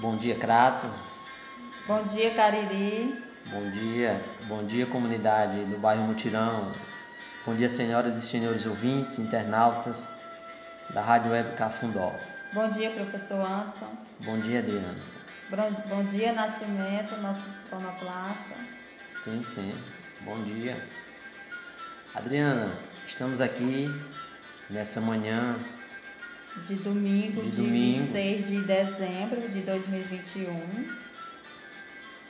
Bom dia, Crato. Bom dia, Cariri. Bom dia, bom dia, comunidade do bairro Mutirão. Bom dia, senhoras e senhores ouvintes, internautas da Rádio Web Cafundó. Bom dia, professor Anderson. Bom dia, Adriana. Bom, bom dia, Nascimento, nosso sonoplasta. Sim, sim. Bom dia. Adriana, estamos aqui nessa manhã de domingo, de de domingo. 26 de dezembro de 2021.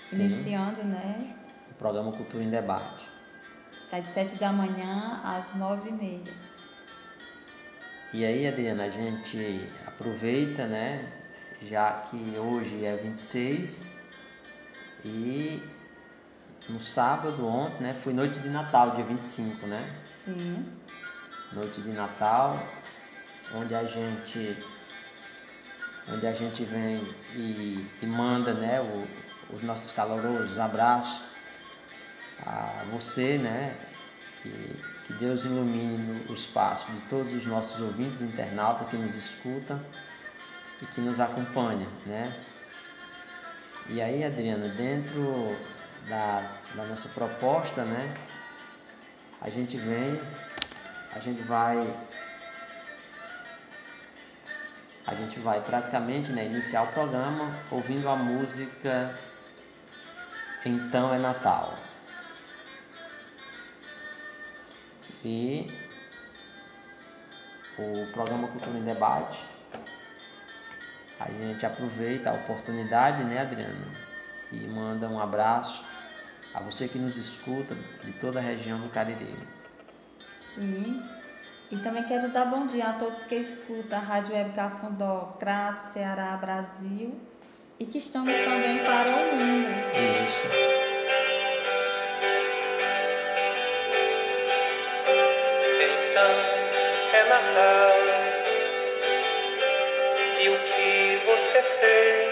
Sim. Iniciando, né? o programa Cultura em Debate. Das 7 da manhã às 9 e meia. E aí, Adriana, a gente aproveita, né? Já que hoje é 26 e no sábado, ontem, né? Foi noite de Natal, dia 25, né? Sim. Noite de Natal, onde a gente onde a gente vem e, e manda né, o, os nossos calorosos abraços a você, né? Que, que Deus ilumine o espaço de todos os nossos ouvintes internautas que nos escutam e que nos acompanham, né? E aí, Adriana, dentro das, da nossa proposta, né? A gente vem, a gente vai a gente vai praticamente né, iniciar o programa ouvindo a música Então é Natal. E o programa Cultura em Debate, a gente aproveita a oportunidade, né, Adriana? E manda um abraço a você que nos escuta de toda a região do Cariri. Sim. E também quero dar bom dia a todos que escutam a Rádio Web Cafundó, Crato, Ceará, Brasil e que estamos também para o mundo. Isso. Então é Natal e o que você fez?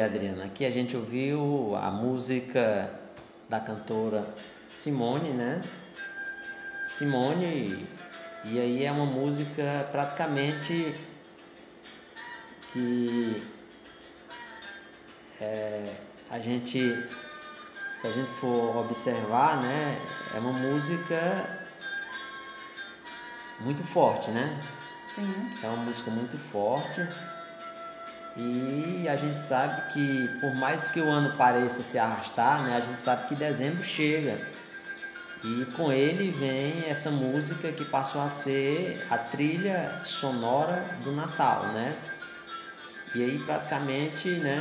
Adriana, aqui a gente ouviu a música da cantora Simone, né? Simone, e aí é uma música praticamente que é, a gente, se a gente for observar, né, é uma música muito forte, né? Sim. É uma música muito forte e a gente sabe que por mais que o ano pareça se arrastar, né, a gente sabe que dezembro chega. E com ele vem essa música que passou a ser a trilha sonora do Natal, né? E aí praticamente, né,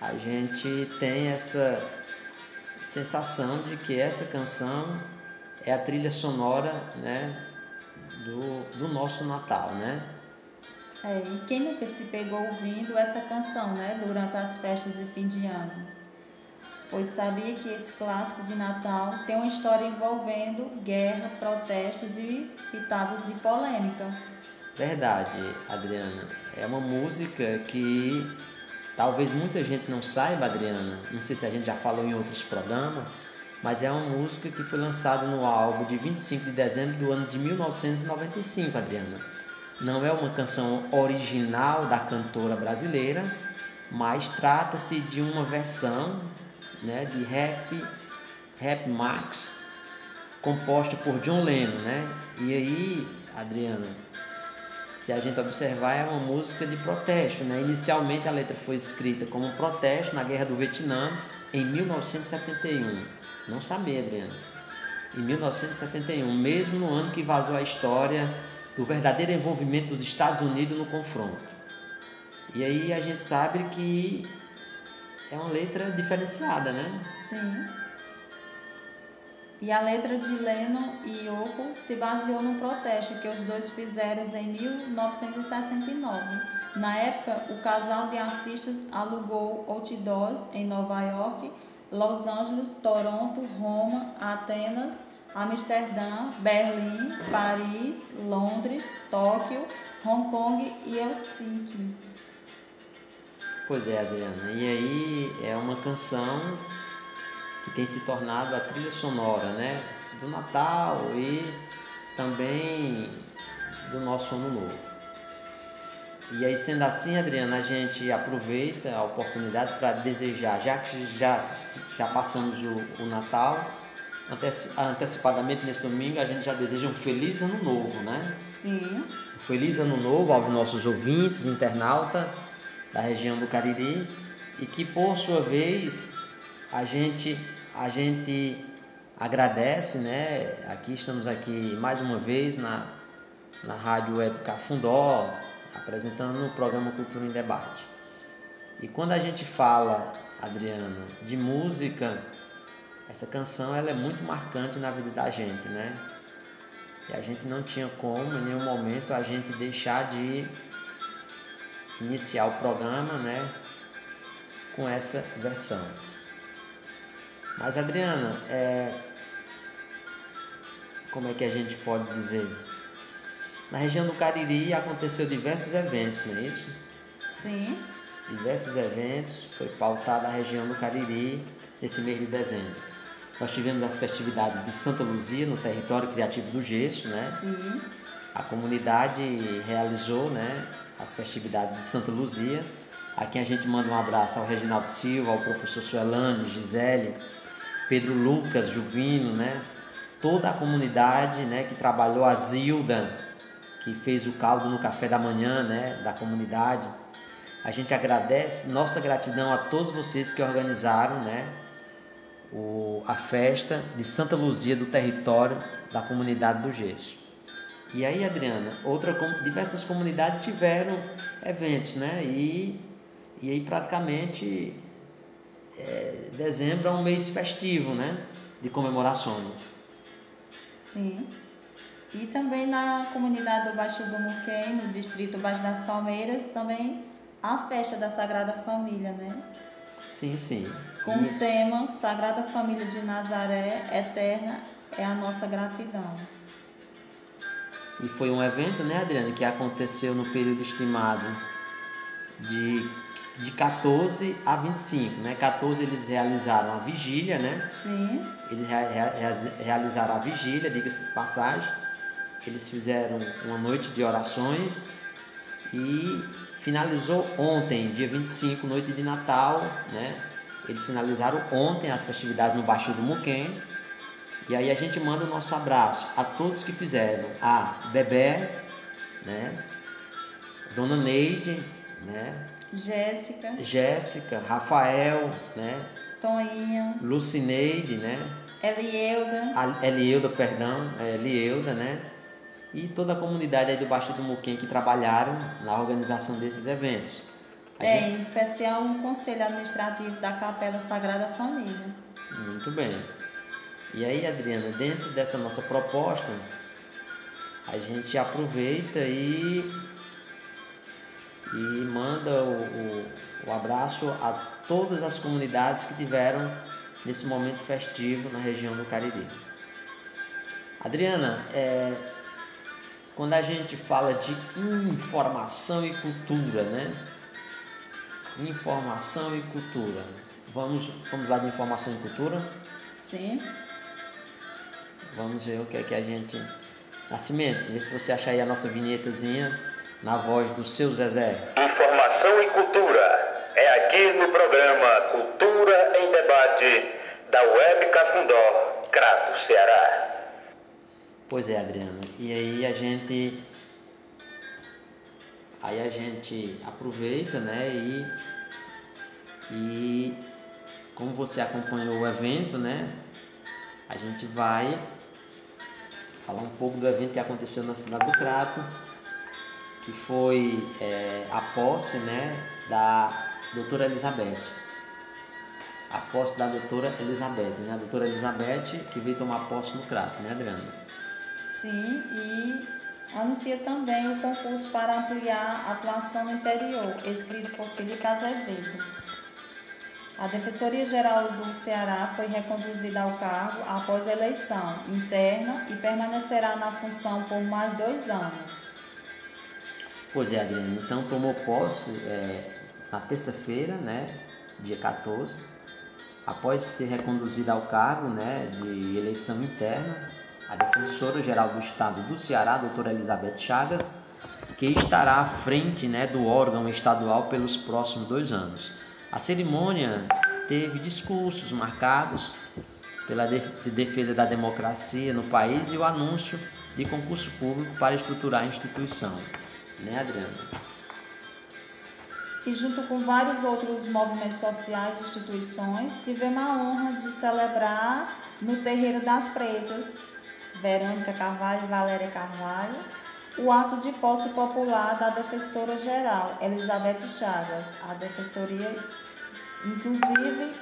a gente tem essa sensação de que essa canção é a trilha sonora, né, do, do nosso Natal, né? É, e quem nunca se pegou ouvindo essa canção, né, durante as festas de fim de ano? Pois sabia que esse clássico de Natal tem uma história envolvendo guerra, protestos e pitadas de polêmica. Verdade, Adriana. É uma música que talvez muita gente não saiba, Adriana. Não sei se a gente já falou em outros programas, mas é uma música que foi lançada no álbum de 25 de dezembro do ano de 1995, Adriana. Não é uma canção original da cantora brasileira, mas trata-se de uma versão né, de rap, rap Max, composta por John Lennon, né? E aí, Adriana, se a gente observar, é uma música de protesto, né? Inicialmente a letra foi escrita como um protesto na Guerra do Vietnã em 1971. Não sabia, Adriana. Em 1971, mesmo no ano que vazou a história do verdadeiro envolvimento dos Estados Unidos no confronto. E aí a gente sabe que é uma letra diferenciada, né? Sim. E a letra de Lennon e Yoko se baseou no protesto que os dois fizeram em 1969. Na época, o casal de artistas alugou outdoors em Nova York, Los Angeles, Toronto, Roma, Atenas, Amsterdã, Berlim, Paris, Londres, Tóquio, Hong Kong e Helsinki. Pois é, Adriana. E aí é uma canção que tem se tornado a trilha sonora, né, do Natal e também do nosso Ano Novo. E aí, sendo assim, Adriana, a gente aproveita a oportunidade para desejar, já que já, já passamos o, o Natal, antecipadamente nesse domingo, a gente já deseja um feliz ano novo, né? Sim. Um feliz ano novo aos nossos ouvintes, internauta da região do Cariri, e que por sua vez a gente a gente agradece, né? Aqui estamos aqui mais uma vez na, na Rádio Web Cafundó, apresentando o programa Cultura em Debate. E quando a gente fala, Adriana, de música, essa canção ela é muito marcante na vida da gente, né? E a gente não tinha como em nenhum momento a gente deixar de iniciar o programa, né, com essa versão. Mas Adriana, é... como é que a gente pode dizer? Na região do Cariri aconteceu diversos eventos, não é isso? Sim. Diversos eventos, foi pautada a região do Cariri nesse mês de dezembro. Nós tivemos as festividades de Santa Luzia no território criativo do Gesso, né? Sim. A comunidade realizou, né, as festividades de Santa Luzia. Aqui a gente manda um abraço ao Reginaldo Silva, ao professor Suelano, Gisele, Pedro Lucas, Juvino, né? Toda a comunidade, né, que trabalhou, a Zilda, que fez o caldo no café da manhã, né, da comunidade. A gente agradece, nossa gratidão a todos vocês que organizaram, né, o, a festa de Santa Luzia do território da comunidade do Gesso. E aí, Adriana, outra, diversas comunidades tiveram eventos, né? E, e aí praticamente é, dezembro é um mês festivo, né? De comemorações. Sim. E também na comunidade do Baixo do Muquém, no distrito Baixo das Palmeiras, também a festa da Sagrada Família, né? Sim, sim. Com o tema Sagrada Família de Nazaré, Eterna é a nossa gratidão. E foi um evento, né, Adriana, que aconteceu no período estimado de, de 14 a 25, né? 14 eles realizaram a vigília, né? Sim. Eles rea- rea- realizaram a vigília, diga-se de passagem. Eles fizeram uma noite de orações e finalizou ontem, dia 25, noite de Natal, né? Eles finalizaram ontem as festividades no Baixo do Muquem. E aí a gente manda o nosso abraço a todos que fizeram. A Bebé, né? Dona Neide, né? Jéssica, Jéssica, Rafael, né? Toinha, Lucineide, né? Elieuda, A Elieuda, perdão, Elieuda, né? E toda a comunidade aí do Baixo do Muquem que trabalharam na organização desses eventos. É, gente- em especial o Conselho Administrativo da Capela Sagrada Família. Muito bem. E aí, Adriana, dentro dessa nossa proposta, a gente aproveita e, e manda o, o, o abraço a todas as comunidades que tiveram nesse momento festivo na região do Cariri. Adriana, é, quando a gente fala de informação e cultura, né? Informação e cultura. Vamos, vamos lá de informação e cultura? Sim. Vamos ver o que é que a gente. Nascimento, vê se você achar aí a nossa vinhetazinha na voz do seu Zezé. Informação e cultura. É aqui no programa Cultura em Debate da Web Cafundó, Crato, Ceará. Pois é, Adriana. E aí a gente. Aí a gente aproveita, né? E. E como você acompanhou o evento, né? A gente vai falar um pouco do evento que aconteceu na cidade do Crato, que foi é, a posse, né? Da doutora Elizabeth. A posse da doutora Elizabeth, né? A doutora Elizabeth que veio tomar posse no Crato, né, Adriana? Sim, e anuncia também o concurso para ampliar a atuação no interior, escrito por Felipe Azevedo. A Defensoria Geral do Ceará foi reconduzida ao cargo após eleição interna e permanecerá na função por mais dois anos. Pois é, Adriana. Então tomou posse é, na terça-feira, né, dia 14, após ser reconduzida ao cargo né, de eleição interna, a defensora geral do Estado do Ceará, doutora Elizabeth Chagas, que estará à frente né, do órgão estadual pelos próximos dois anos. A cerimônia teve discursos marcados pela def- de defesa da democracia no país e o anúncio de concurso público para estruturar a instituição. Né, Adriana? E junto com vários outros movimentos sociais e instituições, tivemos a honra de celebrar no Terreiro das Pretas, Verônica Carvalho e Valéria Carvalho, o ato de posse popular da defensora geral, Elizabeth Chagas. A defensoria, inclusive,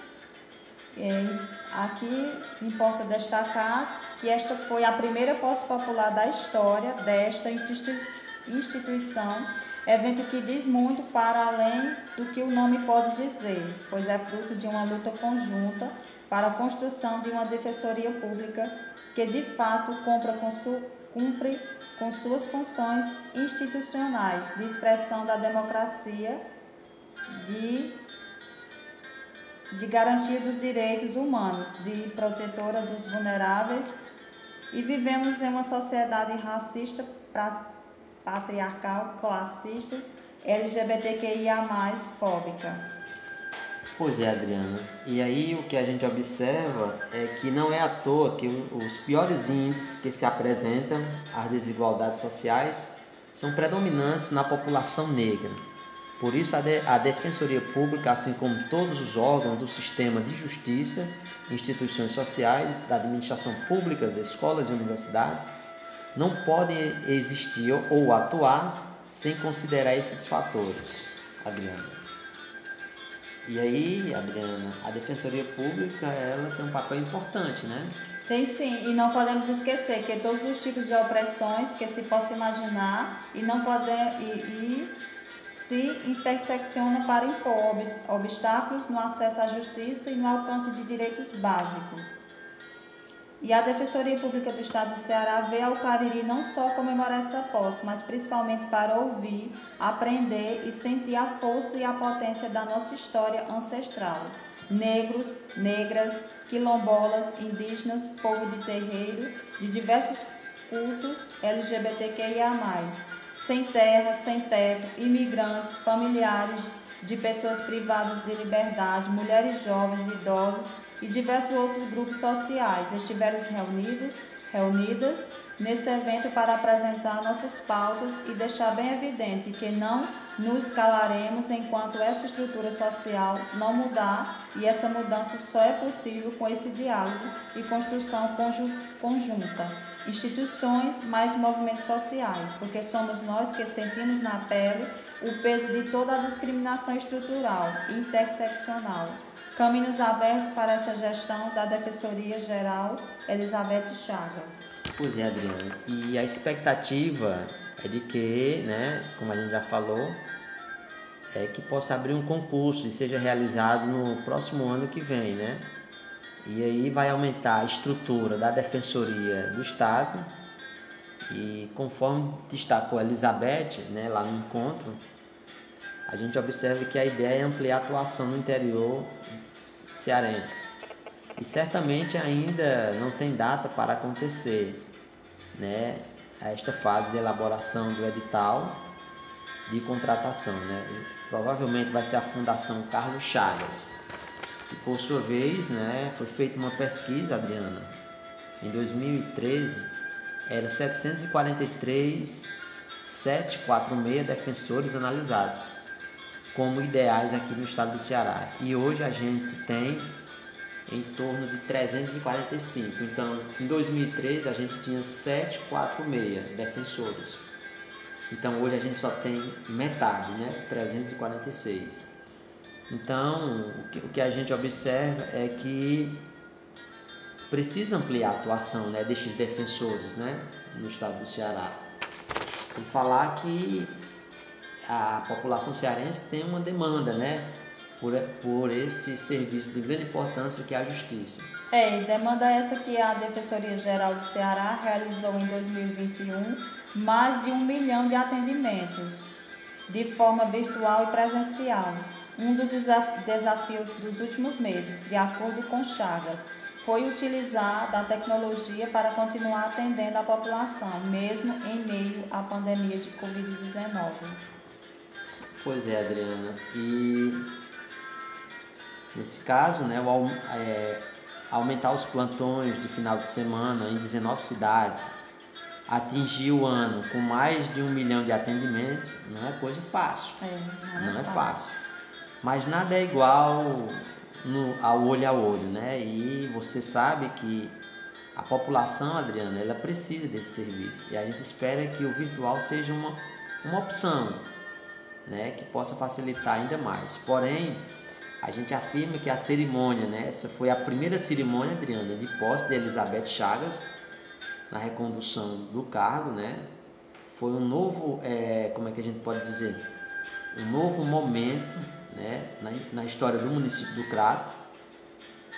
é, aqui importa destacar que esta foi a primeira posse popular da história desta institu- instituição, evento que diz muito para além do que o nome pode dizer, pois é fruto de uma luta conjunta para a construção de uma defensoria pública que de fato com, su- cumpre com suas funções institucionais de expressão da democracia, de de garantia dos direitos humanos, de protetora dos vulneráveis e vivemos em uma sociedade racista, pra- patriarcal, classista, LGBTQIA+, fóbica. Pois é, Adriana. E aí o que a gente observa é que não é à toa que os piores índices que se apresentam às desigualdades sociais são predominantes na população negra. Por isso a, de- a Defensoria Pública, assim como todos os órgãos do sistema de justiça, instituições sociais, da administração pública, escolas e universidades, não podem existir ou atuar sem considerar esses fatores, Adriana. E aí, Adriana, a Defensoria Pública ela tem um papel importante, né? Tem sim, e não podemos esquecer que todos os tipos de opressões que se possa imaginar e não pode, e, e se intersecciona para impor ob- obstáculos no acesso à justiça e no alcance de direitos básicos. E a Defensoria Pública do Estado do Ceará vê ao Cariri não só comemorar essa posse, mas principalmente para ouvir, aprender e sentir a força e a potência da nossa história ancestral. Negros, negras, quilombolas, indígenas, povo de terreiro, de diversos cultos LGBTQIA+, sem terra, sem teto, imigrantes, familiares de pessoas privadas de liberdade, mulheres jovens, idosos e diversos outros grupos sociais estiveram reunidos, reunidas nesse evento para apresentar nossas pautas e deixar bem evidente que não nos calaremos enquanto essa estrutura social não mudar e essa mudança só é possível com esse diálogo e construção conjunta, instituições mais movimentos sociais, porque somos nós que sentimos na pele o peso de toda a discriminação estrutural e interseccional. Caminhos abertos para essa gestão da Defensoria Geral Elizabeth Chagas. Pois é, Adriana. E a expectativa é de que, né, como a gente já falou, é que possa abrir um concurso e seja realizado no próximo ano que vem, né? E aí vai aumentar a estrutura da Defensoria do Estado e conforme destacou a Elizabeth, né, lá no encontro, a gente observa que a ideia é ampliar a atuação no interior cearense. E certamente ainda não tem data para acontecer, né, esta fase de elaboração do edital de contratação, né? Provavelmente vai ser a Fundação Carlos Chagas. E por sua vez, né, foi feita uma pesquisa, Adriana, em 2013, era 743 746 defensores analisados como ideais aqui no estado do Ceará. E hoje a gente tem em torno de 345. Então, em 2013 a gente tinha 746 defensores. Então, hoje a gente só tem metade, né? 346. Então, o que a gente observa é que precisa ampliar a atuação né, destes defensores né, no estado do Ceará. Sem falar que a população cearense tem uma demanda, né? Por, por esse serviço de grande importância que é a justiça. É, e demanda essa que a Defensoria Geral do Ceará realizou em 2021 mais de um milhão de atendimentos de forma virtual e presencial. Um dos desafios dos últimos meses, de acordo com Chagas, foi utilizar da tecnologia para continuar atendendo a população, mesmo em meio à pandemia de Covid-19. Pois é, Adriana. E nesse caso, né, o, é, aumentar os plantões de final de semana em 19 cidades, atingir o ano com mais de um milhão de atendimentos, não é coisa fácil. É, não, não é, é fácil. Mas nada é igual no, ao olho a olho, né? E você sabe que a população, Adriana, ela precisa desse serviço. E a gente espera que o virtual seja uma, uma opção né, que possa facilitar ainda mais. Porém, a gente afirma que a cerimônia, né, essa foi a primeira cerimônia, Adriana, de posse de Elizabeth Chagas na recondução do cargo, né? Foi um novo, é, como é que a gente pode dizer, um novo momento, né, na, na história do município do Crato.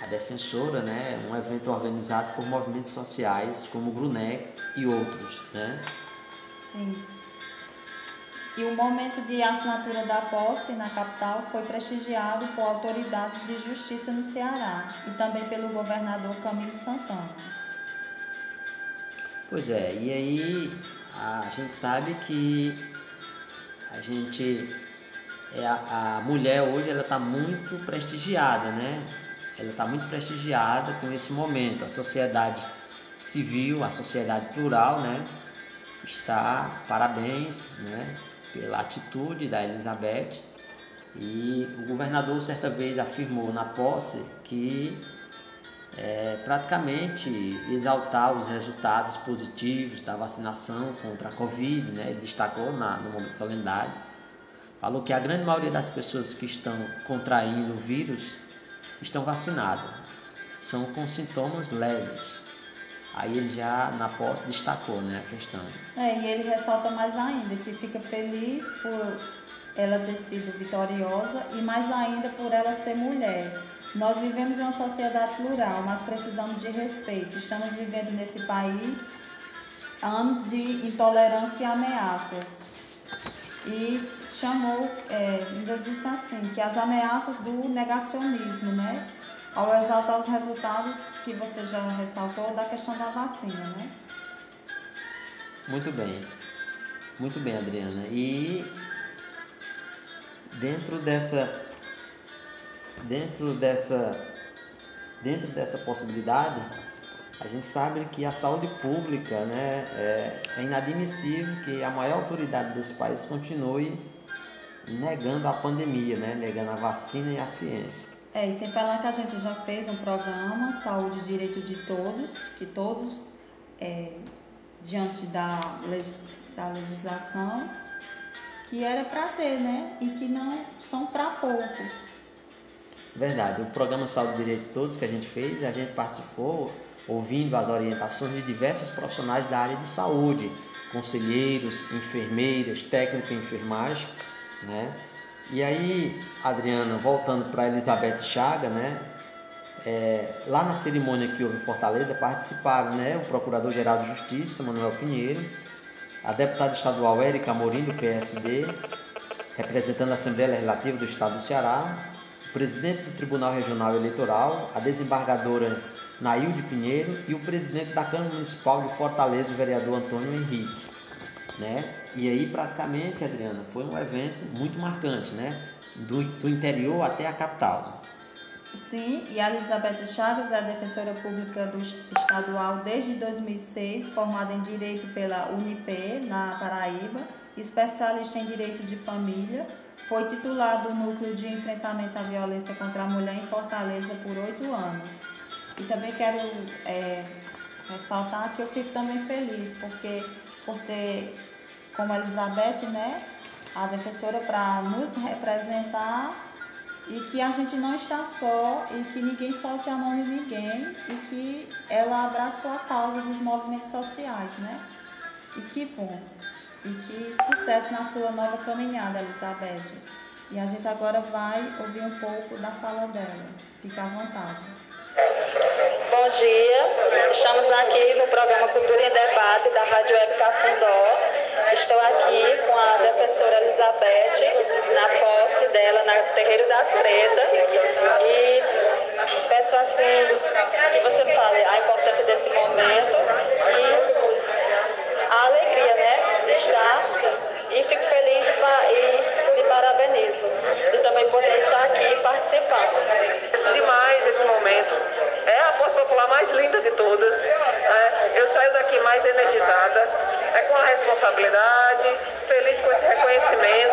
A defensora, né, um evento organizado por movimentos sociais como o Grunec e outros, né? Sim. E o momento de assinatura da posse na capital foi prestigiado por autoridades de justiça no Ceará e também pelo governador Camilo Santana. Pois é, e aí a gente sabe que a gente é a, a mulher hoje ela está muito prestigiada, né? Ela está muito prestigiada com esse momento. A sociedade civil, a sociedade plural, né? Está parabéns, né? Pela atitude da Elizabeth. E o governador certa vez afirmou na posse que é, praticamente exaltar os resultados positivos da vacinação contra a Covid, né? ele destacou na, no momento de solenidade, falou que a grande maioria das pessoas que estão contraindo o vírus estão vacinadas, são com sintomas leves, Aí ele já na posse destacou né, a questão. É, e ele ressalta mais ainda que fica feliz por ela ter sido vitoriosa e mais ainda por ela ser mulher. Nós vivemos em uma sociedade plural, mas precisamos de respeito. Estamos vivendo nesse país anos de intolerância e ameaças. E chamou, é, ainda disse assim, que as ameaças do negacionismo, né? Ao exaltar os resultados que você já ressaltou da questão da vacina, né? Muito bem. Muito bem, Adriana. E dentro dessa dentro dessa dentro dessa possibilidade, a gente sabe que a saúde pública né, é, é inadmissível que a maior autoridade desse país continue negando a pandemia, né, negando a vacina e a ciência. É, e sem falar que a gente já fez um programa Saúde e Direito de Todos, que todos, é, diante da, legis da legislação, que era para ter, né? E que não são para poucos. Verdade. O programa Saúde e Direito de Todos que a gente fez, a gente participou ouvindo as orientações de diversos profissionais da área de saúde, conselheiros, enfermeiras, técnico em enfermagem, né? E aí, Adriana, voltando para Elizabeth Chaga, né? É, lá na cerimônia que houve em Fortaleza participaram né, o Procurador-Geral de Justiça, Manuel Pinheiro, a deputada estadual Érica Amorim, do PSD, representando a Assembleia Legislativa do Estado do Ceará, o presidente do Tribunal Regional Eleitoral, a desembargadora Nailde Pinheiro e o presidente da Câmara Municipal de Fortaleza, o vereador Antônio Henrique. Né? E aí, praticamente, Adriana, foi um evento muito marcante, né? Do, do interior até a capital. Sim, e a Elizabeth Chaves é defensora pública do estadual desde 2006, formada em Direito pela Unip, na Paraíba, especialista em Direito de Família, foi titular do Núcleo de Enfrentamento à Violência contra a Mulher em Fortaleza por oito anos. E também quero é, ressaltar que eu fico também feliz porque por ter como Elizabeth, né, a defensora para nos representar e que a gente não está só e que ninguém solte a mão de ninguém e que ela abraçou a causa dos movimentos sociais, né? E que bom. E que sucesso na sua nova caminhada, Elizabeth. E a gente agora vai ouvir um pouco da fala dela. Fique à vontade. Bom dia, estamos aqui no programa Cultura em Debate da Rádio Web Cafundó. Estou aqui com a defensora Elizabeth, na posse dela na Terreiro das Pretas. E peço assim que você fale a importância desse momento e a alegria, né, de estar. E fico feliz e me parabenizo. E também poder estar aqui participando. Isso demais esse momento. É a posse popular mais linda de todas. É, eu saio daqui mais energizada, é com a responsabilidade, feliz com esse reconhecimento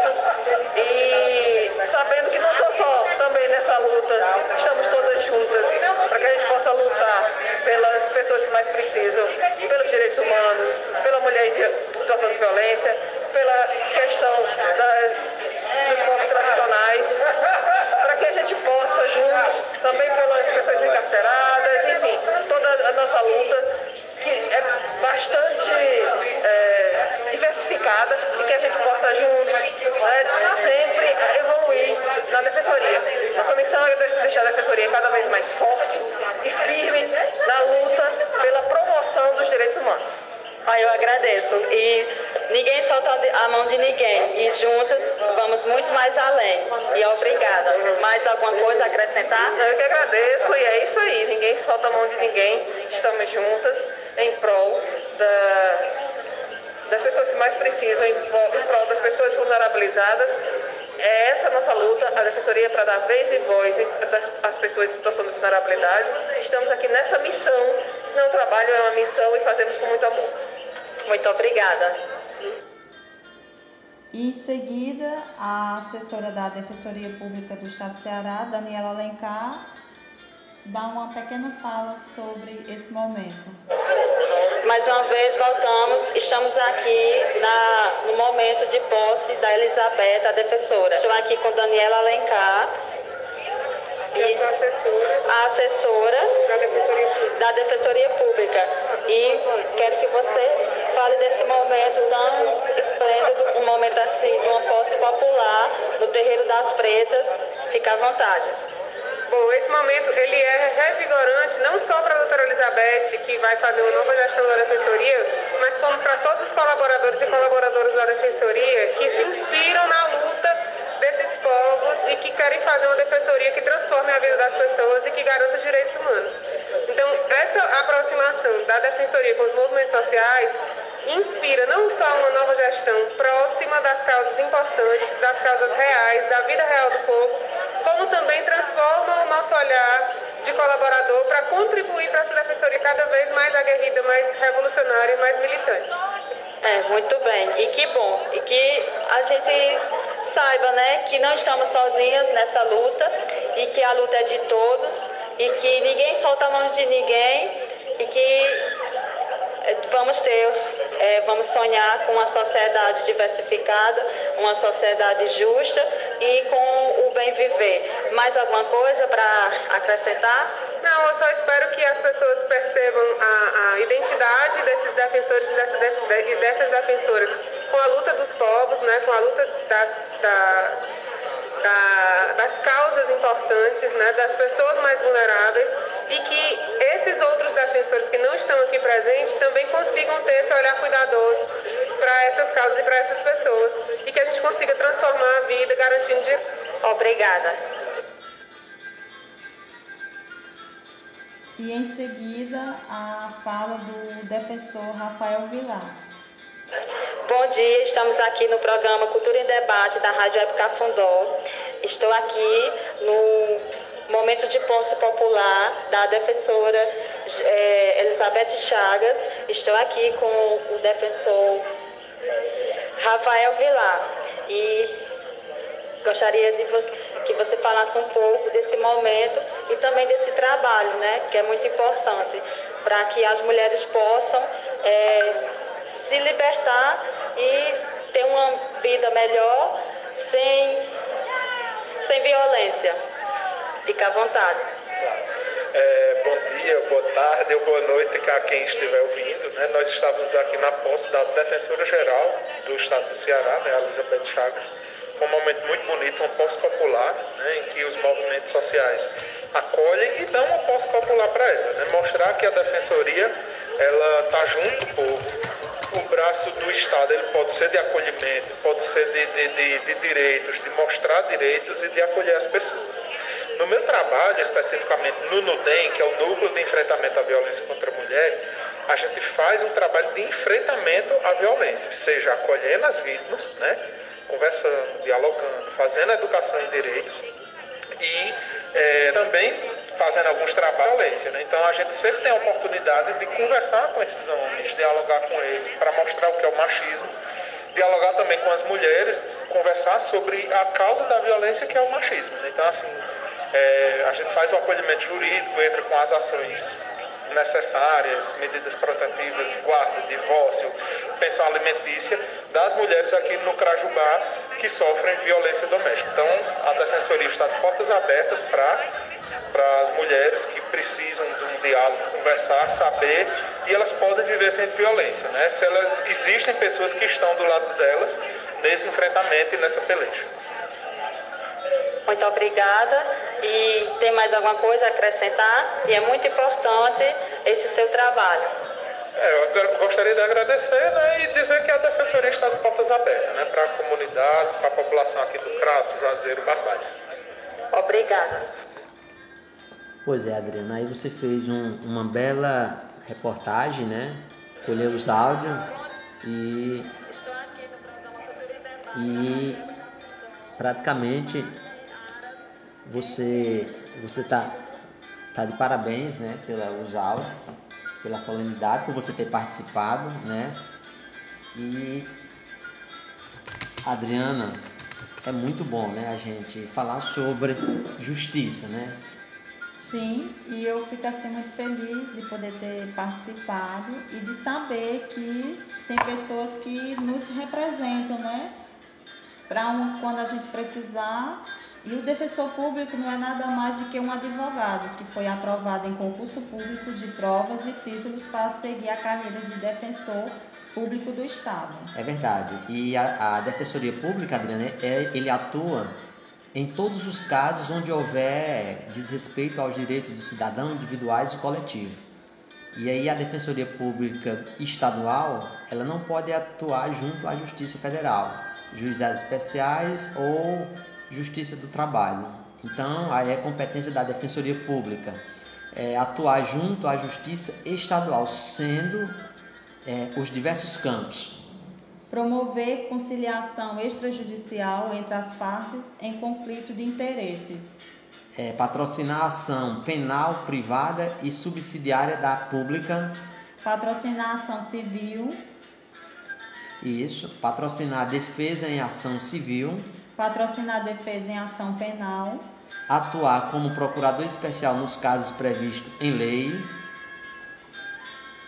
aqui nessa missão, se não o trabalho é uma missão e fazemos com muito amor. Muito obrigada. Em seguida, a assessora da Defensoria Pública do Estado do Ceará, Daniela Alencar, dá uma pequena fala sobre esse momento. Mais uma vez voltamos, estamos aqui na, no momento de posse da Elizabeth, a defensora. Estou aqui com Daniela Alencar, a assessora da Defensoria Pública. E quero que você fale desse momento tão esplêndido, um momento assim, de uma posse popular no Terreiro das Pretas. Fique à vontade. Bom, esse momento ele é revigorante não só para a doutora Elizabeth, que vai fazer uma nova gestão da Defensoria, mas como para todos os colaboradores e colaboradoras da Defensoria que se inspiram na luta desses povos e que querem fazer uma defensoria que transforme a vida das pessoas e que garanta os direitos humanos. Então, essa aproximação da Defensoria com os movimentos sociais inspira não só uma nova gestão próxima das causas importantes, das causas reais, da vida real do povo, como também transforma o nosso olhar de colaborador para contribuir para essa defensoria cada vez mais aguerrida, mais revolucionária e mais militante. É, muito bem. E que bom. E que a gente saiba, né, que não estamos sozinhas nessa luta e que a luta é de todos e que ninguém solta a mão de ninguém e que vamos ter, é, vamos sonhar com uma sociedade diversificada, uma sociedade justa e com o bem viver. Mais alguma coisa para acrescentar? Não, eu só espero que as pessoas percebam a, a identidade desses defensores e dessas, dessas defensoras com a luta dos povos, né, com a luta das, da, da, das causas importantes, né, das pessoas mais vulneráveis e que esses outros defensores que não estão aqui presentes também consigam ter esse olhar cuidadoso para essas causas e para essas pessoas e que a gente consiga transformar a vida garantindo de... Obrigada. E em seguida a fala do defensor Rafael Vilar. Bom dia, estamos aqui no programa Cultura em Debate da Rádio Web Cafundó. Estou aqui no momento de posse popular da defensora é, Elizabeth Chagas. Estou aqui com o defensor Rafael Vilar e gostaria de que você falasse um pouco desse momento e também desse trabalho, né, que é muito importante para que as mulheres possam é, se libertar e ter uma vida melhor sem, sem violência. Fica à vontade. É, bom dia, boa tarde ou boa noite a quem estiver ouvindo. Né? Nós estávamos aqui na posse da Defensora Geral do Estado do Ceará, né, Elizabeth Chagas. Foi um momento muito bonito, uma posse popular, né, em que os movimentos sociais acolhem e dão uma posse popular para ela. Né? Mostrar que a Defensoria ela está junto do povo, o braço do Estado ele pode ser de acolhimento, pode ser de, de, de, de, direitos, de mostrar direitos e de acolher as pessoas. No meu trabalho, especificamente no NUDEM, que é o Núcleo de Enfrentamento à Violência contra a Mulher, a gente faz um trabalho de enfrentamento à violência, seja acolhendo as vítimas, né, conversando, dialogando, fazendo educação em direitos e é, também fazendo alguns trabalhos. Né? Então a gente sempre tem a oportunidade de conversar com esses homens, dialogar com eles, para mostrar o que é o machismo, dialogar também com as mulheres, conversar sobre a causa da violência que é o machismo. Né? Então assim, é, a gente faz o acolhimento jurídico, entra com as ações necessárias, medidas protetivas, guarda, divórcio, pensão alimentícia das mulheres aqui no Crajubá que sofrem violência doméstica. Então, a Defensoria está de portas abertas para para as mulheres que precisam de um diálogo, conversar, saber e elas podem viver sem violência, né? Se elas existem pessoas que estão do lado delas nesse enfrentamento e nessa peleja. Muito obrigada. E tem mais alguma coisa a acrescentar? E é muito importante esse seu trabalho. É, eu gostaria de agradecer né, e dizer que a Defensoria está de portas abertas né, para a comunidade, para a população aqui do Crato, Juazeiro, Barbalha. Obrigada. Pois é, Adriana, aí você fez um, uma bela reportagem, né? Colheu os áudios e, e praticamente você você tá, tá de parabéns, né, pela os áudios, pela solenidade, por você ter participado, né? E Adriana, é muito bom, né, a gente falar sobre justiça, né? Sim, e eu fico assim muito feliz de poder ter participado e de saber que tem pessoas que nos representam, né? Para um, quando a gente precisar e o defensor público não é nada mais do que um advogado que foi aprovado em concurso público de provas e títulos para seguir a carreira de defensor público do Estado. É verdade. E a, a Defensoria Pública, Adriana, é, ele atua em todos os casos onde houver desrespeito aos direitos do cidadão individuais e coletivo. E aí a Defensoria Pública Estadual, ela não pode atuar junto à Justiça Federal, juizados especiais ou Justiça do Trabalho. Então, aí é competência da Defensoria Pública é, atuar junto à Justiça Estadual, sendo é, os diversos campos Promover conciliação extrajudicial entre as partes em conflito de interesses. é, patrocinar a ação penal privada e subsidiária da pública. Patrocinar ação civil. Isso, patrocinar a defesa em ação civil. Patrocinar defesa em ação penal. Atuar como procurador especial nos casos previstos em lei.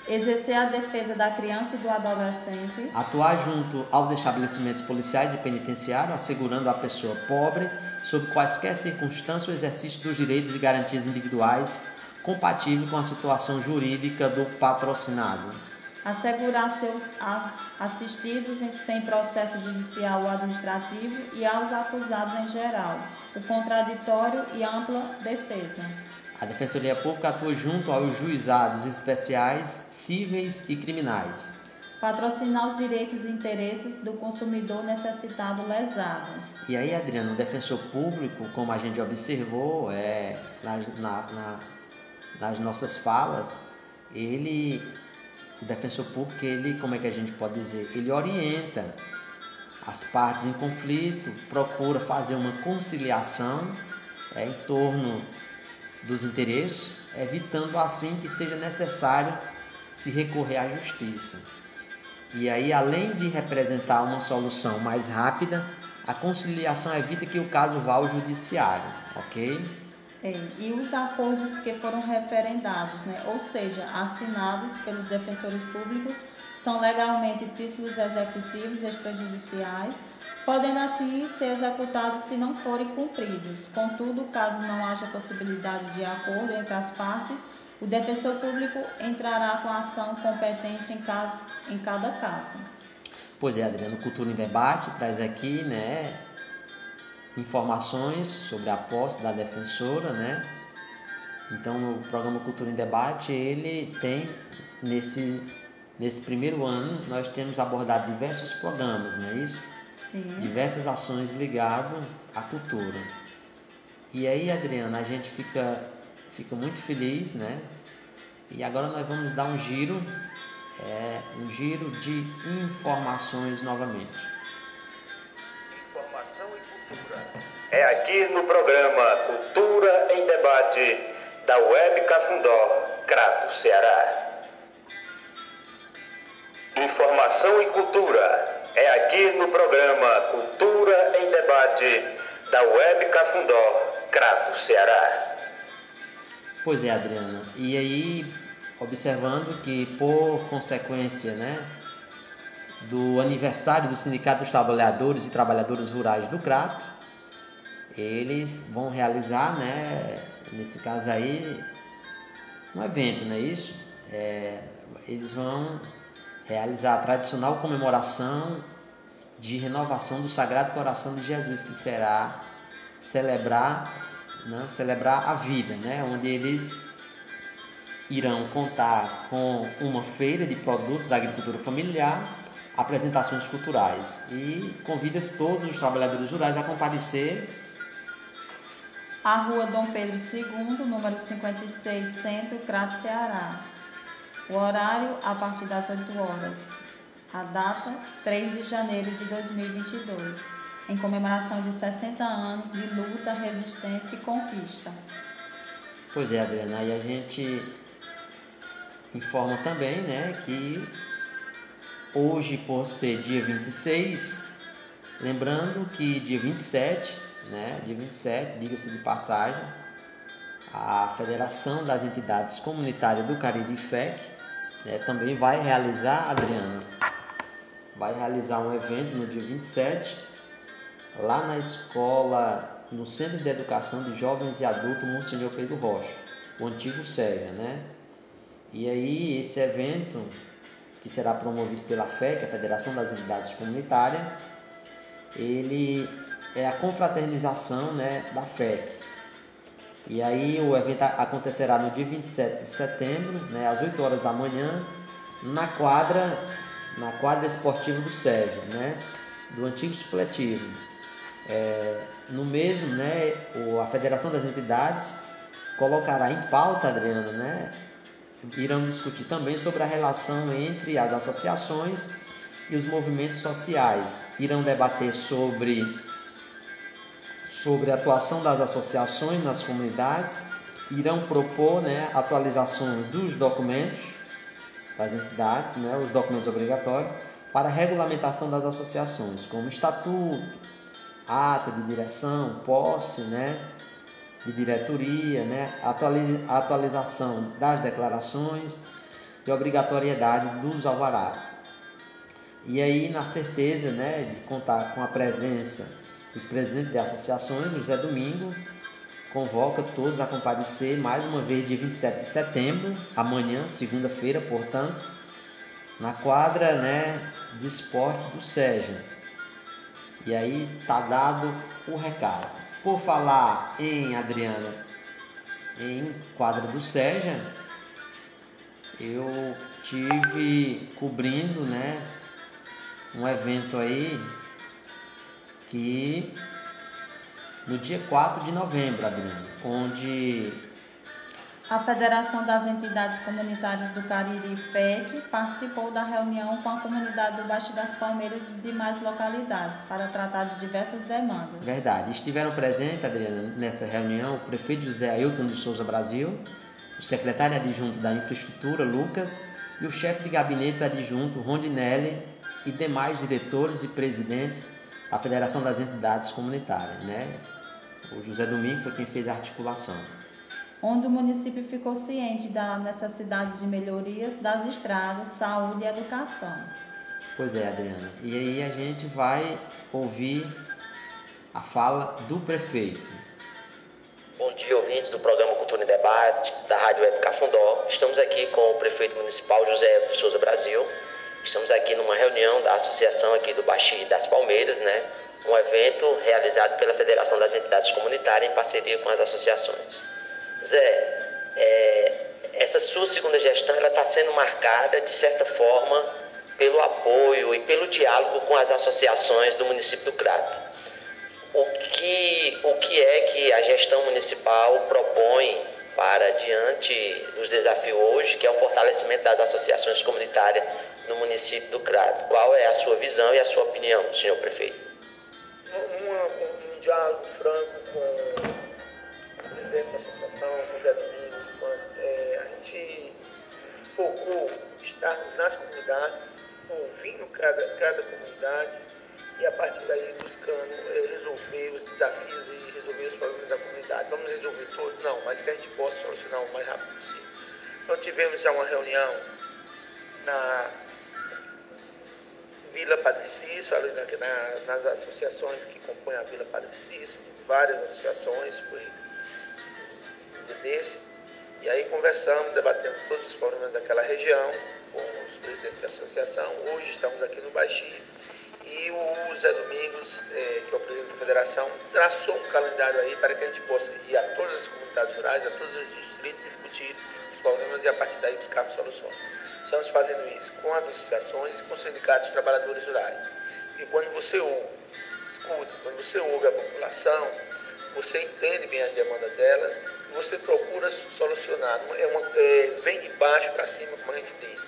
Exercer a defesa da criança e do adolescente. Atuar junto aos estabelecimentos policiais e penitenciários, assegurando à pessoa pobre, sob quaisquer circunstâncias, o exercício dos direitos e garantias individuais compatível com a situação jurídica do patrocinado. Assegurar seus assistidos em- sem processo judicial ou administrativo e aos acusados em geral. O contraditório e ampla defesa. A Defensoria Pública atua junto aos juizados especiais cíveis e criminais. Patrocinar os direitos e interesses do consumidor necessitado lesado. E aí, Adriano, o defensor público, como a gente observou é, nas, na- na- nas nossas falas, ele, o defensor público, ele, como é que a gente pode dizer, ele orienta as partes em conflito, procura fazer uma conciliação é, em torno dos interesses, evitando assim que seja necessário se recorrer à justiça. E aí, além de representar uma solução mais rápida, a conciliação evita que o caso vá ao judiciário, ok? É, e os acordos que foram referendados, né, ou seja, assinados pelos defensores públicos, são legalmente títulos executivos extrajudiciais, podendo assim ser executados se não forem cumpridos. Contudo, caso não haja possibilidade de acordo entre as partes, o defensor público entrará com a ação competente em, caso, em cada caso. Pois é, Adriano, Cultura em Debate traz aqui, né, informações sobre a posse da defensora, né? Então, o programa Cultura em Debate, ele tem nesse nesse primeiro ano nós temos abordado diversos programas, não é isso? Sim. Diversas ações ligadas à cultura. E aí, Adriana, a gente fica fica muito feliz, né? E agora nós vamos dar um giro, é, um giro de informações novamente. Informação e cultura. É aqui no programa Cultura em Debate da Web Cafundó, Crato, Ceará. Informação e cultura. É aqui no programa Cultura em Debate da Web Cafundó, Crato, Ceará. Pois é, Adriana. E aí, observando que por consequência, né, do aniversário do Sindicato dos Trabalhadores e Trabalhadoras Rurais do Crato, eles vão realizar, né, nesse caso aí, um evento, não é isso? É, eles vão realizar a tradicional comemoração de renovação do Sagrado Coração de Jesus, que será celebrar, né, celebrar a vida, né, onde eles irão contar com uma feira de produtos da agricultura familiar, apresentações culturais e convida todos os trabalhadores rurais a comparecer A Rua Dom Pedro II, número 56, Centro, Crato, Ceará. O horário a partir das 8 horas. A data 3 de janeiro de 2022, em comemoração de 60 anos de luta, resistência e conquista. Pois é, Adriana, aí a gente informa também, né, que hoje, por ser dia 26, lembrando que dia 27, né, dia 27, diga-se de passagem, a Federação das Entidades Comunitárias do Caribe FEC né, também vai realizar, Adriana, vai realizar um evento no dia 27, lá na escola, no Centro de Educação de Jovens e Adultos Monsenhor Pedro Rocha, o antigo SEGA, né? E aí esse evento, que será promovido pela FEC, a Federação das Entidades Comunitárias, ele é a confraternização né, da FEC. E aí o evento acontecerá no dia 27 de setembro, né, às 8 horas da manhã, na quadra, na quadra esportiva do Sérgio, né, do antigo supletivo. É, no mesmo, né, a Federação das Entidades colocará em pauta, Adriana, né, irão discutir também sobre a relação entre as associações e os movimentos sociais. Irão debater sobre sobre a atuação das associações nas comunidades, irão propor né, atualizações dos documentos das entidades, né, os documentos obrigatórios, para regulamentação das associações, como estatuto, ata de direção, posse né, de diretoria, né, atualização das declarações e obrigatoriedade dos alvarás. E aí, na certeza né, de contar com a presença os presidentes de associações, José Domingo, convoca todos a comparecer mais uma vez dia 27 de setembro, amanhã, segunda-feira, portanto, na quadra né, de esporte do SEJA. E aí tá dado o recado. Por falar em Adriana, em quadra do SEJA, eu tive cobrindo né, um evento aí que no dia 4 de novembro, Adriana, onde a Federação das Entidades Comunitárias do Cariri, FEC, participou da reunião com a comunidade do Baixo das Palmeiras e demais localidades para tratar de diversas demandas. Verdade. Estiveram presentes, Adriana, nessa reunião o prefeito José Ailton de Souza Brasil, o secretário adjunto da Infraestrutura, Lucas, e o chefe de gabinete adjunto, Rondinelli, e demais diretores e presidentes a Federação das Entidades Comunitárias, né? O José Domingo foi quem fez a articulação. Onde o município ficou ciente da necessidade de melhorias das estradas, saúde e educação. Pois é, Adriana. E aí a gente vai ouvir a fala do prefeito. Bom dia, ouvintes do programa Cultura em Debate da Rádio Web Cafundó. Estamos aqui com o prefeito municipal José de Souza Brasil Estamos aqui numa reunião da associação aqui do Baxi das Palmeiras, né? Um evento realizado pela Federação das Entidades Comunitárias em parceria com as associações. Zé, é, essa sua segunda gestão ela está sendo marcada de certa forma pelo apoio e pelo diálogo com as associações do município do Crato. O que, o que é que a gestão municipal propõe para diante dos desafios hoje, que é o fortalecimento das associações comunitárias no município do Crato. Qual é a sua visão e a sua opinião, senhor prefeito? Uma, um diálogo franco com o presidente da associação, Zé Domingos, é, a gente focou estarmos nas comunidades, ouvindo cada, cada comunidade e a partir daí buscando é, resolver os desafios e resolver os problemas da comunidade. Vamos resolver todos? Não, mas que a gente possa solucionar o mais rápido possível. Então tivemos já uma reunião na Vila Padre Cício, ali na, na, nas associações que compõem a Vila Padre Cício, várias associações, foi desse. E aí conversamos, debatemos todos os problemas daquela região com os presidentes da associação. Hoje estamos aqui no Baixio e o Zé Domingos, eh, que é o presidente da federação, traçou um calendário aí para que a gente possa ir a todas as comunidades rurais, a todos os distritos, discutir os problemas e a partir daí buscar soluções. Estamos fazendo isso com as associações e com os sindicatos de trabalhadores rurais. E quando você ouve, escuta, quando você ouve a população, você entende bem as demandas dela e você procura solucionar. É uma, é, vem de baixo para cima, como a gente diz.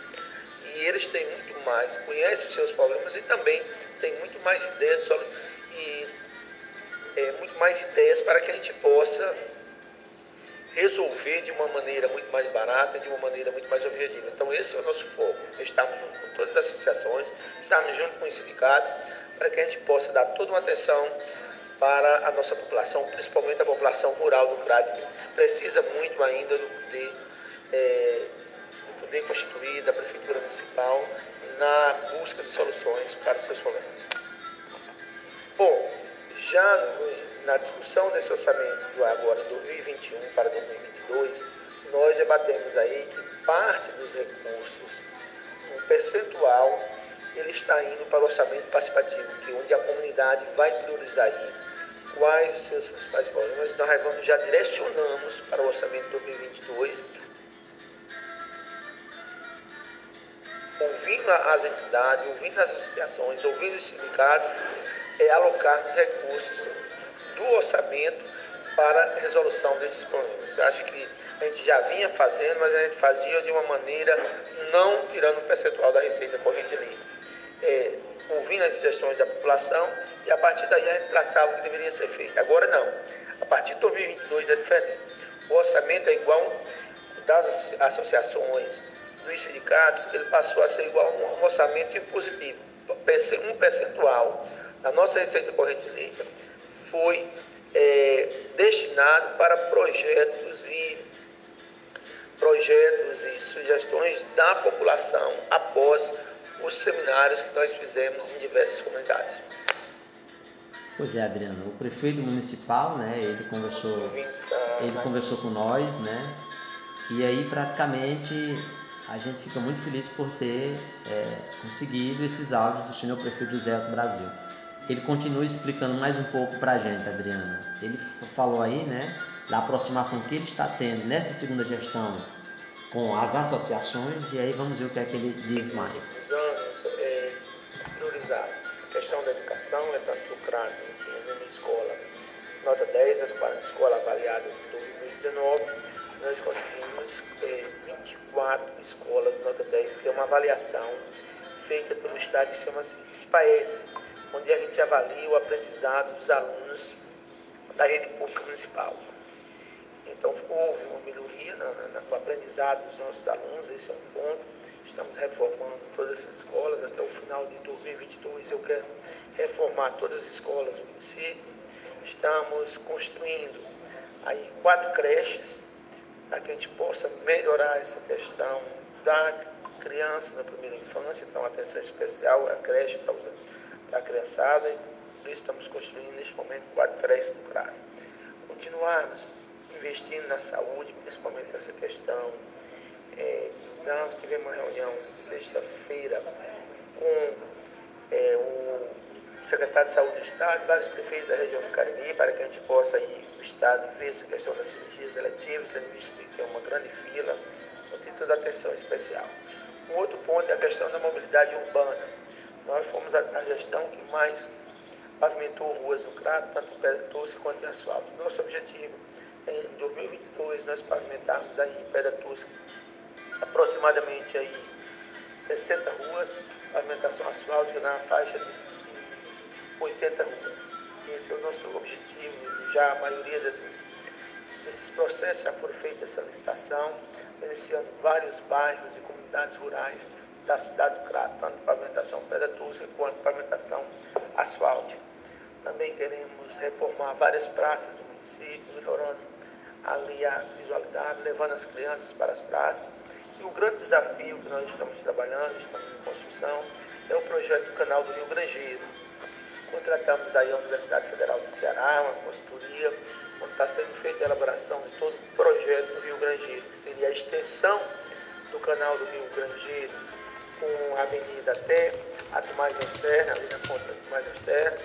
E eles têm muito mais, conhecem os seus problemas e também têm muito mais ideias e é, muito mais ideias para que a gente possa resolver de uma maneira muito mais barata de uma maneira muito mais objetiva. Então esse é o nosso foco. Estamos junto com todas as associações, estamos junto com os sindicatos, para que a gente possa dar toda uma atenção para a nossa população, principalmente a população rural do Crato, que precisa muito ainda do poder, é, do poder constituído da Prefeitura Municipal na busca de soluções para os seus problemas. Bom, já na discussão desse orçamento agora 2021 para 2022, nós debatemos aí que parte dos recursos, um percentual, ele está indo para o orçamento participativo, que é onde a comunidade vai priorizar isso. quais os seus principais problemas. Nós já direcionamos para o orçamento de 2022, ouvindo as entidades, ouvindo as associações, ouvindo os sindicatos, é alocarmos recursos do orçamento para a resolução desses problemas. Eu acho que a gente já vinha fazendo, mas a gente fazia de uma maneira não tirando o percentual da receita corrente livre. É, ouvindo as sugestões da população e a partir daí a gente traçava o que deveria ser feito. Agora não. A partir de 2022 é diferente. O orçamento é igual das associações, dos sindicatos, ele passou a ser igual a um orçamento impositivo. Um percentual da nossa receita corrente líquida foi é, destinado para projetos e projetos e sugestões da população após os seminários que nós fizemos em diversas comunidades. Pois é, Adriano, o prefeito municipal, né, ele conversou, ele conversou com nós, né, e aí praticamente a gente fica muito feliz por ter é, conseguido esses áudios do senhor prefeito José do Brasil. Ele continua explicando mais um pouco para a gente, Adriana. Ele falou aí, né, da aproximação que ele está tendo nessa segunda gestão com as associações e aí vamos ver o que é que ele diz mais. Os anos é, priorizar a questão da educação, é que o CRAS tinha uma escola nota 10 nas quatro escolas avaliadas em 2019, nós conseguimos é, 24 escolas nota 10, que é uma avaliação feita pelo Estado que chama-se SPAES, onde a gente avalia o aprendizado dos alunos da rede pública municipal. Então, houve uma melhoria no aprendizado dos nossos alunos, esse é um ponto. Estamos reformando todas as escolas. Até o final de 2022, eu quero reformar todas as escolas do município. Estamos construindo aí quatro creches para que a gente possa melhorar essa questão da criança na primeira infância. Então, atenção especial, a creche para a criançada. Por isso estamos construindo neste momento quatro creches no CRAS. Continuarmos investindo na saúde, principalmente nessa questão é, exames. Tivemos uma reunião sexta-feira com é, o secretário de Saúde do Estado, vários prefeitos da região do Cariri, para que a gente possa ir o Estado ver essa questão das cirurgias eletivas, sendo visto que tem uma grande fila, então tem toda atenção especial. Um outro ponto é a questão da mobilidade urbana. Nós fomos a, a gestão que mais pavimentou ruas no Crato, tanto pedra doce quanto em asfalto. Nosso objetivo em 2022 nós pavimentarmos aí em Pedra Tusca aproximadamente aí 60 ruas, pavimentação asfáltica na faixa de 80 ruas. Esse é o nosso objetivo. Já a maioria desses, desses processos já foram feitos essa licitação, beneficiando vários bairros e comunidades rurais da cidade do Crato, tanto pavimentação pedra tusca quanto pavimentação asfáltica. Também queremos reformar várias praças do município, melhorando ali a visualidade, levando as crianças para as praças. E o grande desafio que nós estamos trabalhando, estamos em construção, é o projeto do canal do Rio Grangeiro. Contratamos aí a Universidade Federal do Ceará, uma consultoria, onde está sendo feita a elaboração de todo o projeto do Rio Grangeiro, que seria a extensão do canal do Rio Grangeiro com a avenida até a Tomás Externa, ali na ponta da Tomás Externa,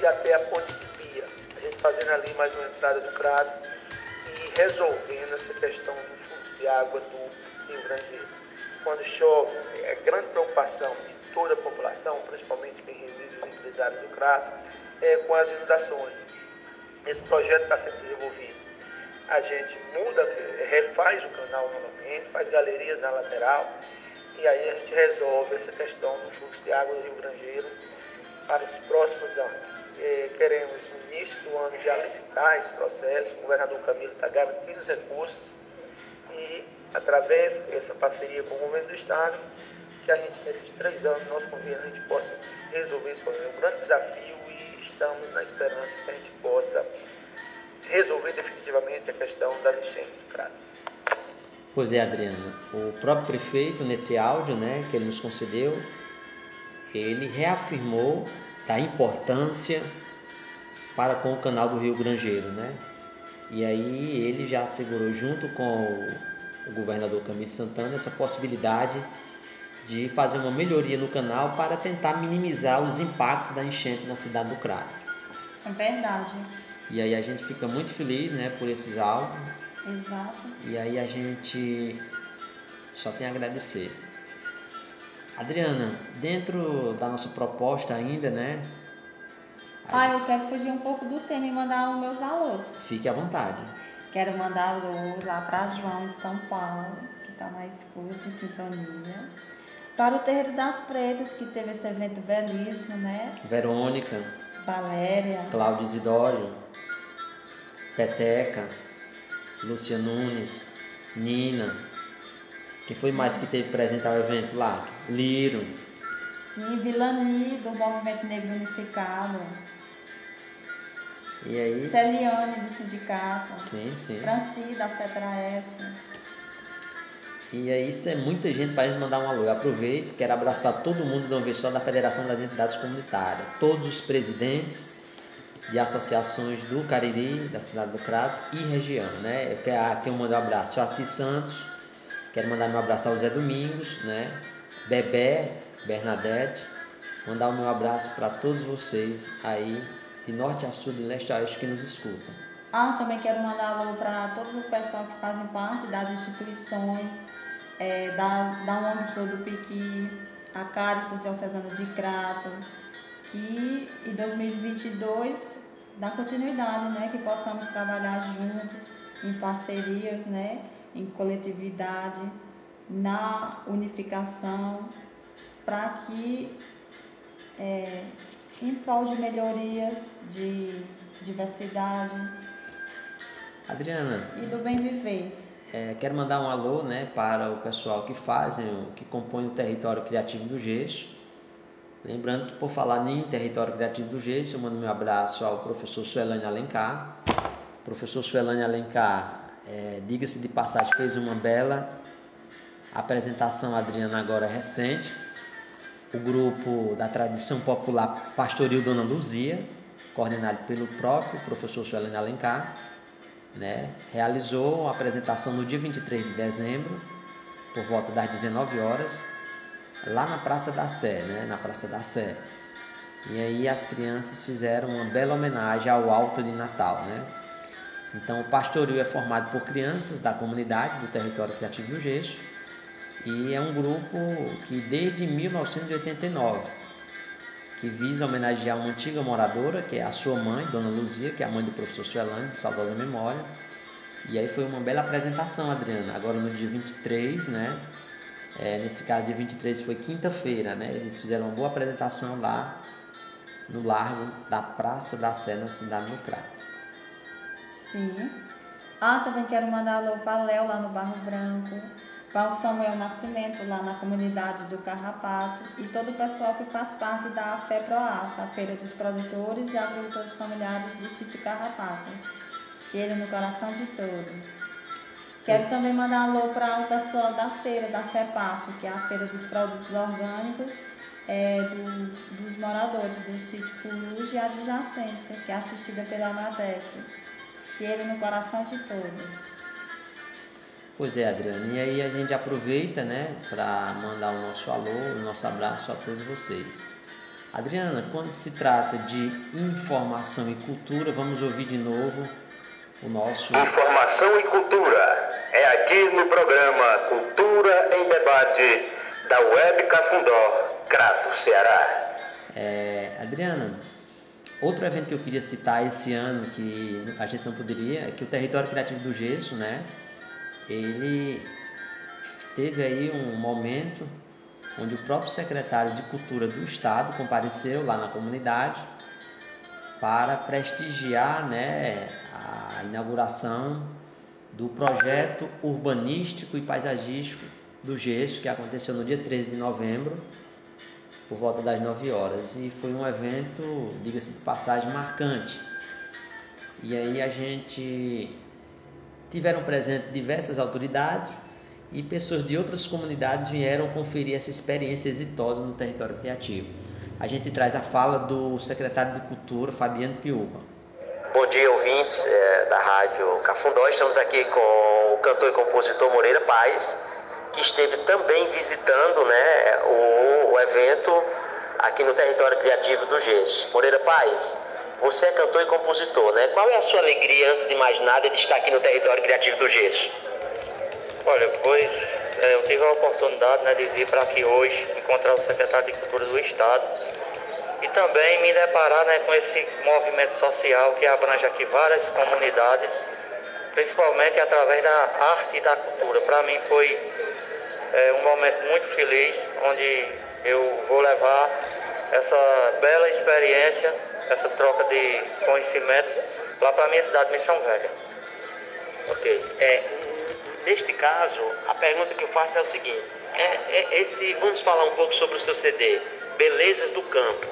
e até a ponte de Pia. A gente fazendo ali mais uma entrada do Crato e resolvendo essa questão do fluxo de água do Rio Grangeiro. Quando chove, é grande preocupação de toda a população, principalmente quem reside os empresários do Crato, é com as inundações. Esse projeto está sendo desenvolvido. A gente muda, refaz o canal novamente, faz galerias na lateral e aí a gente resolve essa questão do fluxo de água do Rio Grangeiro para os próximos anos. E queremos, no início do ano, já licitar esse processo. O governador Camilo está garantindo os recursos e, através dessa parceria com o governo do Estado, que a gente, nesses três anos, nosso governo, a gente possa resolver esse problema. É um grande desafio e estamos na esperança que a gente possa resolver definitivamente a questão das enchentes do Crato. Pois é, Adriana. O próprio prefeito, nesse áudio né, que ele nos concedeu, ele reafirmou da importância para com o canal do Rio Grangeiro, né? E aí ele já assegurou junto com o governador Camilo Santana essa possibilidade de fazer uma melhoria no canal para tentar minimizar os impactos da enchente na cidade do Crato. É verdade. E aí a gente fica muito feliz, né, por esses álbuns. Exato. E aí a gente só tem a agradecer. Adriana, dentro da nossa proposta ainda, né? Ah, eu quero fugir um pouco do tema e mandar os meus alôs. Fique à vontade. Quero mandar alô lá para João em São Paulo, que está na escuta, em sintonia. Para o Terreiro das Pretas, que teve esse evento belíssimo, né? Verônica, Valéria, Cláudio Isidório, Peteca, Lúcia Nunes, Nina. Quem foi mais que teve presente ao evento lá? Liro. sim, Vilani, do Movimento Negro Unificado. E aí? Celiane, do sindicato. Sim, sim. Franci, da FETRAS. E aí isso é muita gente para a gente mandar um alô. Eu aproveito, quero abraçar todo mundo de uma vez só da Federação das Entidades Comunitárias, todos os presidentes de associações do Cariri, da cidade do Crato e região, né? Eu quero aqui eu mando um abraço ao Assis Santos, quero mandar um abraço ao Zé Domingos, né? Bebé, Bernadette, mandar o meu abraço para todos vocês aí de norte a sul, de leste a oeste que nos escutam. Ah, também quero mandar alô para todo o pessoal que fazem parte das instituições, é, da, da ONG Flor do Piqui, a Caritas Diocesana de Crato, que em 2022 dá continuidade, né? Que possamos trabalhar juntos, em parcerias, né? Em coletividade, na unificação, para que é, em prol de melhorias, de diversidade Adriana, e do bem viver. É, quero mandar um alô né, para o pessoal que fazem, que compõe o território criativo do Gesso. Lembrando que por falar em território criativo do Gesso, eu mando meu abraço ao professor Suelane Alencar. O professor Suelane Alencar, é, diga-se de passagem, fez uma bela apresentação, Adriana, agora recente. O grupo da tradição popular Pastoril Dona Luzia, coordenado pelo próprio professor Suelane Alencar né, realizou a apresentação no dia 23 de dezembro, por volta das 19 horas, lá na Praça da Sé, né, na Praça da Sé. E aí as crianças fizeram uma bela homenagem ao Alto de Natal, né? Então o pastoril é formado por crianças da comunidade do território criativo do Gesso e é um grupo que desde 1989 que visa homenagear uma antiga moradora, que é a sua mãe, Dona Luzia, que é a mãe do professor Suelane, de saudosa memória. E aí foi uma bela apresentação, Adriana. Agora no dia 23, né? É, nesse caso, dia 23 foi quinta-feira, né? Eles fizeram uma boa apresentação lá no largo da Praça da Sé, na cidade do Crato. Sim. Ah, também quero mandar alô para Léo lá no Barro Branco, para o Samuel Nascimento lá na comunidade do Carrapato e todo o pessoal que faz parte da FEPROAF, a Feira dos Produtores e Agricultores Familiares do sítio Carrapato. Cheiro no coração de todos. Quero também mandar alô para o pessoal da feira da FEPAF, que é a Feira dos Produtos Orgânicos é, dos, dos moradores do sítio Coruja e adjacência, que é assistida pela Amadece. Cheiro no coração de todos. Pois é, Adriana. E aí a gente aproveita, né, para mandar o nosso alô, o nosso abraço a todos vocês. Adriana, quando se trata de informação e cultura, vamos ouvir de novo o nosso. Informação e cultura é aqui no programa Cultura em Debate da Web Cafundó, Crato, Ceará. É, Adriana, outro evento que eu queria citar esse ano que a gente não poderia é que o Território Criativo do Gesso, né? Ele teve aí um momento onde o próprio secretário de Cultura do Estado compareceu lá na comunidade para prestigiar né, a inauguração do projeto urbanístico e paisagístico do Gesso, que aconteceu no dia 13 de novembro, por volta das 9 horas. E foi um evento, diga-se de passagem, marcante. E aí a gente tiveram presente diversas autoridades e pessoas de outras comunidades vieram conferir essa experiência exitosa no território criativo. A gente traz a fala do secretário de Cultura, Fabiano Piuba. Bom dia, ouvintes é, da Rádio Cafundó. Estamos aqui com o cantor e compositor Moreira Paz, que esteve também visitando né, o, o evento aqui no território criativo do Gesso. Moreira Paz, Você é cantor e compositor, né? Qual é a sua alegria, antes de mais nada, de estar aqui no território criativo do Gesso? Olha, pois é, eu tive a oportunidade né, de vir para aqui hoje, encontrar o secretário de Cultura do Estado e também me deparar né, com esse movimento social que abrange aqui várias comunidades, principalmente através da arte e da cultura. Para mim foi é, um momento muito feliz, onde eu vou levar essa bela experiência, essa troca de conhecimentos lá para a minha cidade, Missão Velha. Ok. É, neste caso, a pergunta que eu faço é o seguinte: é, é esse, vamos falar um pouco sobre o seu CD, Belezas do Campo.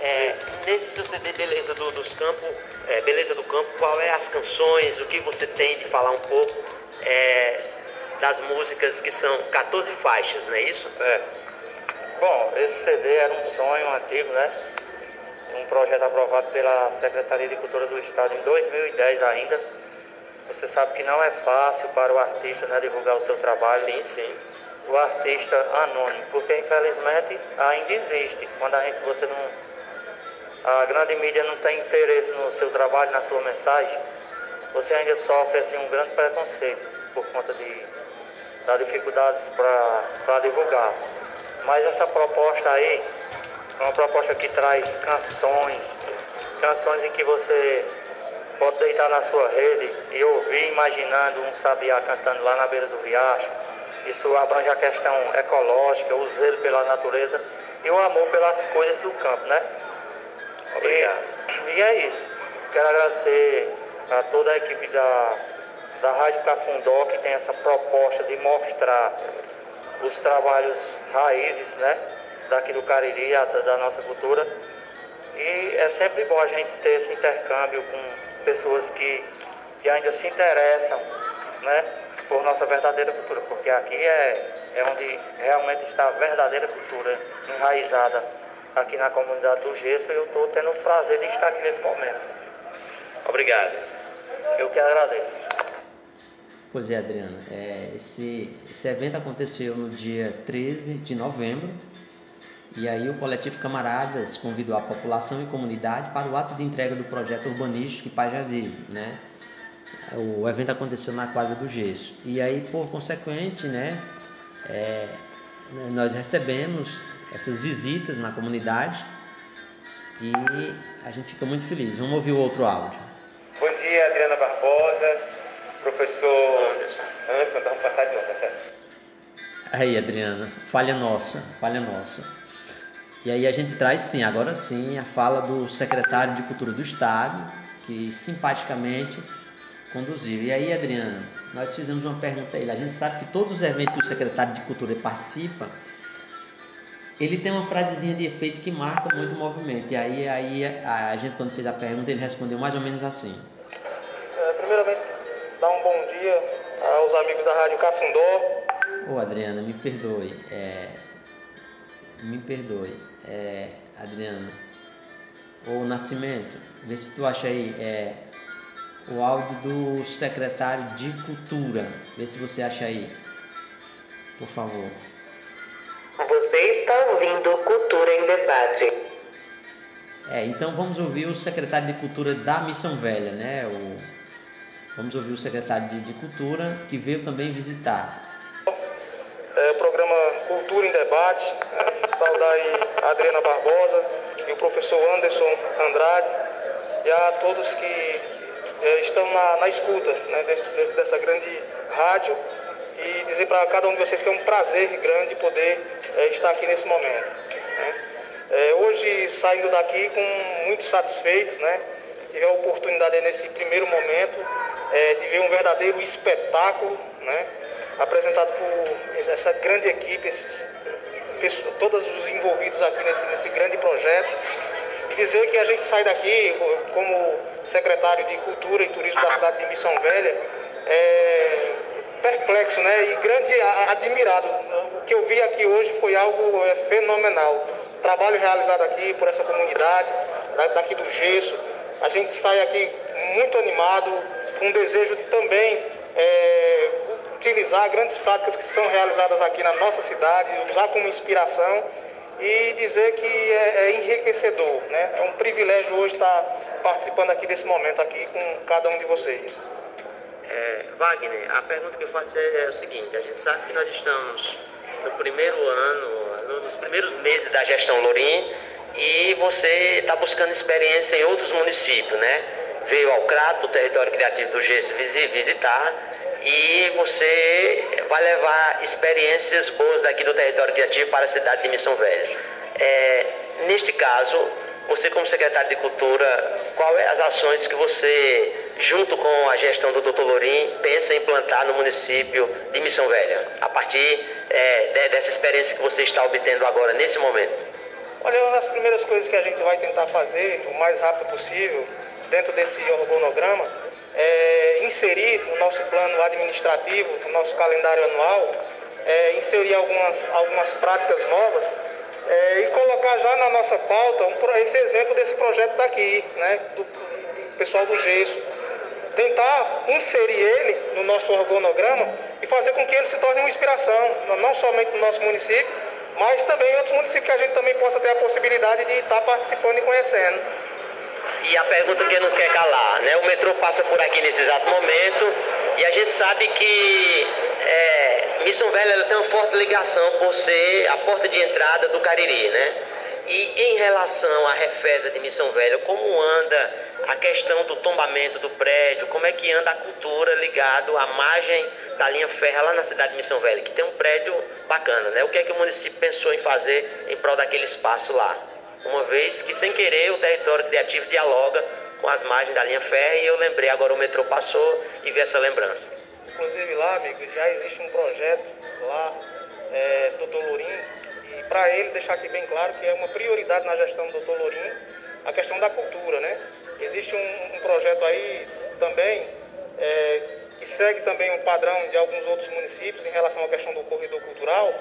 É, nesse seu CD Beleza do, dos Campos, é, Beleza do Campo, qual é as canções, o que você tem de falar um pouco é, das músicas que são 14 faixas, não é isso? É. Bom, esse CD era um sonho antigo, né? Um projeto aprovado pela Secretaria de Cultura do Estado em 2010 ainda. Você sabe que não é fácil para o artista né, divulgar o seu trabalho. Sim, sim. O artista anônimo, porque infelizmente ainda existe. Quando a gente, você não. A grande mídia não tem interesse no seu trabalho, na sua mensagem, você ainda sofre assim, um grande preconceito por conta de, das dificuldades para divulgar. Mas essa proposta aí é uma proposta que traz canções, canções em que você pode deitar na sua rede e ouvir imaginando um sabiá cantando lá na beira do riacho. Isso abrange a questão ecológica, o zelo pela natureza e o amor pelas coisas do campo, né? Obrigado. E, e é isso. Quero agradecer a toda a equipe da, da Rádio Cafundó que tem essa proposta de mostrar os trabalhos raízes, né? Daqui do Cariri, da nossa cultura. E é sempre bom a gente ter esse intercâmbio com pessoas que, que ainda se interessam, né? Por nossa verdadeira cultura, porque aqui é, é onde realmente está a verdadeira cultura enraizada aqui na comunidade do Gesso e eu estou tendo o prazer de estar aqui nesse momento. Obrigado. Eu que agradeço. Pois é, Adriana, é, esse, esse evento aconteceu no dia 13 de novembro e aí o coletivo Camaradas convidou a população e comunidade para o ato de entrega do projeto urbanístico Pajazis, né? O evento aconteceu na quadra do Gesso e aí por consequente, né, é, nós recebemos essas visitas na comunidade e a gente fica muito feliz. Vamos ouvir o outro áudio. Bom dia, Adriana Barbosa, professor Anderson. Então vamos passar de novo, tá certo? Aí, Adriana, falha nossa, falha nossa. E aí a gente traz sim, agora sim, a fala do secretário de Cultura do Estado, que simpaticamente conduziu. E aí, Adriana, nós fizemos uma pergunta a ele. A gente sabe que todos os eventos que o secretário de Cultura participa, ele tem uma frasezinha de efeito que marca muito o movimento. E aí, aí a, a gente, quando fez a pergunta, ele respondeu mais ou menos assim. É, primeiramente, dar um bom dia aos amigos da Rádio Cafundó. Ô, Adriana, me perdoe. É, me perdoe. É, Adriana. Ô, Nascimento, vê se tu acha aí é, o áudio do secretário de Cultura. Vê se você acha aí. Por favor. Você está ouvindo Cultura em Debate. É, então vamos ouvir o secretário de Cultura da Missão Velha, né? O, vamos ouvir o secretário de, de Cultura que veio também visitar. É, o programa Cultura em Debate. Saudar a Adriana Barbosa e o professor Anderson Andrade e a todos que é, estão na, na escuta né, desse, desse, dessa grande rádio e dizer para cada um de vocês que é um prazer grande poder é, estar aqui nesse momento. Né? É, hoje, saindo daqui com muito satisfeito, né? Tive a oportunidade nesse primeiro momento é, de ver um verdadeiro espetáculo né? apresentado por essa grande equipe, esses, todos os envolvidos aqui nesse, nesse grande projeto. E dizer que a gente sai daqui como secretário de Cultura e Turismo da cidade de Missão Velha, é, perplexo, né? E grande admirado. O que eu vi aqui hoje foi algo é, fenomenal. Trabalho realizado aqui por essa comunidade, daqui do Gesso. A gente sai aqui muito animado, com desejo de também é, utilizar grandes práticas que são realizadas aqui na nossa cidade, usar como inspiração e dizer que é, é enriquecedor, né? É um privilégio hoje estar participando aqui desse momento aqui com cada um de vocês. É, Wagner, a pergunta que eu faço é, é o seguinte: a gente sabe que nós estamos no primeiro ano, nos primeiros meses da gestão Lorim, e você está buscando experiência em outros municípios, né? Veio ao Crato, o território criativo do GES, visitar e você vai levar experiências boas daqui do território criativo para a cidade de Missão Velha. É, neste caso, você como secretário de Cultura, quais é as ações que você, junto com a gestão do Dr. Lorim, pensa em implantar no município de Missão Velha, a partir é, dessa experiência que você está obtendo agora, nesse momento? Olha, uma das primeiras coisas que a gente vai tentar fazer, o mais rápido possível, dentro desse organograma, é inserir no nosso plano administrativo, no nosso calendário anual, é, inserir algumas, algumas práticas novas é, e colocar já na nossa pauta um, esse exemplo desse projeto daqui, né, do, pessoal do gesso. Tentar inserir ele no nosso organograma e fazer com que ele se torne uma inspiração, não somente no nosso município, mas também outros municípios que a gente também possa ter a possibilidade de estar participando e conhecendo. E a pergunta que não quer calar, né? O metrô passa por aqui nesse exato momento e a gente sabe que é, Missão Velha ela tem uma forte ligação por ser a porta de entrada do Cariri, né? E em relação à refesa de Missão Velha, como anda a questão do tombamento do prédio, como é que anda a cultura ligado à margem da linha ferra lá na cidade de Missão Velha, que tem um prédio bacana, né? O que é que o município pensou em fazer em prol daquele espaço lá? Uma vez que sem querer o território criativo dialoga com as margens da linha ferra e eu lembrei, agora o metrô passou e vi essa lembrança. Inclusive lá, amigo, já existe um projeto lá é, do Dr. Lourinho e para ele deixar aqui bem claro que é uma prioridade na gestão do Dr. Lourinho a questão da cultura, né? Existe um, um projeto aí também é, que segue também um padrão de alguns outros municípios em relação à questão do corredor cultural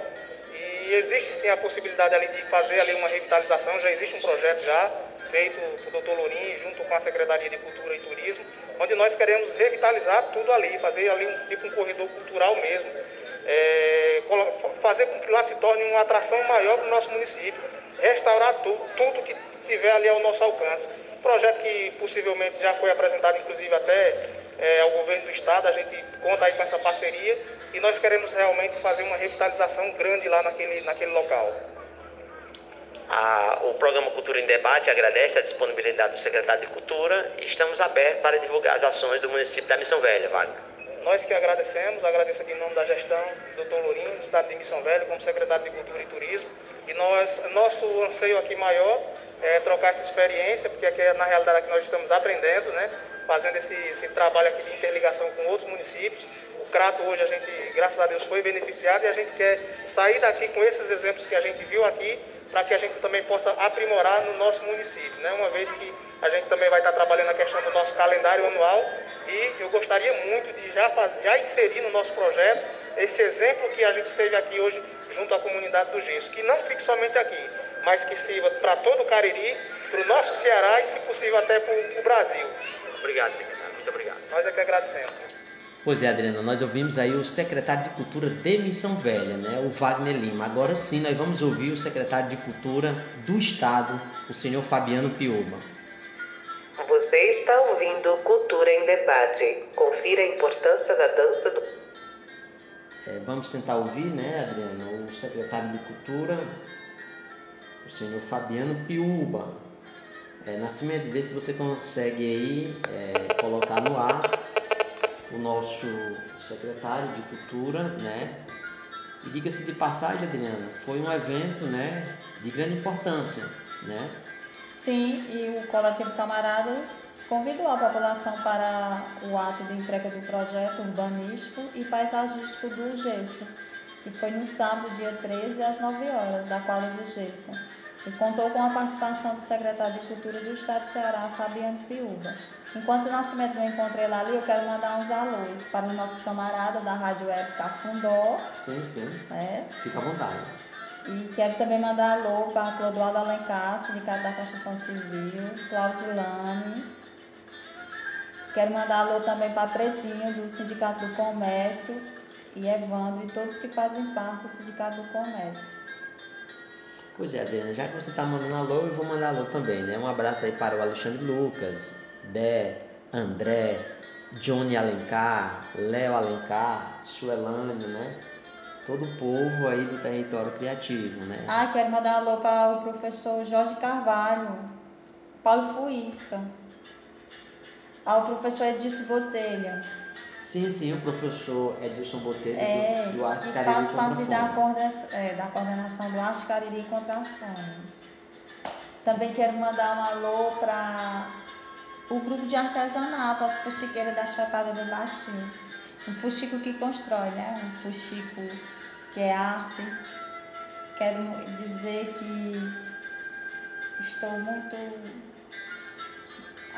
e existe sim a possibilidade ali de fazer ali uma revitalização, já existe um projeto já feito pelo Dr. Lourinho junto com a Secretaria de Cultura e Turismo, onde nós queremos revitalizar tudo ali, fazer ali um tipo um corredor cultural mesmo, é, fazer com que lá se torne uma atração maior para o nosso município, restaurar tu, tudo que tiver ali ao nosso alcance. Projeto que possivelmente já foi apresentado, inclusive até é, ao governo do estado, a gente conta aí com essa parceria e nós queremos realmente fazer uma revitalização grande lá naquele, naquele local. A, o programa Cultura em Debate agradece a disponibilidade do secretário de Cultura e estamos abertos para divulgar as ações do município da Missão Velha, Wagner. Nós que agradecemos, agradeço aqui em nome da gestão do Dr. Lourinho, do Estado de Missão Velha, como secretário de Cultura e Turismo. E nós, nosso anseio aqui maior é trocar essa experiência, porque aqui é na realidade que nós estamos aprendendo, né? fazendo esse, esse trabalho aqui de interligação com outros municípios. O Crato hoje a gente, graças a Deus, foi beneficiado e a gente quer sair daqui com esses exemplos que a gente viu aqui para que a gente também possa aprimorar no nosso município, né? uma vez que a gente também vai estar trabalhando a questão do nosso calendário anual e eu gostaria muito de já, já inserir no nosso projeto esse exemplo que a gente teve aqui hoje junto à comunidade do Gesso, que não fique somente aqui, mas que sirva para todo o Cariri, para o nosso Ceará e, se possível, até para o Brasil. Obrigado, secretário. Muito obrigado. Nós é que agradecemos. Pois é, Adriana, nós ouvimos aí o secretário de Cultura de Missão Velha, né, o Wagner Lima. Agora sim, nós vamos ouvir o secretário de Cultura do Estado, o senhor Fabiano Pioma. Você está ouvindo Cultura em Debate. Confira a importância da dança do. É, vamos tentar ouvir, né, Adriana, o secretário de Cultura, o senhor Fabiano Piuba. É, Nascimento, vê se você consegue aí é, colocar no ar o nosso secretário de Cultura, né? E diga-se de passagem, Adriana, foi um evento, né, de grande importância, né? Sim, e o Coletivo Camaradas convidou a população para o ato de entrega do projeto urbanístico e paisagístico do Gesso, que foi no sábado, dia 13, às 9 horas, da quadra do Gesso. E contou com a participação do secretário de Cultura do Estado de Ceará, Fabiano Piúba. Enquanto o Nascimento não encontrei lá ali, eu quero mandar uns alôs para os nossos camaradas da Rádio Web Cafundó. Sim, sim. Né? Fica à vontade. E quero também mandar alô para Clodoaldo Alencar, Sindicato da Construção Civil, Claudilane. Quero mandar alô também para Pretinho, do Sindicato do Comércio, e Evandro e todos que fazem parte do Sindicato do Comércio. Pois é, Adriana, já que você está mandando alô, eu vou mandar alô também, né? Um abraço aí para o Alexandre Lucas, Dé, André, Johnny Alencar, Léo Alencar, Suelânio, né? Todo o povo aí do território criativo, né? Ah, quero mandar alô para o professor Jorge Carvalho, Paulo Fuisca, ao professor Edilson Botelho. Sim, sim, o professor Edilson Botelho É, do, do Artes Cariri faz parte da, coordenação, é, da coordenação do Arte Cariri contra a Fome. Também quero mandar um alô para o grupo de artesanato, as fuxiqueiras da Chapada do Baixio. Um fuxico que constrói, né? Um fuxico que é arte. Quero dizer que estou muito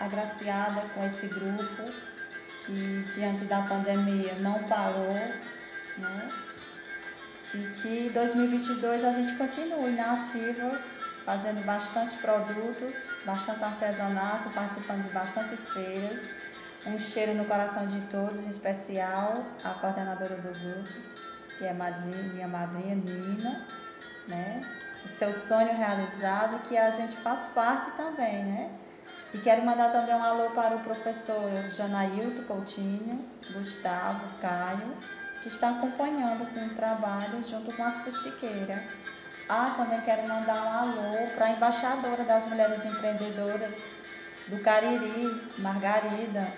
agraciada com esse grupo que diante da pandemia não parou, né? E que 2022 a gente continue na ativa, fazendo bastante produtos, bastante artesanato, participando de bastante feiras. Um cheiro no coração de todos, em especial a coordenadora do grupo, que é minha madrinha Nina, né? O seu sonho realizado, que a gente faz parte também, né? E quero mandar também um alô para o professor Janailton Coutinho, Gustavo, Caio, que está acompanhando com o trabalho junto com as fuxiqueiras. Ah, também quero mandar um alô para a embaixadora das mulheres empreendedoras do Cariri, Margarida,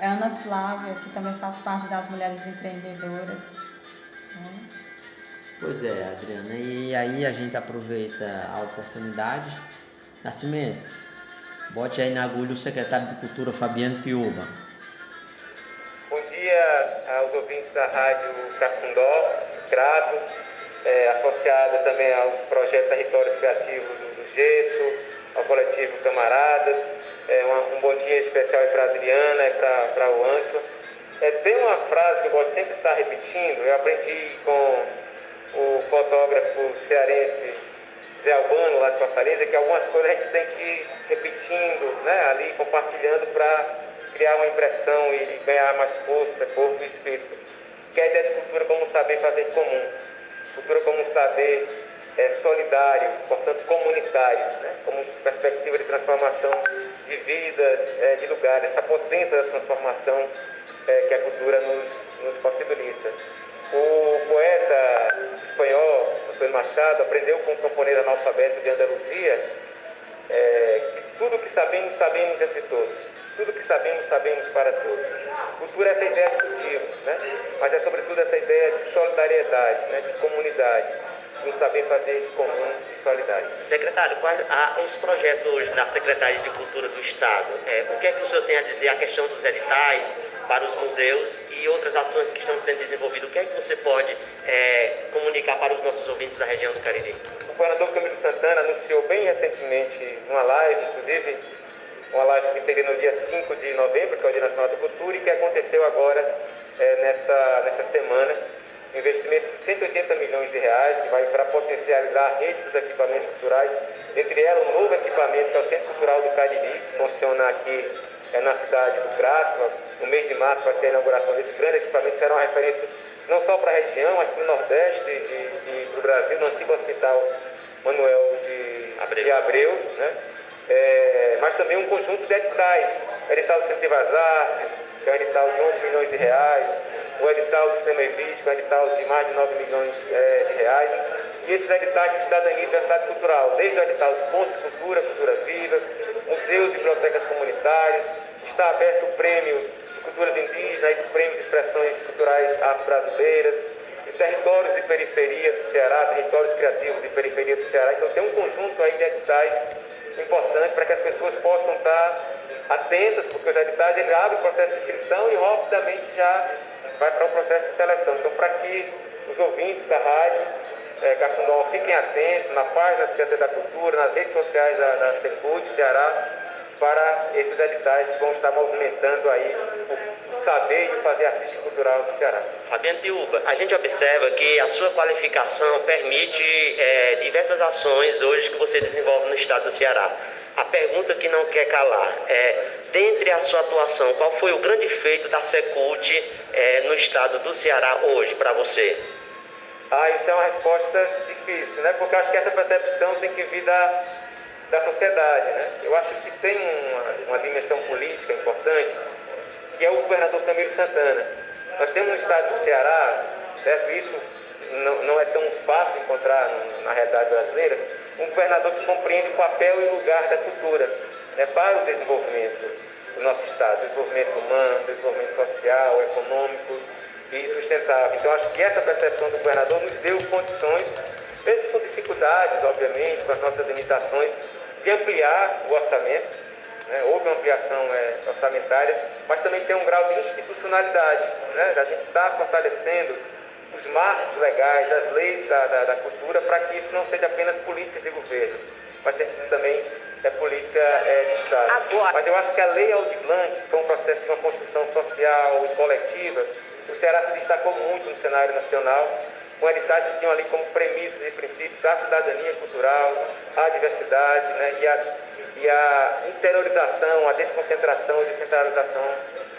Ana Flávia, que também faz parte das mulheres empreendedoras. né? Pois é, Adriana, e aí a gente aproveita a oportunidade. Nascimento, bote aí na agulha o secretário de Cultura, Fabiano Piuba. Bom dia aos ouvintes da Rádio Cafundó, grato, é, associada também ao projeto Territórios Criativos do, do Gesso, ao coletivo Camaradas. É, uma- um bom dia especial para a Adriana e para o Anderson. É, tem uma frase que eu gosto sempre de estar repetindo, eu aprendi com o fotógrafo cearense Zé Albano, lá de Fortaleza, que algumas coisas a gente tem que ir repetindo, né, ali, compartilhando para criar uma impressão e ganhar mais força, corpo e espírito. Que a ideia de cultura como saber fazer comum. Cultura como saber é, solidário, portanto comunitário, né, como perspectiva de transformação de vidas, é, de lugares, essa potência da transformação é, que a cultura nos, nos possibilita. O poeta espanhol, Antônio Machado, aprendeu com o camponês analfabeto de Andaluzia é, que tudo que sabemos, sabemos entre todos. Tudo que sabemos, sabemos para todos. Cultura é essa ideia de cultivo, né? mas é sobretudo essa ideia de solidariedade, né? de comunidade, de um saber fazer comum e solidário. Secretário, quais ah, os projetos da Secretaria de Cultura do Estado? É, o que é que o senhor tem a dizer a questão dos editais para os museus outras ações que estão sendo desenvolvidas? O que é que você pode é, comunicar para os nossos ouvintes da região do Cariri? O governador Camilo Santana anunciou bem recentemente, numa live, inclusive, uma live que seria no dia 5 de novembro, que é o Dia Nacional da Cultura, e que aconteceu agora eh, nessa, nessa semana, um investimento de 180 milhões de reais, que vai para potencializar a rede dos equipamentos culturais, entre elas um novo equipamento, que é o Centro Cultural do Cariri, que funciona aqui eh, na cidade do Crato. No mês de março vai ser a inauguração desse grande equipamento, será uma referência não só para a região, mas para o Nordeste e, e para o Brasil, no antigo hospital Manuel de Abreu, de Abreu né? É, mas também um conjunto de editais, edital do Incentivo às Artes, que é um edital de 11 milhões de reais, o edital do e Vídeo, que é um edital de mais de 9 milhões é, de reais, e esses editais de cidadania e diversidade cultural, desde o edital de pontos de cultura, cultura viva, museus e bibliotecas comunitárias, está aberto o prêmio de culturas indígenas e o prêmio de expressões culturais afro-brasileiras, territórios de periferia do Ceará, territórios criativos de periferia do Ceará. Então tem um conjunto aí de editais importante para que as pessoas possam estar atentas, porque os editais ele abre o processo de inscrição e rapidamente já vai para o processo de seleção. Então para que os ouvintes da rádio é, Cafundó fiquem atentos na página da Secretaria da Cultura, nas redes sociais da, da Secult, Ceará, para esses editais que vão estar movimentando aí o, saber e o fazer artístico e cultural do Ceará. Fabiano Piuba, a gente observa que a sua qualificação permite é, diversas ações hoje que você desenvolve no estado do Ceará. A pergunta que não quer calar é, dentre a sua atuação, qual foi o grande feito da Secult é, no estado do Ceará hoje para você? Ah, isso é uma resposta difícil, né? Porque acho que essa percepção tem que vir da, da sociedade, né? Eu acho que tem uma, uma dimensão política importante, que é o governador Camilo Santana. Nós temos no estado do Ceará, certo? Isso não, não é tão fácil encontrar na realidade brasileira, um governador que compreende o papel e lugar da cultura né, para o desenvolvimento do nosso Estado, desenvolvimento humano, desenvolvimento social, econômico e sustentável. Então, acho que essa percepção do governador nos deu condições, mesmo com dificuldades, obviamente, com as nossas limitações, de ampliar o orçamento. Né? Houve uma ampliação é, orçamentária, mas também tem um grau de institucionalidade. Né? A gente está fortalecendo os marcos legais, as leis da, da, da cultura, para que isso não seja apenas política de governo, mas também é política é, de Estado. Agora. Mas eu acho que a Lei Aldir Blanc, que foi um processo de uma construção social e coletiva, o Ceará se destacou muito no cenário nacional, que tinham ali como premissas e princípios a cidadania cultural, a diversidade né, e, a, e a interiorização, a desconcentração e descentralização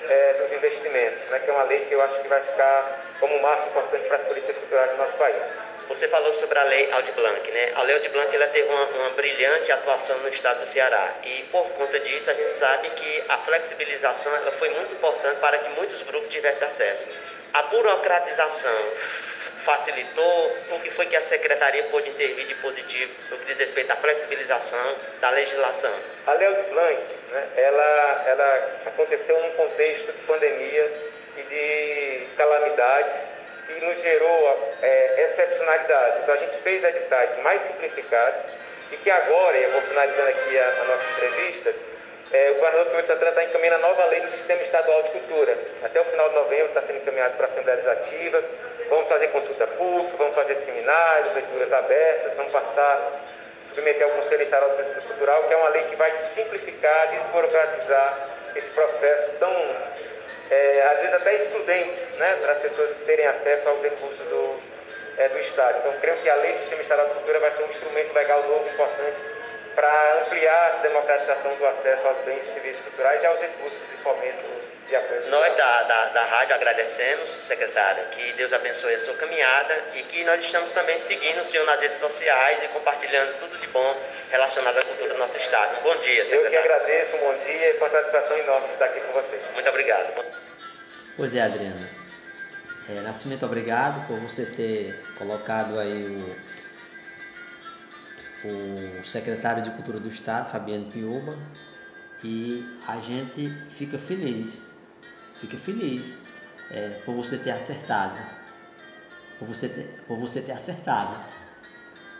é, dos investimentos, né, que é uma lei que eu acho que vai ficar como um marco importante para as políticas culturais do nosso país. Você falou sobre a Lei Aldir Blanc, né? A Lei Aldir Blanc ela teve uma, uma, brilhante atuação no estado do Ceará e por conta disso a gente sabe que a flexibilização ela foi muito importante para que muitos grupos tivessem acesso. A burocratização facilitou, o que foi que a secretaria pôde intervir de positivo no que diz respeito à flexibilização da legislação? A Lei Aldir né, ela, ela aconteceu num contexto de pandemia e de calamidades e nos gerou é, excepcionalidade. Então a gente fez editais mais simplificados e que agora, e eu vou finalizando aqui a, a nossa entrevista, é, o governador Pedro Santana está encaminhando a nova lei do Sistema Estadual de Cultura. Até o final de novembro está sendo encaminhado para a Assembleia Legislativa. Vamos fazer consulta pública, vamos fazer seminários, leituras abertas, vamos passar, submeter ao Conselho Estadual de Política Cultural, que é uma lei que vai simplificar, desburocratizar esse processo tão é, às vezes até excludentes, né, para as pessoas terem acesso aos recursos do, é, do Estado. Então, creio que a Lei do Sistema Estadual de Cultura vai ser um instrumento legal novo, importante, para ampliar a democratização do acesso aos bens e serviços culturais e aos recursos de fomento de apoio. Nós da, da, da rádio agradecemos, secretário, que Deus abençoe a sua caminhada e que nós estamos também seguindo o senhor nas redes sociais e compartilhando tudo de bom relacionado à cultura do nosso Estado. Bom dia, secretário. Eu que agradeço, um bom dia e com satisfação enorme estar aqui com vocês. Muito obrigado. Pois é, Adriana. É, Nascimento, obrigado por você ter colocado aí o, o secretário de Cultura do Estado, Fabiano Piuba, e a gente fica feliz, fica feliz é, por você ter acertado, por você ter, por você ter acertado.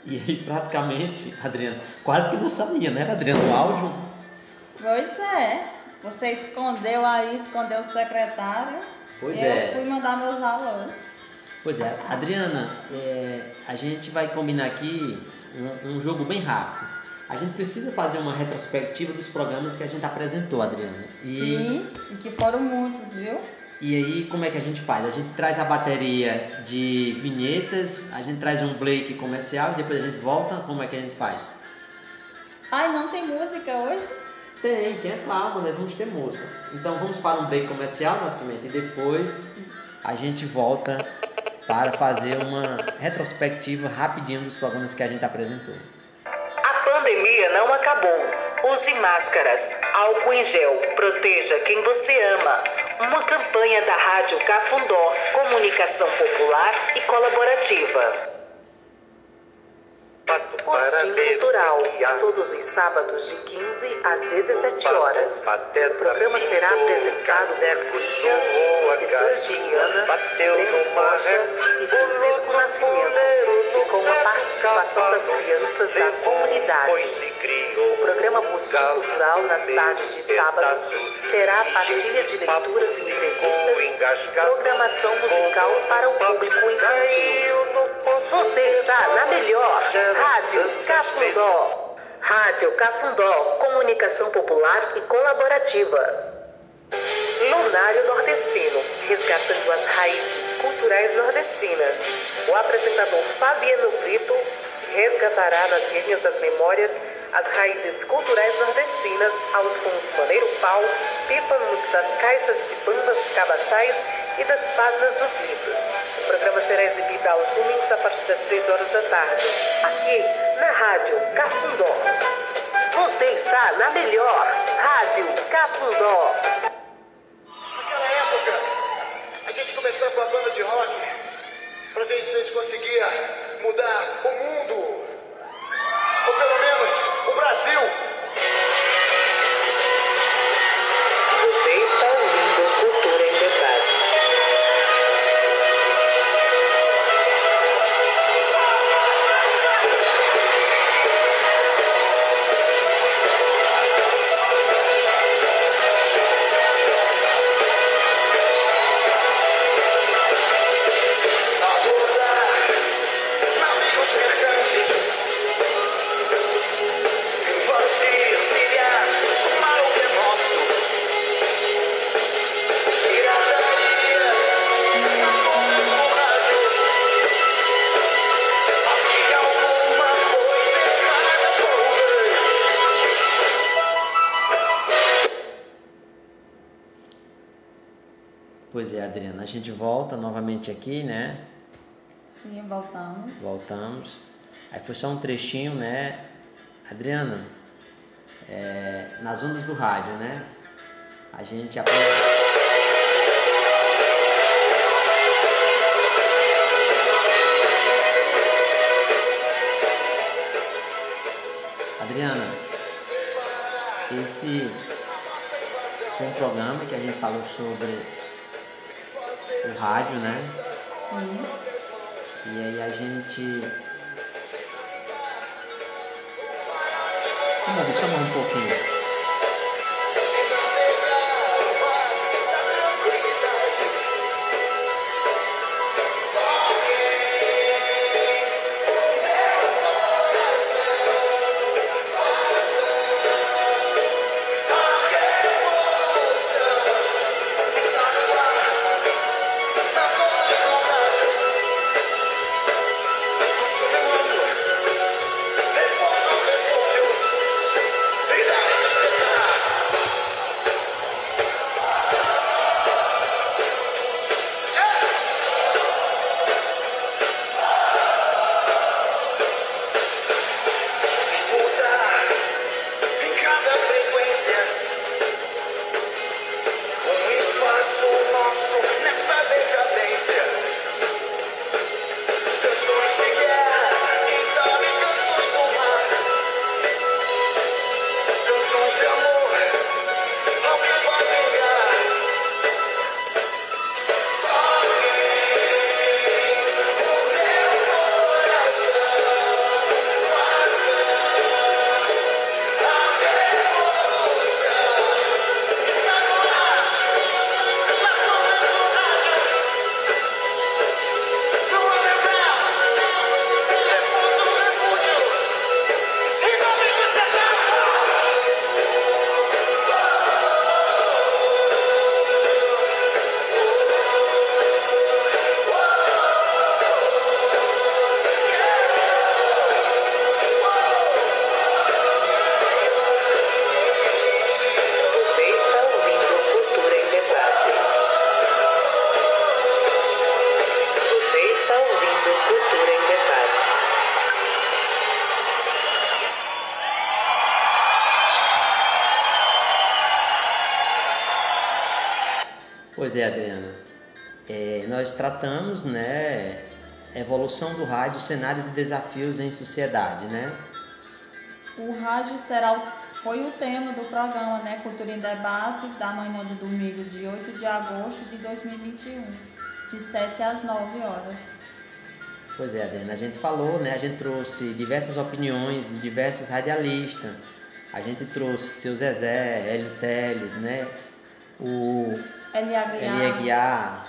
E aí praticamente, Adriana, quase que não sabia, né, Adriana, o áudio? Pois é. Você escondeu aí, escondeu o secretário. Pois eu é. fui mandar meus alôs. Pois é, Adriana, é, a gente vai combinar aqui um, um, jogo bem rápido. A gente precisa fazer uma retrospectiva dos programas que a gente apresentou, Adriana. E, Sim, e que foram muitos, viu? E aí, como é que a gente faz? A gente traz a bateria de vinhetas, a gente traz um break comercial e depois a gente volta. Como é que a gente faz? Ai, não tem música hoje? Tem, tem, é claro, nós vamos ter música. Então vamos para um break comercial, Nascimento, e depois a gente volta para fazer uma retrospectiva rapidinho dos programas que a gente apresentou. A pandemia não acabou. Use máscaras, álcool em gel, proteja quem você ama. Uma campanha da Rádio Cafundó, comunicação popular e colaborativa. Postinho Cultural, todos os sábados de 15 às 17 horas. O programa será apresentado por Cíntia, professora Juliana, Breno Rocha e Francisco Nascimento, e com a participação das crianças da comunidade. O programa Postinho Cultural, nas tardes de sábado, terá partilha de leituras e entrevistas, programação musical para o público infantil. Você está na melhor Rádio Cafundó. Rádio Cafundó, comunicação popular e colaborativa. Lunário Nordestino, resgatando as raízes culturais nordestinas. O apresentador Fabiano Brito resgatará nas linhas das memórias as raízes culturais nordestinas aos sons maneiro pau, Participa-nos das caixas de bandas cabaçais e das páginas dos livros. O programa será exibido aos domingos a partir das 3 horas da tarde, aqui na Rádio Cafundó. Você está na melhor Rádio Cafundó. Naquela época, a gente começava com a banda de rock pra gente, a gente conseguia mudar o mundo. Ou pelo menos o Brasil. Gente volta novamente aqui, né? Sim, voltamos. Voltamos. Aí foi só um trechinho, né? Adriana, é, nas ondas do rádio, né? A gente apre- Adriana, esse foi um programa que a gente falou sobre rádio, né? Sim. E aí a gente. Vamos só mais um pouquinho. Pois é, Adriana. É, nós tratamos, né, evolução do rádio, cenários e desafios em sociedade, né? O rádio será foi o tema do programa né, Cultura em Debate da manhã do domingo, de 8 de agosto de 2021, de 7 às 9 horas. Pois é, Adriana, a gente falou, né? A gente trouxe diversas opiniões de diversos radialistas. A gente trouxe seu Zezé, Hélio Teles, né? O Eli Aguiar, Eli Aguiar,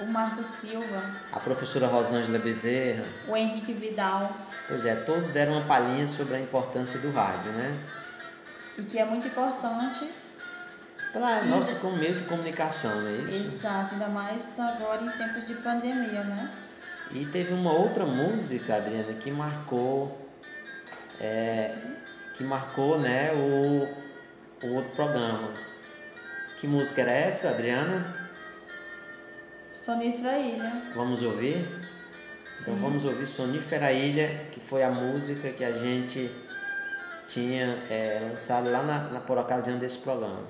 o Marco Silva, a professora Rosângela Bezerra. o Henrique Vidal, Pois é, todos deram uma palhinha sobre a importância do rádio, né? e que é muito importante. Para E nosso como meio de comunicação, não é isso? Exato, ainda mais agora em tempos de pandemia, né? E teve uma outra música, Adriana, que marcou, é, que marcou, né, o, o outro programa. Que música era essa, Adriana? Sonífera Ilha. Vamos ouvir? Então Sim. vamos ouvir Sonífera Ilha, que foi a música que a gente tinha é, lançado lá na, na- por ocasião desse programa.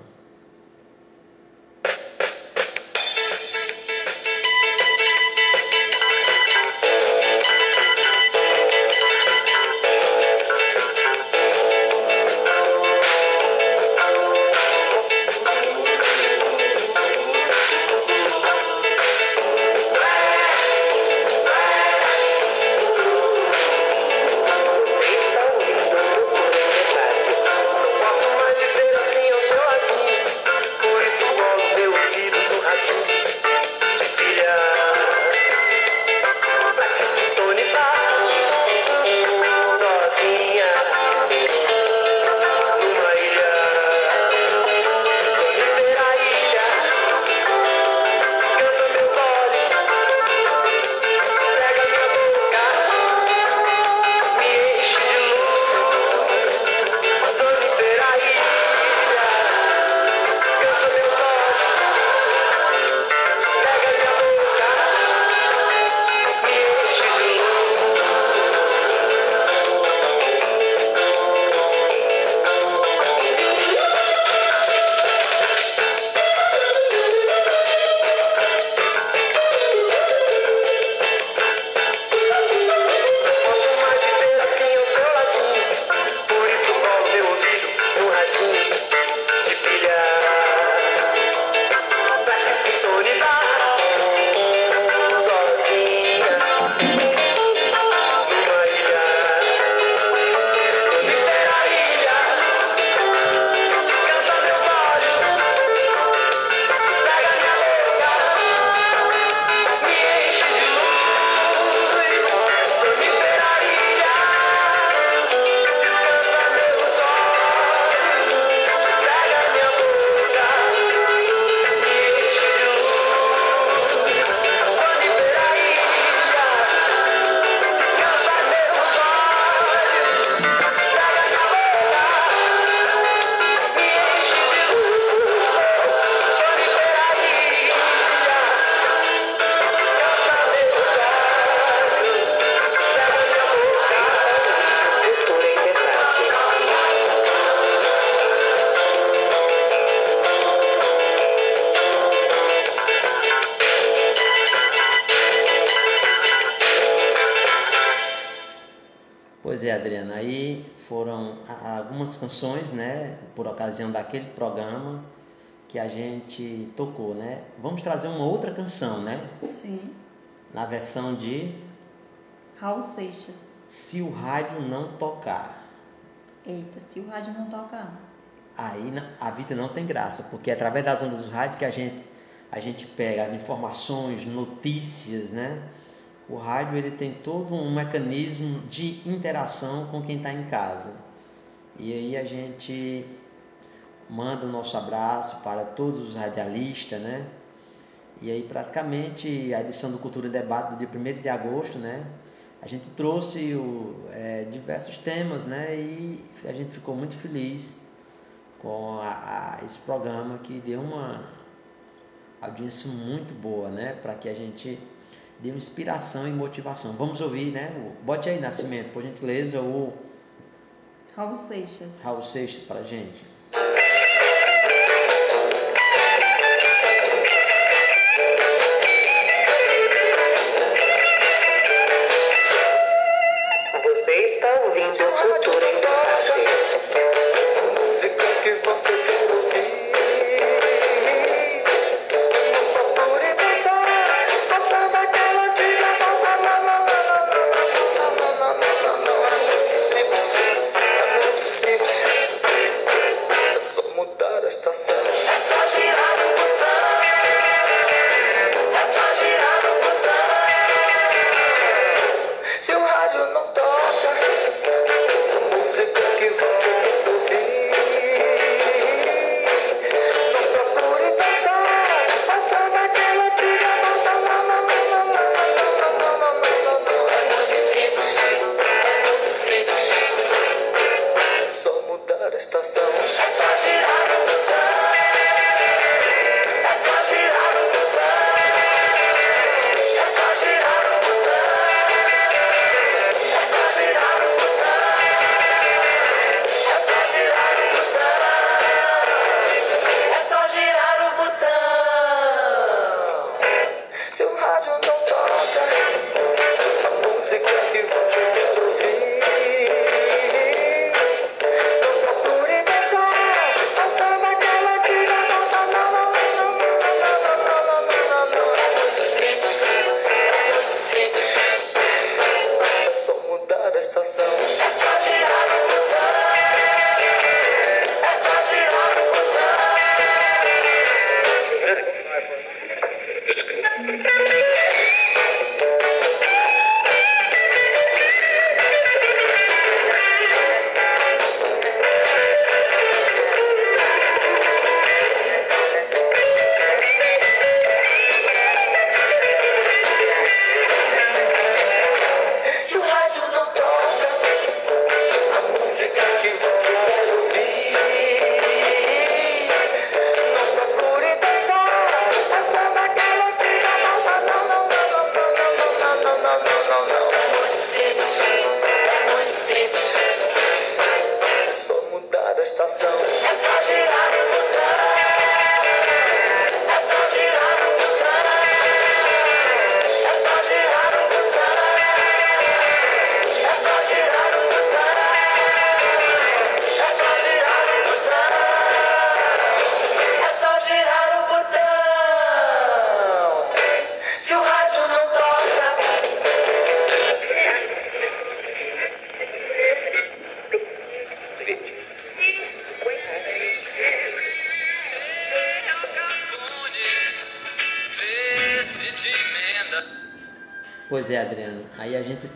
Canções, né, por ocasião daquele programa que a gente tocou, né? Vamos trazer uma outra canção, né? Sim. Na versão de Raul Seixas. Se o rádio não tocar. Eita, se o rádio não tocar. Aí a vida não tem graça, porque é através das ondas do rádio que a gente, a gente pega as informações, notícias, né? O rádio ele tem todo um mecanismo de interação com quem está em casa. E aí a gente manda o nosso abraço para todos os radialistas, né? E aí praticamente a edição do Cultura em Debate do dia 1 de agosto, né? A gente trouxe o, é, diversos temas, né? E a gente ficou muito feliz com a, a- esse programa que deu uma audiência muito boa, né? Para que a gente dê inspiração e motivação. Vamos ouvir, né? Bote aí, Nascimento, por gentileza, o Raul Seixas. Raul Seixas para gente.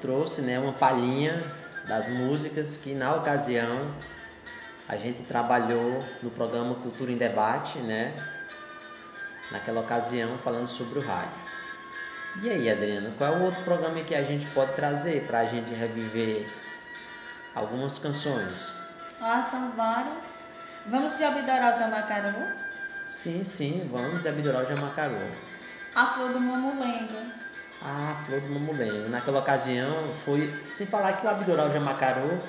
trouxe né, uma palhinha das músicas que na ocasião a gente trabalhou no programa Cultura em Debate, né? Naquela ocasião falando sobre o rádio. E aí, Adriano, qual é o outro programa que a gente pode trazer para a gente reviver algumas canções? Ah, são vários. Vamos de o Jamacaru? Sim, sim, vamos de o Jamacaru. A Flor do Mumulengo. Ah, Flor do Mamuleno. Naquela ocasião foi, sem falar que o Abdural Jamacaru,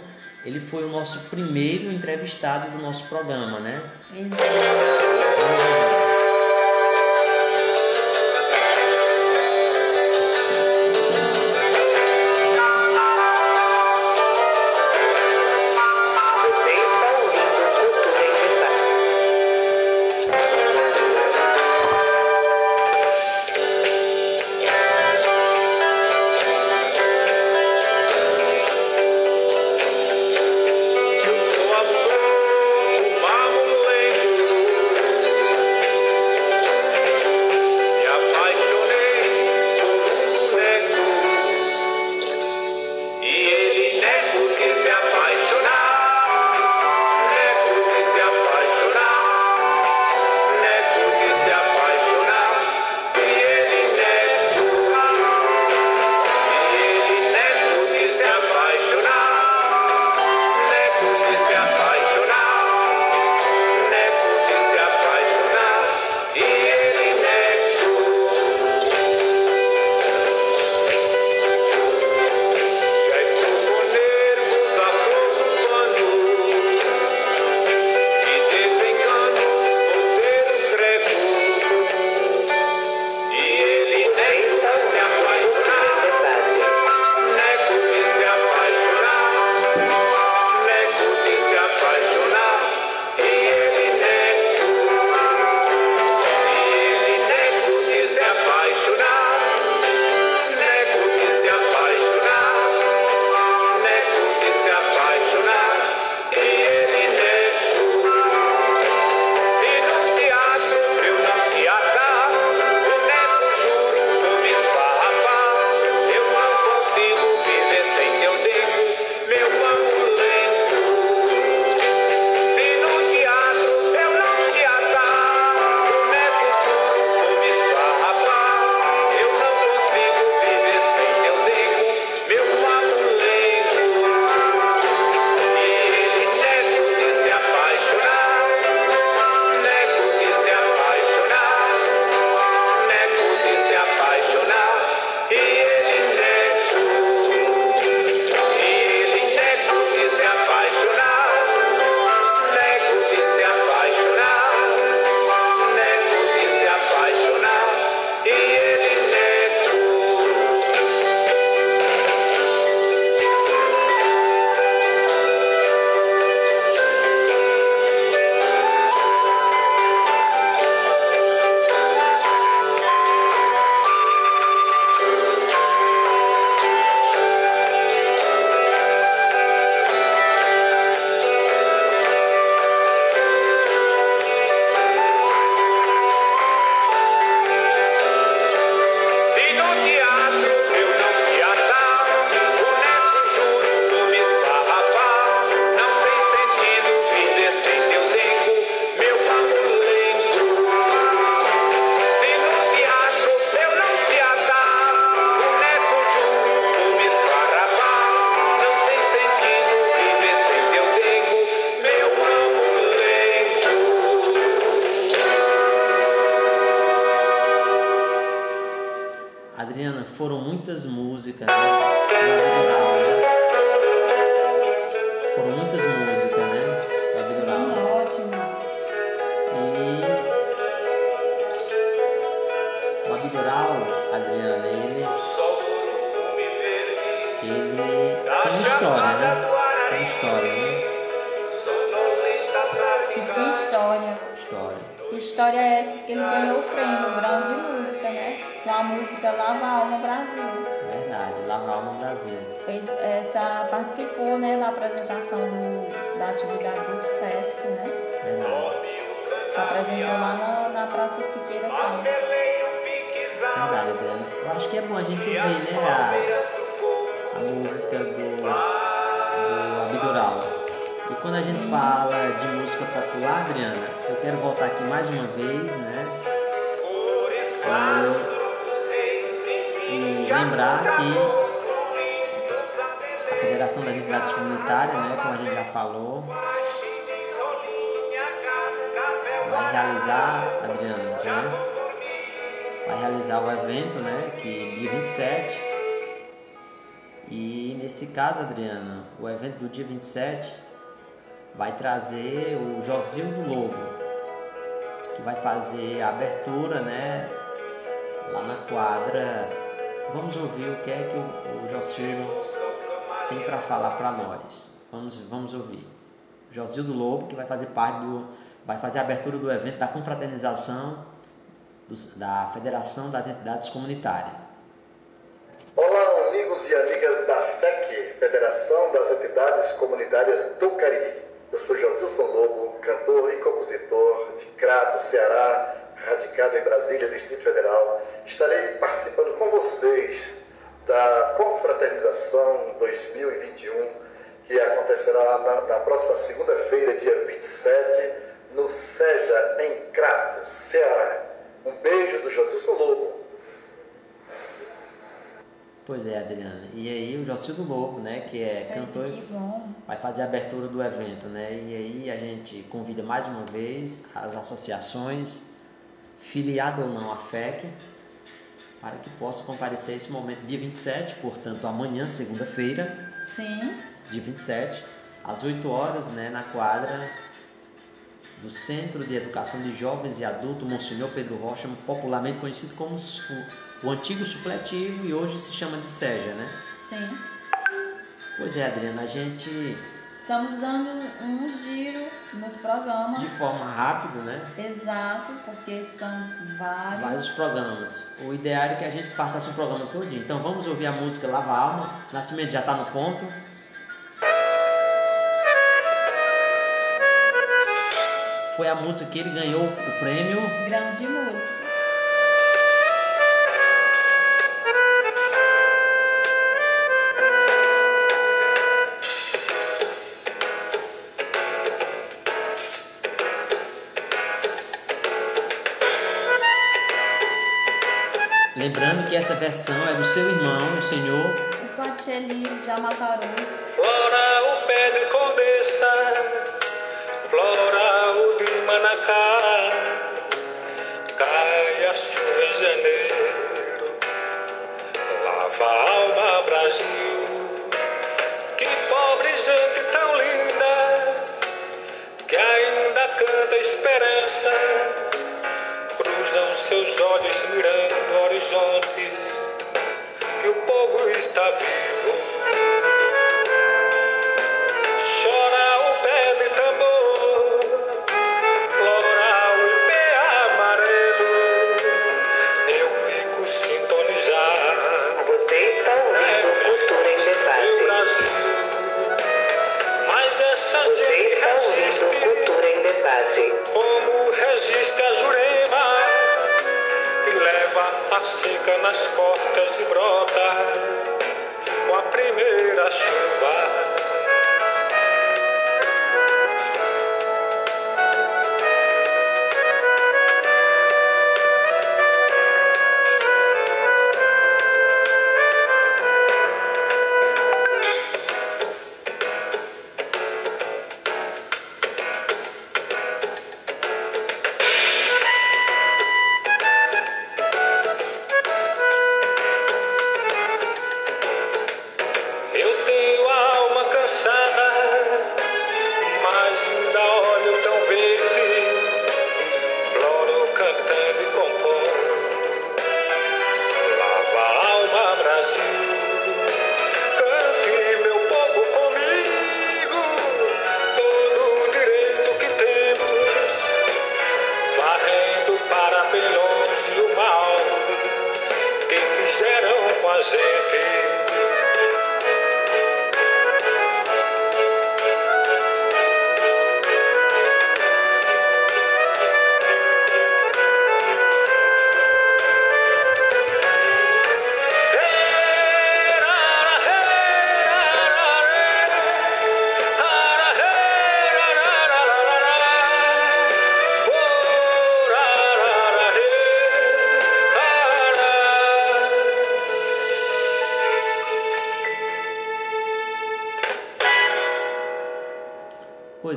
ele foi o nosso primeiro entrevistado do nosso programa, né? Exato. música. Né? Trazer o Josildo Lobo, que vai fazer a abertura, né? Lá na quadra. Vamos ouvir o que é que o, o tem para falar para nós. Vamos, vamos ouvir. Josildo Lobo, que vai fazer parte do vai fazer a abertura do evento da confraternização dos, da Federação das Entidades Comunitárias. Olá, amigos e amigas da FEC, Federação das Entidades Comunitárias do Cariri. Eu sou Josilson Lobo, cantor e compositor de Crato, Ceará, radicado em Brasília, Distrito Federal. Estarei participando com vocês da Confraternização 2021, que acontecerá na, na próxima segunda-feira, dia 27, no SEJA, em Crato, Ceará. Um beijo do Josilson Lobo. Pois é, Adriana. E aí o Jocildo Lobo, né, que é cantor, que vai fazer a abertura do evento, né? E aí a gente convida mais uma vez as associações, filiado ou não à FEC, para que possam comparecer esse momento dia 27, portanto amanhã, segunda-feira. Sim. Dia 27, às 8 horas, né, na quadra do Centro de Educação de Jovens e Adultos Monsenhor Pedro Rocha, popularmente conhecido como o, o antigo supletivo e hoje se chama de SEJA, né? Sim. Pois é, Adriana, a gente. Estamos dando um giro nos programas. De forma rápida, né? Exato, porque são vários. Vários programas. O ideal é que a gente passasse um programa todinho. Então vamos ouvir a música Lava a Alma. Nascimento já está no ponto. foi a música que ele ganhou o prêmio Grande Música. Versão é do seu irmão, o senhor o Pacheli Jamataru. Flora o pé de condessa, flora o de Manacá, cai a chuva em janeiro, lava a alma Brasil. Que pobre gente tão linda, que ainda canta esperança, cruzam seus olhos mirando o povo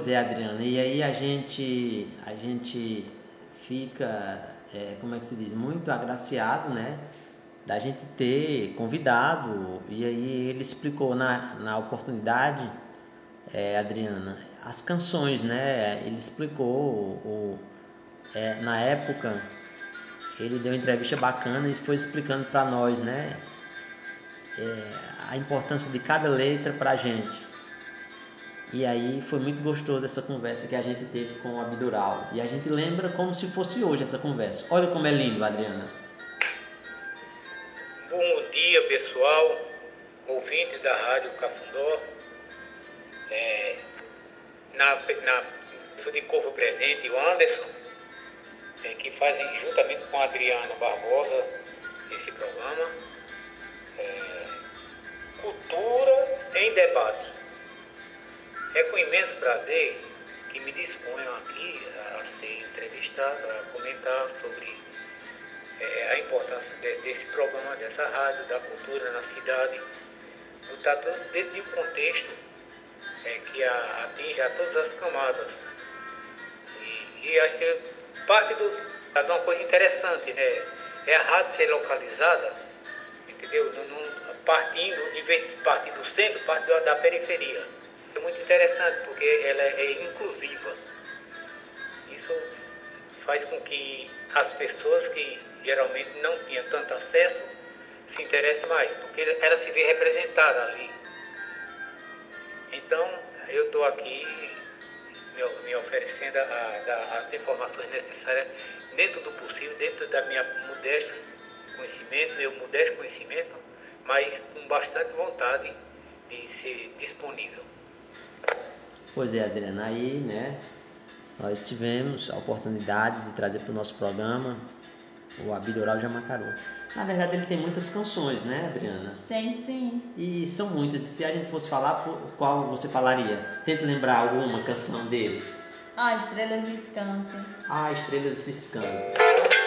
É, Adriana. E aí a gente, a gente fica, é, como é que se diz, muito agraciado, né? Da gente ter convidado. E aí ele explicou na, na oportunidade, é, Adriana, as canções, né? Ele explicou o, é, na época ele deu uma entrevista bacana e foi explicando para nós, né? É, a importância de cada letra para a gente. E aí foi muito gostoso essa conversa que a gente teve com o Abdural. E a gente lembra como se fosse hoje essa conversa. Olha como é lindo, Adriana. Bom dia, pessoal, ouvintes da Rádio Cafundó. É, na, na, sou de corpo presente, o Anderson, é, que fazem juntamente com a Adriana Barbosa esse programa. É, Cultura em Debate. É com imenso prazer que me disponho aqui a ser entrevistado, a comentar sobre é, a importância de, desse programa, dessa rádio, da cultura na cidade, lutar desde o contexto é, que a, atinge a todas as camadas. E, e acho que parte do, de uma coisa interessante, né? É a rádio ser localizada, entendeu? Não, partindo, em vez de partir do centro, parte da periferia é muito interessante porque ela é inclusiva. Isso faz com que as pessoas que geralmente não tinham tanto acesso se interessem mais, porque ela se vê representada ali. Então, eu estou aqui me, me oferecendo a, a, as informações necessárias dentro do possível, dentro da minha modesta conhecimento, meu modesto conhecimento, mas com bastante vontade de ser disponível. Pois é, Adriana, aí, né, nós tivemos a oportunidade de trazer para o nosso programa o Abidoral Jamacaru. Na verdade, ele tem muitas canções, né, Adriana? Tem sim. E são muitas. E se a gente fosse falar, qual você falaria? Tente lembrar alguma canção deles. Ah, Estrelas Ciscantes. Ah, Estrelas Ciscantes.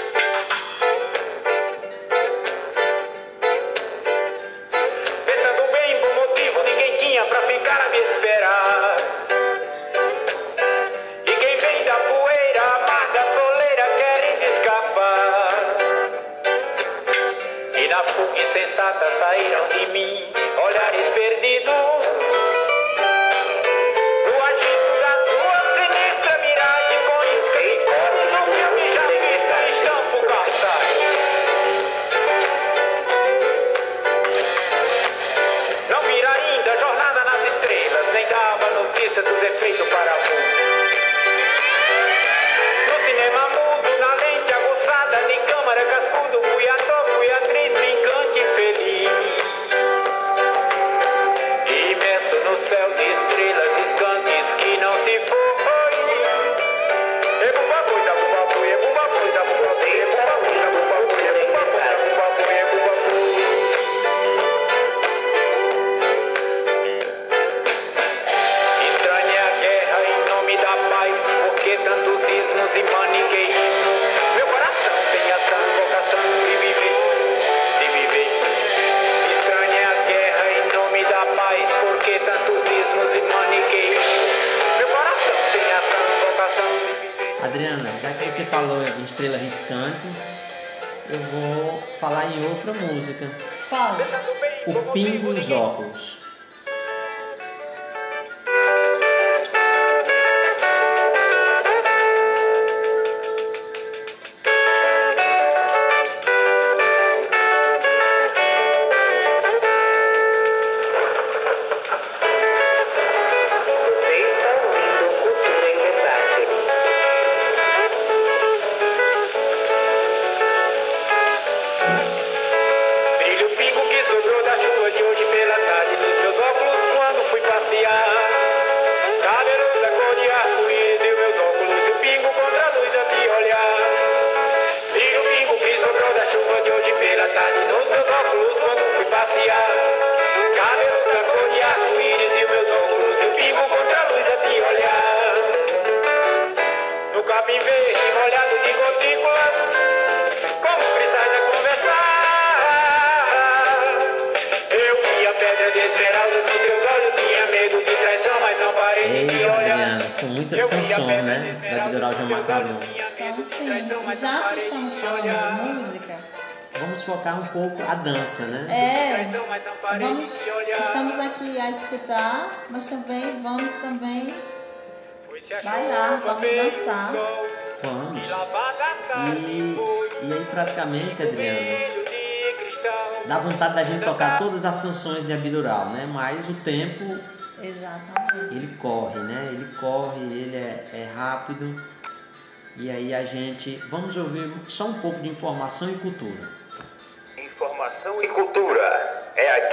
Dança, né? é, vamos, estamos aqui a escutar, mas também vamos também bailar, vamos dançar. Vamos. E, e aí praticamente, Adriano, dá vontade da gente tocar todas as canções de Abidural, né? Mas o tempo, Exatamente. ele corre, né? Ele corre, ele é, é rápido. E aí a gente, vamos ouvir só um pouco de informação e cultura.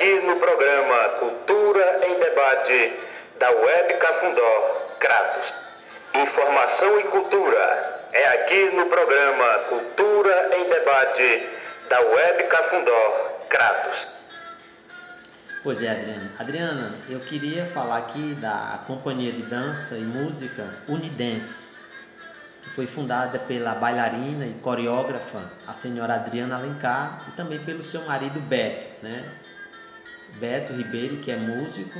Aqui no programa Cultura em Debate da Web Cafundó Kratos. Informação e cultura é aqui no programa Cultura em Debate da Web Cafundó Kratos. Pois é, Adriana. Adriana, eu queria falar aqui da companhia de dança e música Unidance, que foi fundada pela bailarina e coreógrafa, a senhora Adriana Alencar, e também pelo seu marido Beto, né? Beto Ribeiro, que é músico,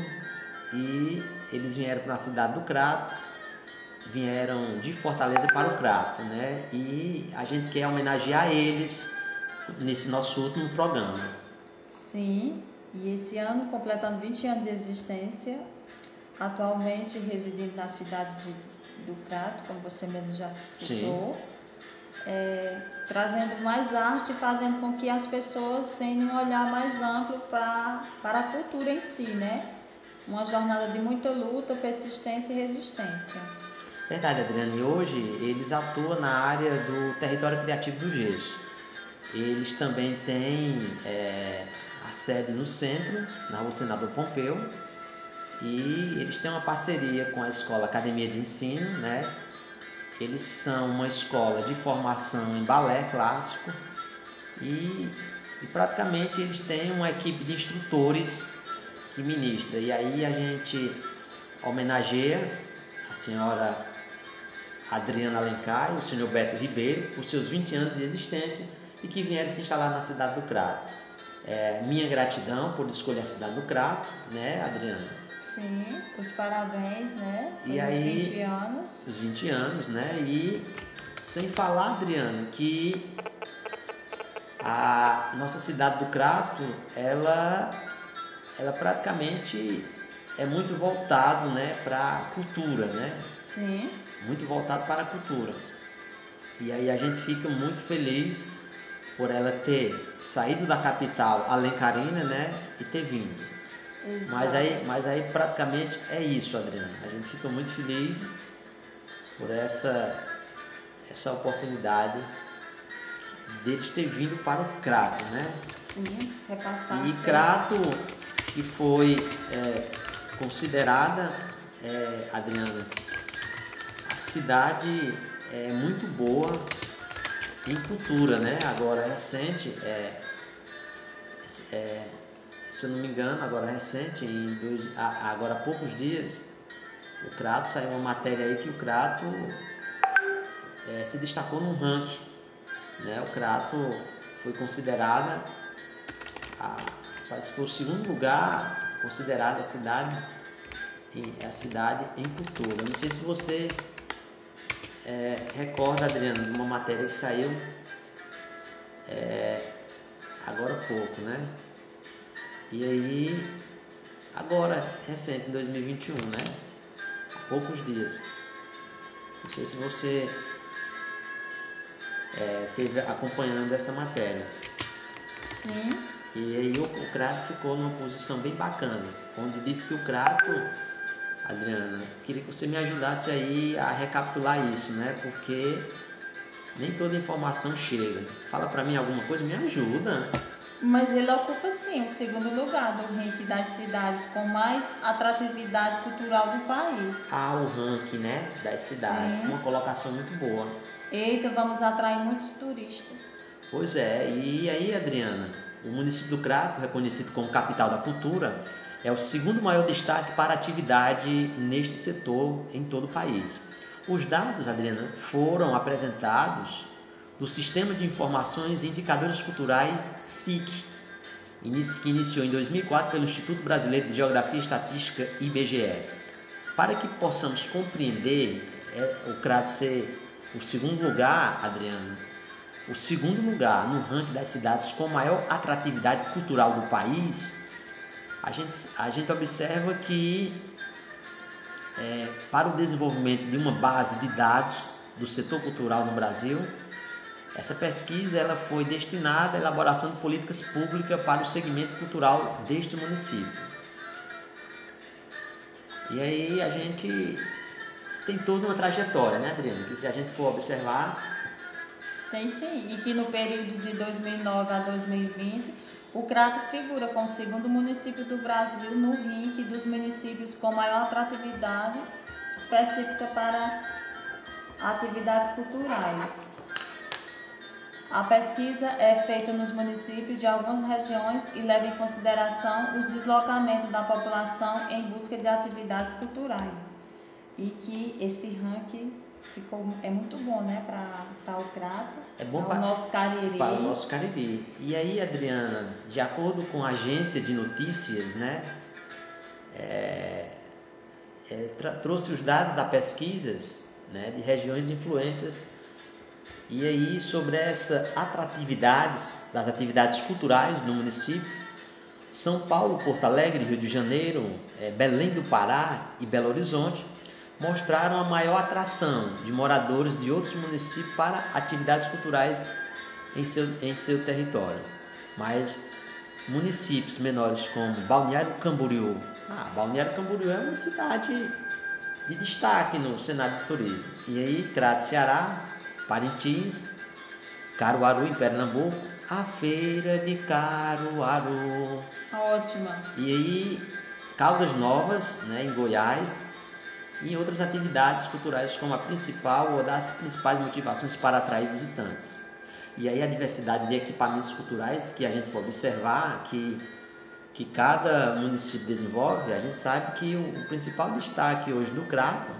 e eles vieram para a cidade do Crato, vieram de Fortaleza para o Crato, né? E a gente quer homenagear eles nesse nosso último programa. Sim, e esse ano, completando 20 anos de existência, atualmente residindo na cidade de, do Crato, como você mesmo já citou, é, trazendo mais arte fazendo com que as pessoas tenham um olhar mais amplo pra, para a cultura em si, né? Uma jornada de muita luta, persistência e resistência. Verdade, Adriana. E hoje eles atuam na área do território criativo do Gesso. Eles também têm é, a sede no centro, na rua Senador Pompeu, e eles têm uma parceria com a escola Academia de Ensino, né? Eles são uma escola de formação em balé clássico e, e praticamente eles têm uma equipe de instrutores que ministra. E aí a gente homenageia a senhora Adriana Alencar e o senhor Beto Ribeiro por seus 20 anos de existência e que vieram se instalar na cidade do Crato. É, minha gratidão por escolher a cidade do Crato, né, Adriana? Sim, os parabéns, né? E aí, 20 anos. Os 20 anos, né? E sem falar, Adriana, que a nossa cidade do Crato, ela, ela praticamente é muito voltado, né, para a cultura, né? Sim. Muito voltado para a cultura. E aí a gente fica muito feliz por ela ter saído da capital alencarina, né, e ter vindo. Mas aí, mas aí praticamente é isso, Adriana. A gente fica muito feliz por essa, essa oportunidade deles ter vindo para o Crato, né? Sim, repassar. E. Crato, que foi é, considerada, é, Adriana, a cidade é muito boa em cultura, né? Agora recente, é, é, se eu não me engano, agora recente, em dois, agora há poucos dias, o Crato saiu uma matéria aí que o Crato é, se destacou num ranking. Né? O Crato foi considerada, a, parece que foi o segundo lugar considerada a cidade, a cidade em cultura. Não sei se você é, recorda, Adriano, de uma matéria que saiu é, agora há pouco, né? E aí, agora, recente, em 2021, né? Há poucos dias. Não sei se você é, teve acompanhando essa matéria. Sim. E aí o, o Crato ficou numa posição bem bacana, onde disse que o Crato, Adriana, queria que você me ajudasse aí a recapitular isso, né? Porque nem toda informação chega. Fala pra mim alguma coisa, me ajuda. Mas ele ocupa sim o segundo lugar do ranking das cidades com mais atratividade cultural do país. Ah, o ranking, né? Das cidades. Sim. Uma colocação muito boa. Eita, vamos atrair muitos turistas. Pois é, e aí, Adriana, o município do Crato, reconhecido como capital da cultura, é o segundo maior destaque para atividade neste setor em todo o país. Os dados, Adriana, foram apresentados do Sistema de Informações e Indicadores Culturais SIC, que iniciou em 2004 pelo Instituto Brasileiro de Geografia e Estatística IBGE. para que possamos compreender é, o CRAD ser o segundo lugar, Adriana, o segundo lugar no ranking das cidades com maior atratividade cultural do país, a gente, a gente observa que é, para o desenvolvimento de uma base de dados do setor cultural no Brasil, essa pesquisa ela foi destinada à elaboração de políticas públicas para o segmento cultural deste município. E aí a gente tem toda uma trajetória, né, Adriana? Que se a gente for observar. Tem sim, e que no período de 2009 a 2020, o Crato figura como o segundo município do Brasil no ranking dos municípios com maior atratividade específica para atividades culturais. A pesquisa é feita nos municípios de algumas regiões e leva em consideração os deslocamentos da população em busca de atividades culturais. E que esse ranking ficou, é muito bom né, para o Crato, é bom para o nosso Cariri. Para o nosso Cariri. E aí, Adriana, de acordo com a agência de notícias, né, é, é, trouxe os dados da pesquisas né, de regiões de influências e aí, sobre essa atratividade das atividades culturais no município, São Paulo, Porto Alegre, Rio de Janeiro, é, Belém do Pará e Belo Horizonte mostraram a maior atração de moradores de outros municípios para atividades culturais em seu, em seu território. Mas municípios menores como Balneário Camboriú, ah, Balneário Camboriú é uma cidade de destaque no cenário do turismo. E aí, Crato, Ceará, Parintins, Caruaru em Pernambuco, a feira de Caruaru. Ótima. E aí, Caldas Novas, né, em Goiás, e outras atividades culturais como a principal ou das principais motivações para atrair visitantes. E aí a diversidade de equipamentos culturais que a gente for observar que que cada município desenvolve, a gente sabe que o, o principal destaque hoje do Crato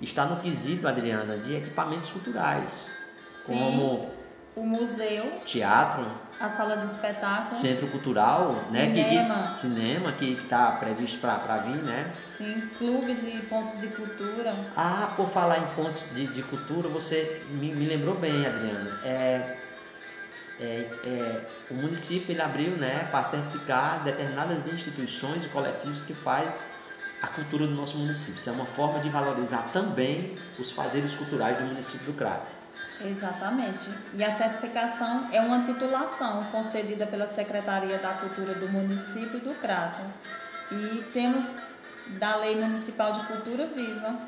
está no quesito, Adriana, de equipamentos culturais, Sim, como o museu, teatro, a sala de espetáculo, centro cultural, cinema, né, que, que, cinema que está previsto para vir, né? Sim, clubes e pontos de cultura. Ah, por falar em pontos de, de cultura, você me, me lembrou bem, Adriana. É, é, é, o município ele abriu né, para certificar determinadas instituições e coletivos que faz a cultura do nosso município. Isso é uma forma de valorizar também os fazeres culturais do município do Crato. Exatamente. E a certificação é uma titulação concedida pela Secretaria da Cultura do município do Crato. E temos da Lei Municipal de Cultura Viva.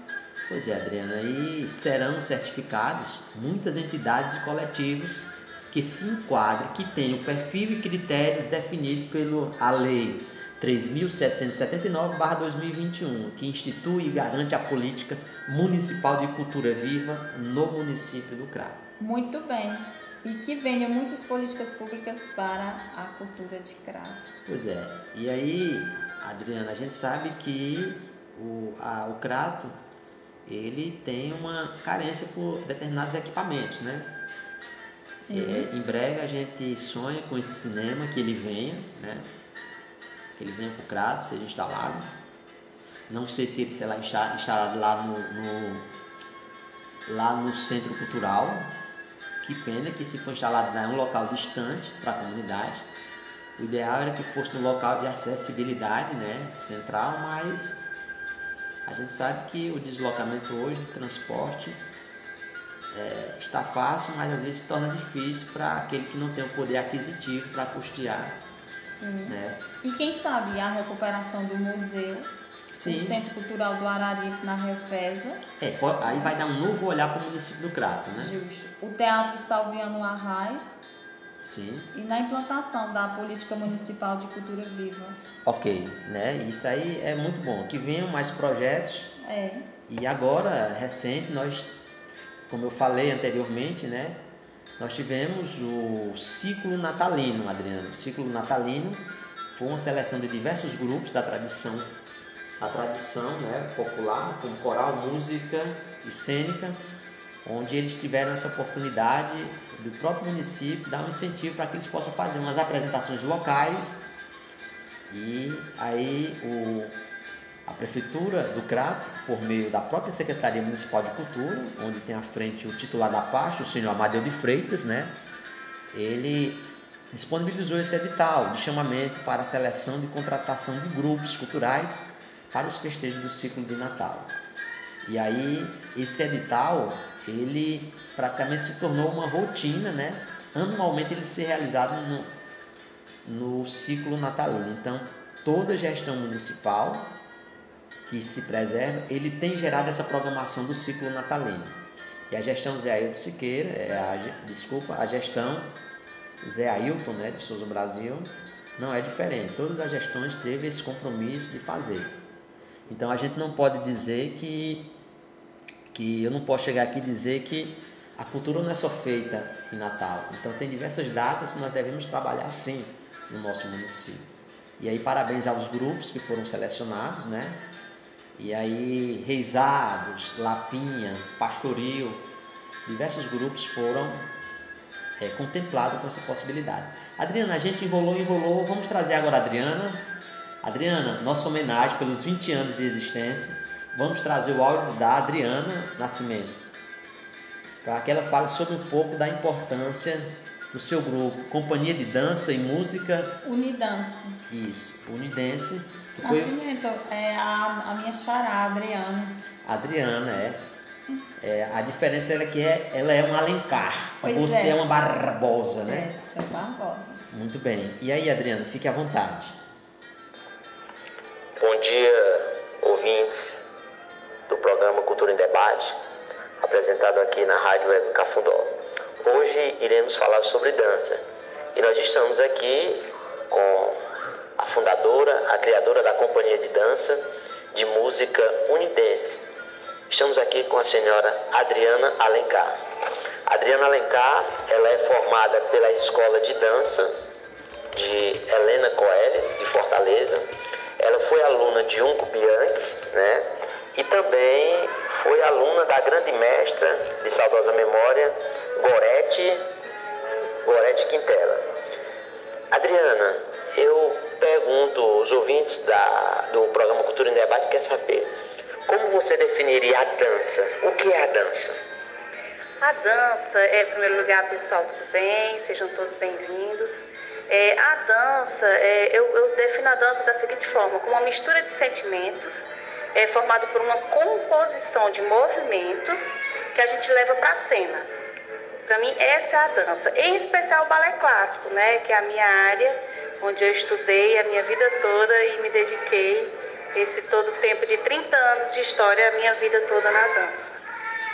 Pois é, Adriana, e serão certificados muitas entidades e coletivos que se enquadrem, que tenham o perfil e critérios definidos pela lei 3.779-2021, que institui e garante a política municipal de cultura viva no município do Crato. Muito bem. E que venham muitas políticas públicas para a cultura de Crato. Pois é. E aí, Adriana, a gente sabe que o, a, o Crato ele tem uma carência por determinados equipamentos, né? É, em breve a gente sonha com esse cinema que ele venha, né? Ele venha para o Crato, seja instalado. Não sei se ele será instalado lá no, no, lá no Centro Cultural. Que pena que se for instalado lá em um local distante para a comunidade. O ideal era que fosse no local de acessibilidade né, central, mas a gente sabe que o deslocamento hoje, o transporte, é, está fácil, mas às vezes se torna difícil para aquele que não tem o poder aquisitivo para custear Sim. Né? E quem sabe a recuperação do museu, Sim. o Centro Cultural do Araripe na Refesa. É, aí vai dar um novo olhar para o município do Crato, né? Justo. O Teatro Salviano Arraes. Sim. E na implantação da Política Municipal de Cultura Viva. Ok, né? Isso aí é muito bom. Que venham mais projetos. É. E agora, recente, nós, como eu falei anteriormente, né? Nós tivemos o ciclo natalino, Adriano. O ciclo natalino foi uma seleção de diversos grupos da tradição, a tradição né, popular, como coral, música e cênica, onde eles tiveram essa oportunidade do próprio município dar um incentivo para que eles possam fazer umas apresentações locais e aí o, A Prefeitura do Crato, por meio da própria Secretaria Municipal de Cultura, onde tem à frente o titular da pasta, o senhor Amadeu de Freitas, né? ele disponibilizou esse edital de chamamento para a seleção de contratação de grupos culturais para os festejos do ciclo de Natal. E aí, esse edital, ele praticamente se tornou uma rotina, né? Anualmente ele se realizado no, no ciclo natalino. Então, toda gestão municipal que se preserva, ele tem gerado essa programação do ciclo natalino. E a gestão Zé Ailton Siqueira, é a, desculpa, a gestão Zé Ailton, né, de Souza Brasil, não é diferente. Todas as gestões teve esse compromisso de fazer. Então a gente não pode dizer que que eu não posso chegar aqui e dizer que a cultura não é só feita em Natal. Então tem diversas datas que nós devemos trabalhar sim no nosso município. E aí parabéns aos grupos que foram selecionados, né? E aí Reisados, Lapinha, Pastoril, diversos grupos foram é, contemplados com essa possibilidade. Adriana, a gente enrolou, enrolou. Vamos trazer agora a Adriana. Adriana, nossa homenagem pelos 20 anos de existência. Vamos trazer o áudio da Adriana Nascimento para que ela fale sobre um pouco da importância do seu grupo, Companhia de Dança e Música Unidança. Isso, Unidense. Que foi... Nascimento, é a, a minha xará, Adriana. Adriana, é. É. A diferença é que é, ela é um Alencar. Pois Você é. é. uma Barbosa, né? É, sou Barbosa. Muito bem. E aí, Adriana, fique à vontade. Bom dia, ouvintes do programa Cultura em Debate, apresentado aqui na Rádio Web Cafundó. Hoje iremos falar sobre dança e nós estamos aqui com a fundadora, a criadora da companhia de dança de música Unidense. Estamos aqui com a senhora Adriana Alencar. Adriana Alencar, ela é formada pela Escola de Dança de Helena Coelhes, de Fortaleza. Ela foi aluna de Unco Bianchi, né? E também foi aluna da grande mestra de saudosa memória, Gorete, Gorete Quintela. Adriana, eu pergunto, os ouvintes da, do programa Cultura em Debate quer saber, como você definiria a dança? O que é a dança? A dança, é, em primeiro lugar, pessoal, tudo bem? Sejam todos bem-vindos. É, a dança, é, eu, eu, defino a dança da seguinte forma, como uma mistura de sentimentos, é, formado por uma composição de movimentos que a gente leva para a cena. Para mim, essa é a dança, em especial o balé clássico, né, que é a minha área, onde eu estudei a minha vida toda e me dediquei esse todo tempo de 30 anos de história, a minha vida toda na dança.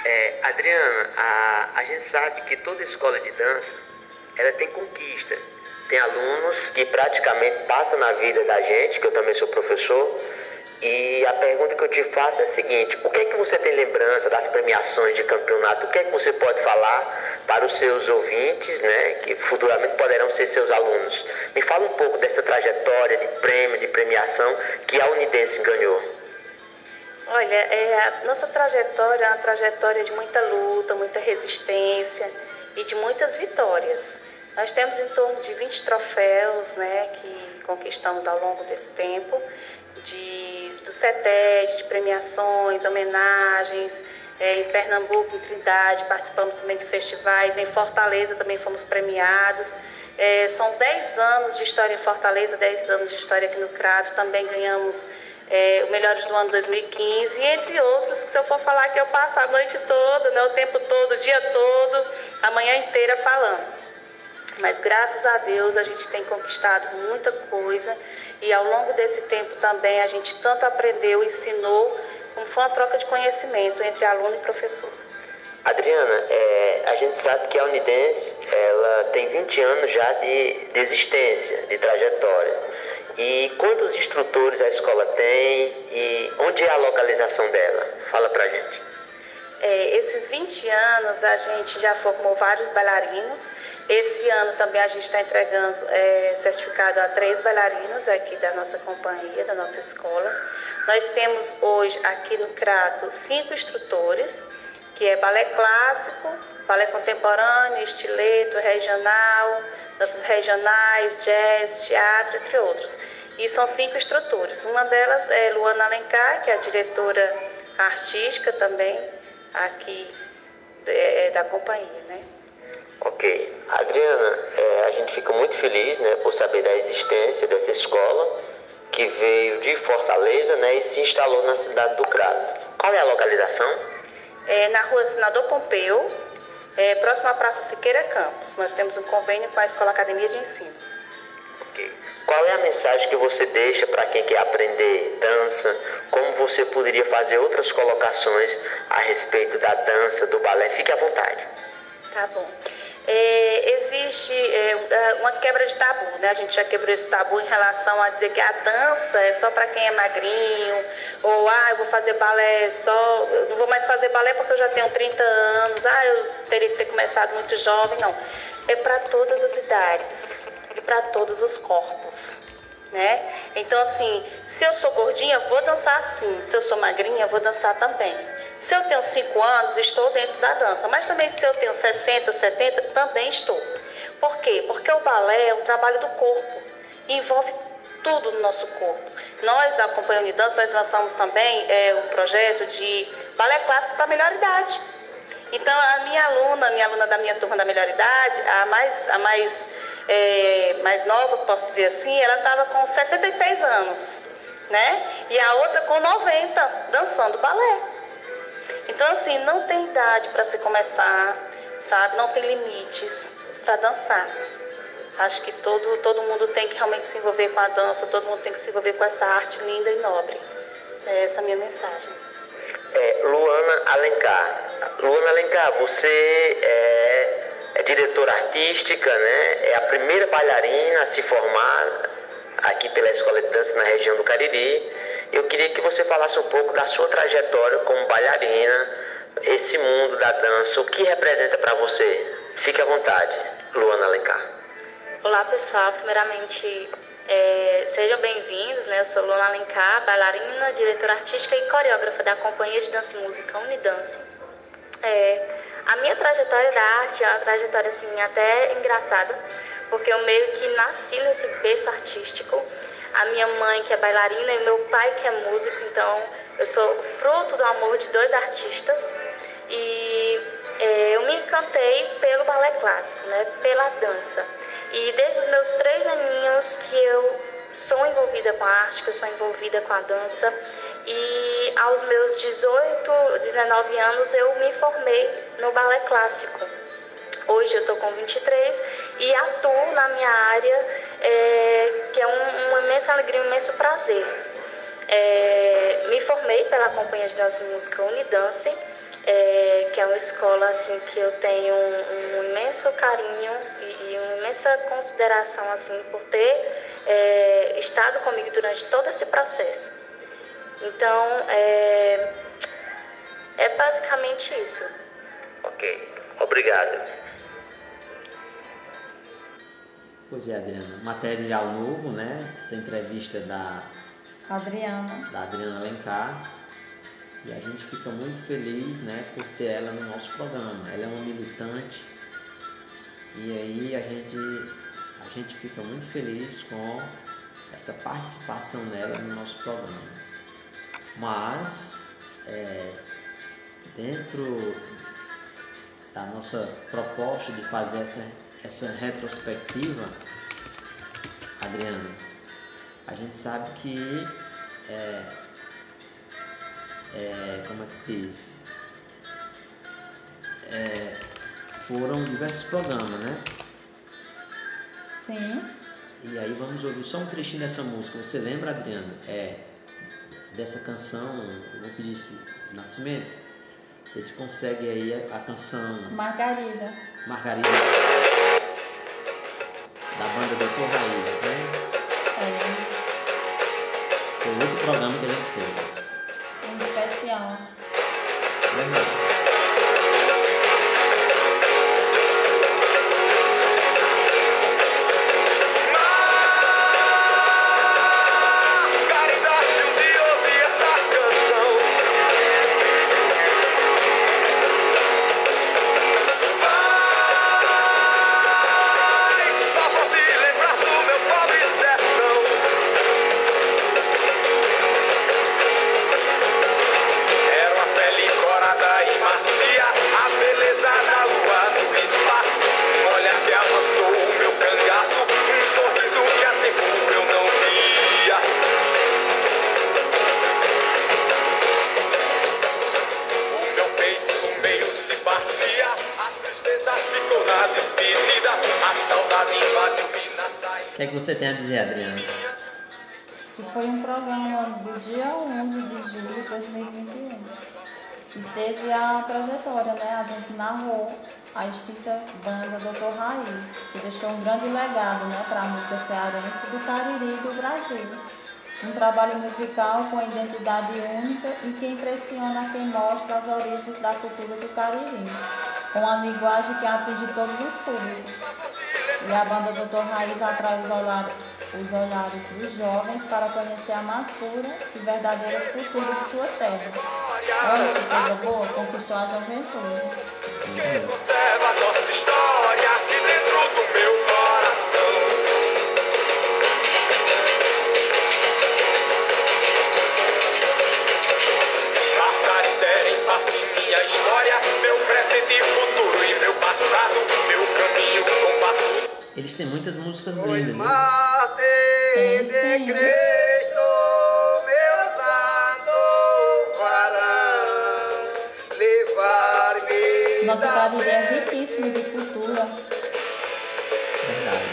É, Adriana, a, a gente sabe que toda escola de dança, ela tem conquista. Tem alunos que praticamente passam na vida da gente, que eu também sou professor, e a pergunta que eu te faço é a seguinte: o que é que você tem lembrança das premiações de campeonato? O que é que você pode falar para os seus ouvintes, né, que futuramente poderão ser seus alunos? Me fala um pouco dessa trajetória de prêmio, de premiação que a Unidense ganhou. Olha, é, a nossa trajetória é uma trajetória de muita luta, muita resistência e de muitas vitórias. Nós temos em torno de 20 troféus né, que conquistamos ao longo desse tempo, de, do CETED, de premiações, homenagens. É, em Pernambuco, em Trindade, participamos também de festivais. Em Fortaleza também fomos premiados. É, são 10 anos de história em Fortaleza, 10 anos de história aqui no Crato. Também ganhamos é, o Melhores do Ano 2015, e entre outros, que se eu for falar que eu passo a noite toda, né, o tempo todo, o dia todo, a manhã inteira falando. Mas graças a Deus a gente tem conquistado muita coisa e ao longo desse tempo também a gente tanto aprendeu, ensinou, como foi uma troca de conhecimento entre aluno e professor. Adriana, é, a gente sabe que a Unidense ela tem 20 anos já de, de existência, de trajetória. E quantos instrutores a escola tem e onde é a localização dela? Fala pra gente. É, esses 20 anos a gente já formou vários bailarinos. Esse ano também a gente está entregando é, certificado a três bailarinos aqui da nossa companhia, da nossa escola. Nós temos hoje aqui no Crato cinco instrutores, que é balé clássico, balé contemporâneo, estileto, regional, danças regionais, jazz, teatro, entre outros. E são cinco instrutores. Uma delas é Luana Alencar, que é a diretora artística também aqui é, da companhia, né? Ok. Adriana, é, a gente fica muito feliz né, por saber da existência dessa escola que veio de Fortaleza né, e se instalou na cidade do Crato. Qual é a localização? É na rua Senador Pompeu, é, próximo à Praça Siqueira Campos. Nós temos um convênio com a Escola Academia de Ensino. Ok. Qual é a mensagem que você deixa para quem quer aprender dança? Como você poderia fazer outras colocações a respeito da dança, do balé? Fique à vontade. Tá bom. É, existe é, é, uma quebra de tabu, né? A gente já quebrou esse tabu em relação a dizer que a dança é só para quem é magrinho, ou ah, eu vou fazer balé só, eu não vou mais fazer balé porque eu já tenho 30 anos, ah, eu teria que ter começado muito jovem, não. É para todas as idades e para todos os corpos. Né? Então, assim, se eu sou gordinha, vou dançar assim. Se eu sou magrinha, vou dançar também. Se eu tenho 5 anos, estou dentro da dança. Mas também se eu tenho 60, 70, também estou. Por quê? Porque o balé é um trabalho do corpo. Envolve tudo no nosso corpo. Nós, da Companhia Unidança, nós lançamos também é, um projeto de balé clássico para melhor idade. Então, a minha aluna, a minha aluna da minha turma da melhor idade, a mais, a mais, é, mais nova, posso dizer assim, ela estava com 66 anos, né? E a outra com 90, dançando balé. Então, assim, não tem idade para se começar, sabe? Não tem limites para dançar. Acho que todo, todo mundo tem que realmente se envolver com a dança, todo mundo tem que se envolver com essa arte linda e nobre. É essa a minha mensagem. É, Luana Alencar. Luana Alencar, você é, é diretora artística, né? É a primeira bailarina a se formar aqui pela Escola de Dança na região do Cariri. Eu queria que você falasse um pouco da sua trajetória como bailarina, esse mundo da dança, o que representa para você? Fique à vontade, Luana Alencar. Olá pessoal, primeiramente é, sejam bem-vindos, né? Eu sou Luana Alencar, bailarina, diretora artística e coreógrafa da Companhia de Dança e Música Unidance. É, a minha trajetória da arte é uma trajetória assim até engraçada, porque eu meio que nasci nesse berço artístico. A minha mãe que é bailarina e meu pai que é músico, então eu sou fruto do amor de dois artistas e é, eu me encantei pelo balé clássico, né, pela dança. E desde os meus três aninhos que eu sou envolvida com a arte, que eu sou envolvida com a dança. E aos meus 18, 19 anos eu me formei no balé clássico. Hoje eu estou com 23 e atuo na minha área, é, que é um, uma imensa alegria, um imenso prazer. É, me formei pela Companhia de Dança e Música Unidance, é, que é uma escola assim que eu tenho um, um imenso carinho e, e, uma imensa consideração assim por ter é, estado comigo durante todo esse processo. Então, é, é basicamente isso. Ok, obrigado. Pois é, Adriana. Material novo, né? Essa entrevista da Adriana. Da Adriana Alencar. E a gente fica muito feliz, né, por ter ela no nosso programa. Ela é uma militante. E aí a gente a gente fica muito feliz com essa participação dela no nosso programa. Mas é, dentro da nossa proposta de fazer essa essa retrospectiva, Adriano, a gente sabe que é, é, como é que se diz? É, foram diversos programas, né? Sim. E aí vamos ouvir só um trechinho dessa música. Você lembra, Adriana, é, dessa canção, eu vou pedir Nascimento? Esse consegue aí a, a canção Margarida. Margarida da banda Doutor Raiz, né? É. Foi outro programa que a gente fez. Em especial. Verdade. Você tem a dizer, Adriana? que foi um programa do dia 11 de julho de 2021. E teve a trajetória, né? A gente narrou a extinta banda Doutor Raiz, que deixou um grande legado né, para a música cearense do Cariri e do Brasil. Um trabalho musical com identidade única e que impressiona quem mostra as origens da cultura do Cariri, com a linguagem que atinge todos os públicos. E a banda Doutor Raiz atrai os olhares, os olhares dos jovens para conhecer a mais pura e verdadeira cultura de sua terra. Olha que coisa boa, conquistou a juventude. Nossa presente futuro e meu passado, meu caminho. Eles têm muitas músicas lindas, sim. meus louvarão, levar-me Nosso Cariri é riquíssimo de cultura. Verdade.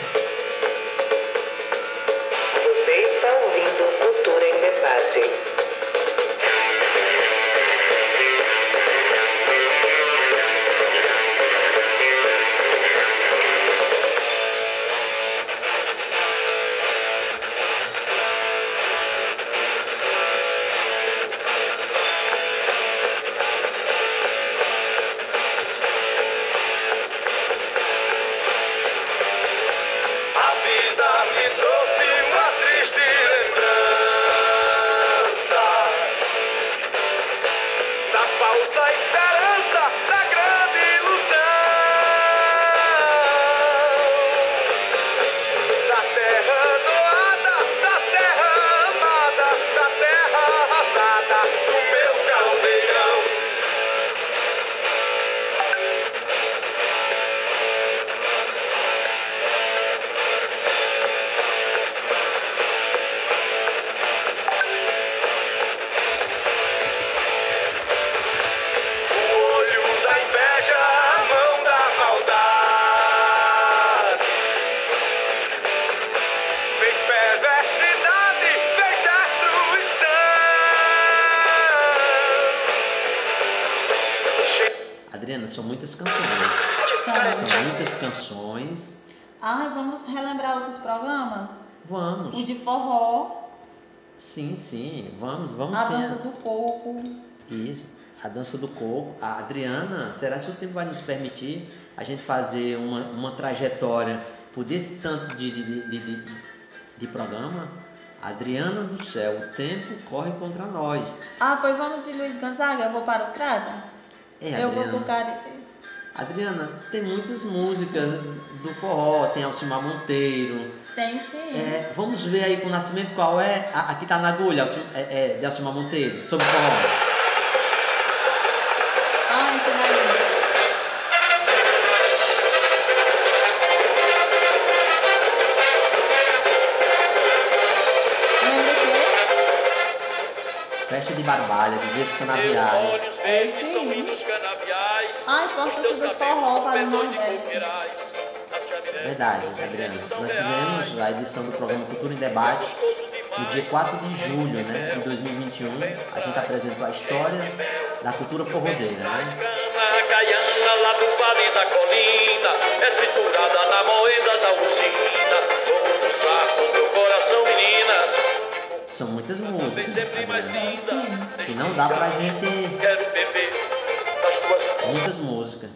Você está ouvindo Cultura em Debate. Sim, vamos, vamos a sim. dança do coco. Isso, a dança do coco. A Adriana, será que o tempo vai nos permitir a gente fazer uma, uma trajetória por desse tanto de, de, de, de, de- programa? Adriana do céu, o tempo corre contra nós. Ah, pois vamos de Luiz Gonzaga, eu vou para o Crato? É, eu vou Adriana. pro Cariri. Adriana, tem muitas músicas do forró, tem Alcimar Monteiro. Tem sim. É, vamos ver aí com o nascimento qual é. A- aqui tá na agulha, é, é, de Alcimar Monteiro, sobre forró. Ah. Lembra o quê? Festa de Barbalha, dos Verdes Canaviais. É sim. Ah, importância do forró para o Nordeste. Verdade, Adriana. Nós fizemos a edição do programa Cultura em Debate no dia 4 de julho né, de 2021. A gente apresentou a história da cultura forrozeira. Né? São muitas músicas, Adriana, que não dá pra gente. Muitas músicas.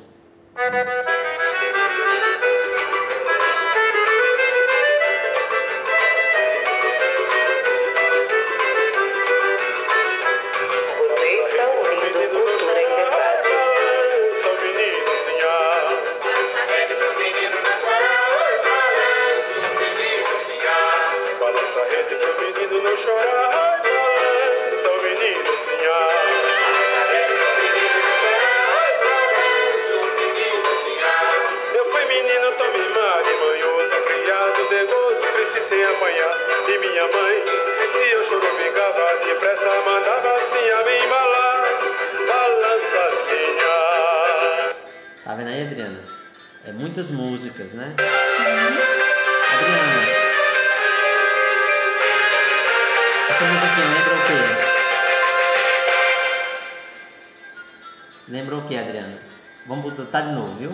Botar de novo, viu?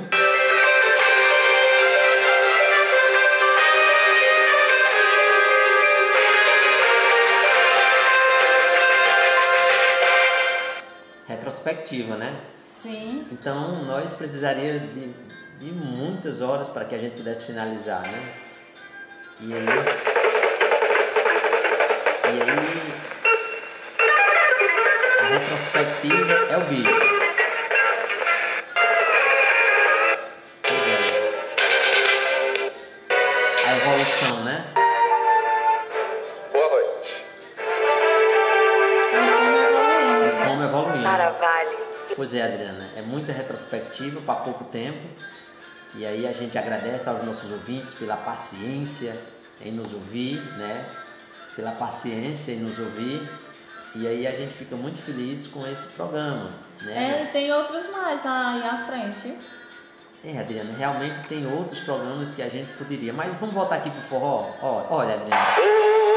Retrospectiva, né? Sim. Então nós precisaria de, de muitas horas para que a gente pudesse finalizar, né? E aí. E aí. A retrospectiva é o bicho. Retrospectiva para pouco tempo. E aí a gente agradece aos nossos ouvintes pela paciência em nos ouvir, né? Pela paciência em nos ouvir. E aí a gente fica muito feliz com esse programa, É, né? e tem outros mais aí à frente. É, Adriana, realmente tem outros programas que a gente poderia. Mas vamos voltar aqui pro forró. Ó, olha, Adriana.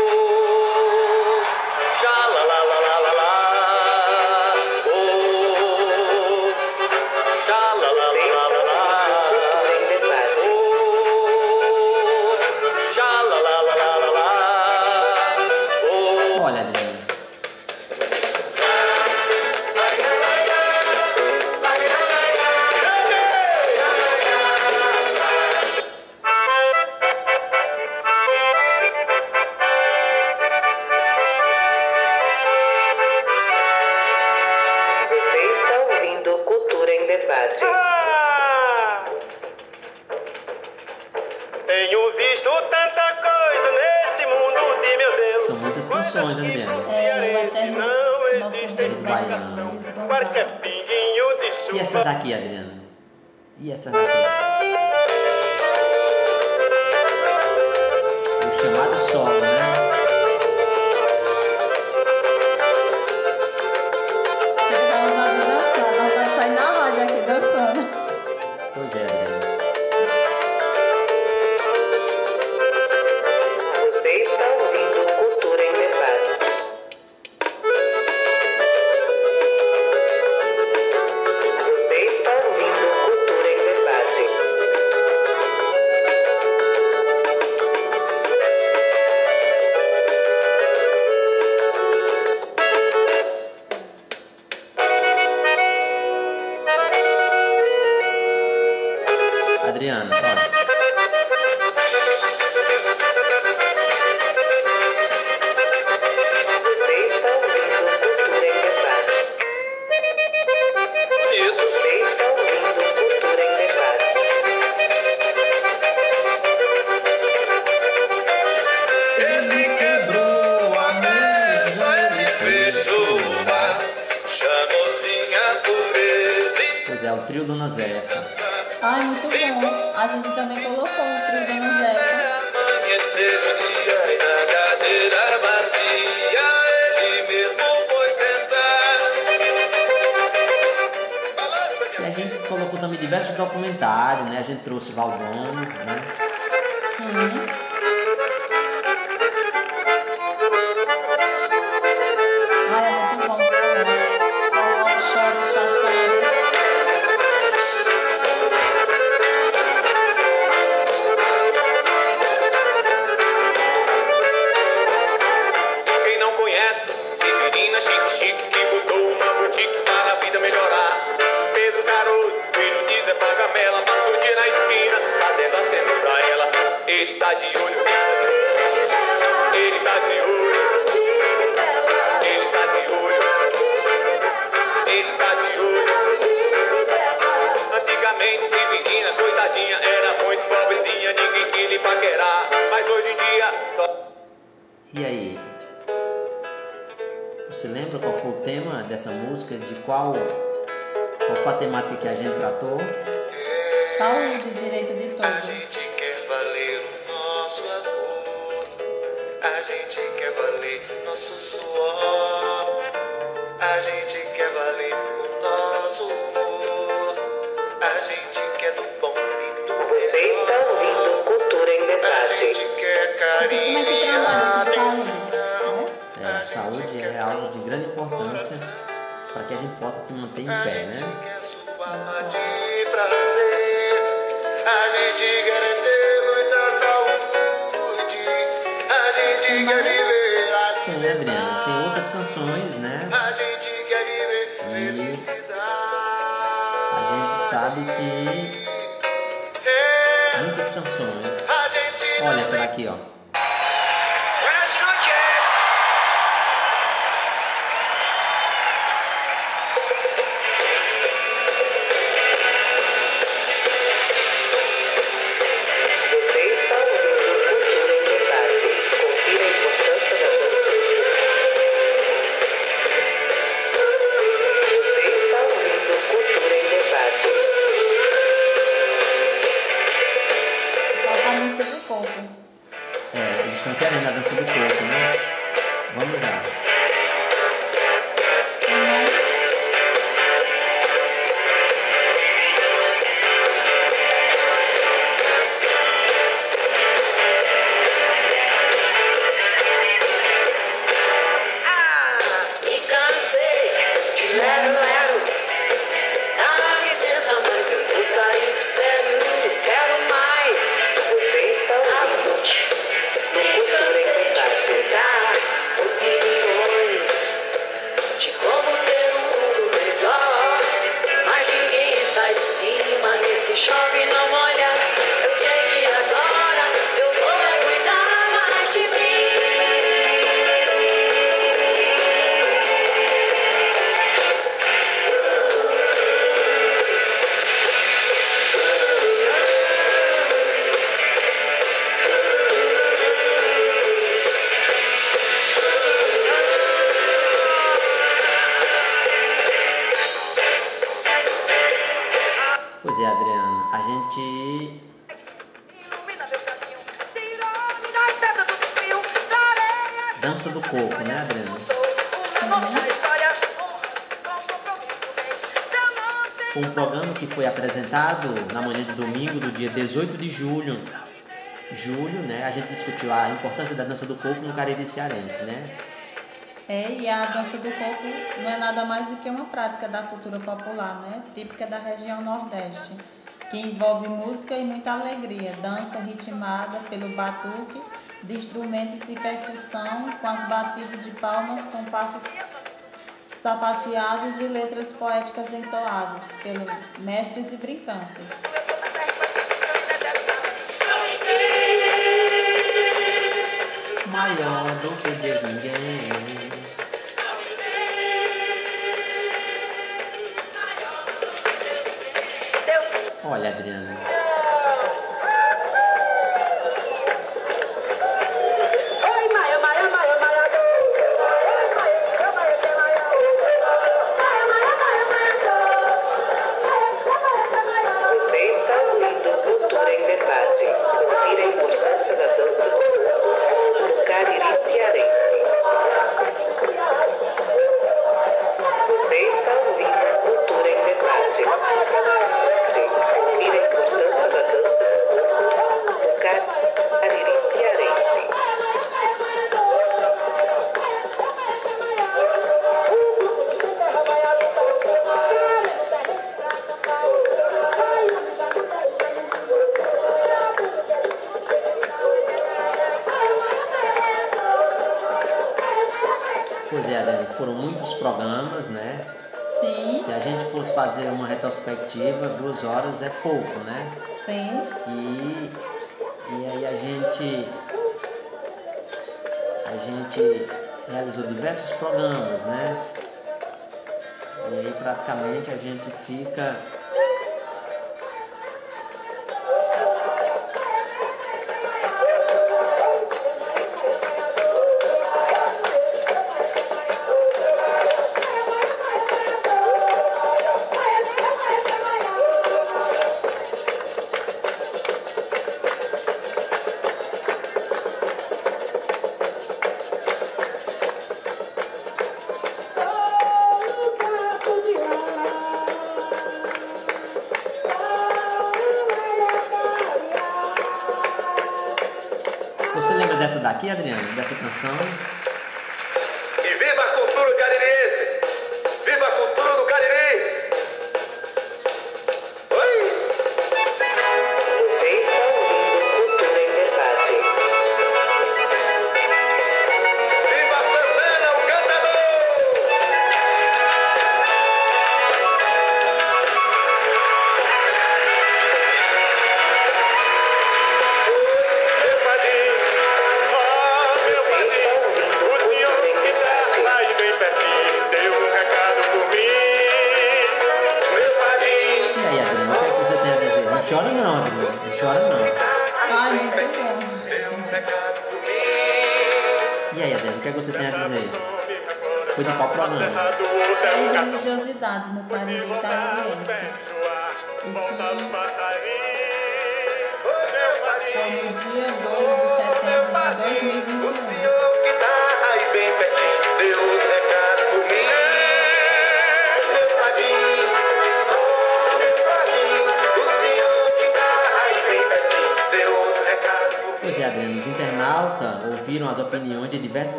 Tá de olho, ele tá de olho, ele tá de olho, ele tá de olho. Antigamente, Severina, coitadinha, era muito pobrezinha, ninguém queria lhe paquerar. Mas hoje em dia, só. E aí? Você lembra qual foi o tema dessa música? De qual, qual foi a temática que a gente tratou? Saúde, direito de todos. De grande importância para que a gente possa se manter em pé, né? quer é Tem, Adriana, tem outras canções, né? E a gente sabe que muitas canções. Olha essa daqui, ó. 18 de julho. Julho, né? A gente discutiu a importância da dança do corpo no Cariri Cearense, né? É, e a dança do corpo não é nada mais do que uma prática da cultura popular, né? Típica da região Nordeste, que envolve música e muita alegria, dança ritmada pelo batuque de instrumentos de percussão com as batidas de palmas, compassos sapateados e letras poéticas entoadas pelos mestres e brincantes. Maior do que Deus ninguém. Olha, Adriana. Programas, né? Sim. Se a gente fosse fazer uma retrospectiva, duas horas é pouco, né? Sim. E, e aí a gente a gente realizou diversos programas, né? E aí praticamente a gente fica Você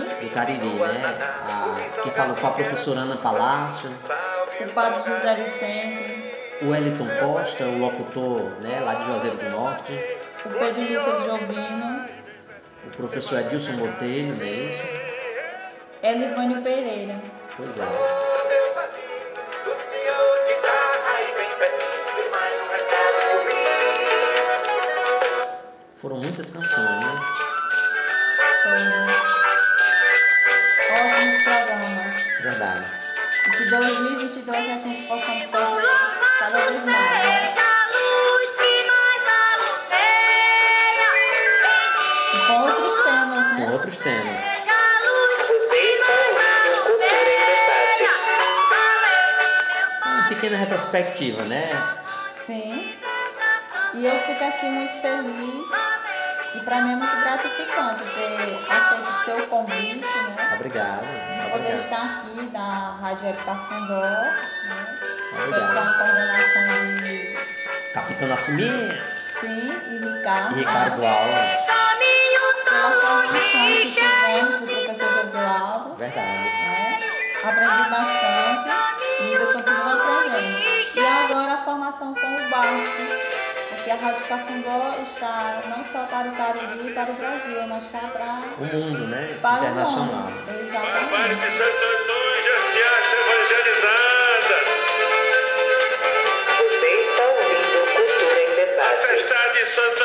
Do Cariri, né? A, quem falou foi a professora Ana Palácio, O padre José Vicente, o Wellington Costa, o locutor né, lá de Juazeiro do Norte, o Pedro Lucas Jovino, o professor Edilson Botelho, não é isso? Elivânio Pereira. Pois é. Retrospectiva, né? Sim. E eu fico assim muito feliz e para mim é muito gratificante ter aceito o seu convite, né? Obrigado. De poder Obrigado. estar aqui na Rádio Web Cafundó, né? Obrigado. Com a coordenação de Capitão Nascimento Sim e Ricardo. e Ricardo? Alves. Pela formação que tivemos do professor Jesualdo. Verdade. né? Aprendi bastante e ainda continuo aprendendo. E agora a formação com o Bart, porque a Rádio Cafundó está não só para o Cariri e para o Brasil, mas está para, O mundo, né? para Internacional. o mundo. Exatamente. Santo Antônio já se acha evangelizada. Você está ouvindo Cultura em A Debate. festa de Santo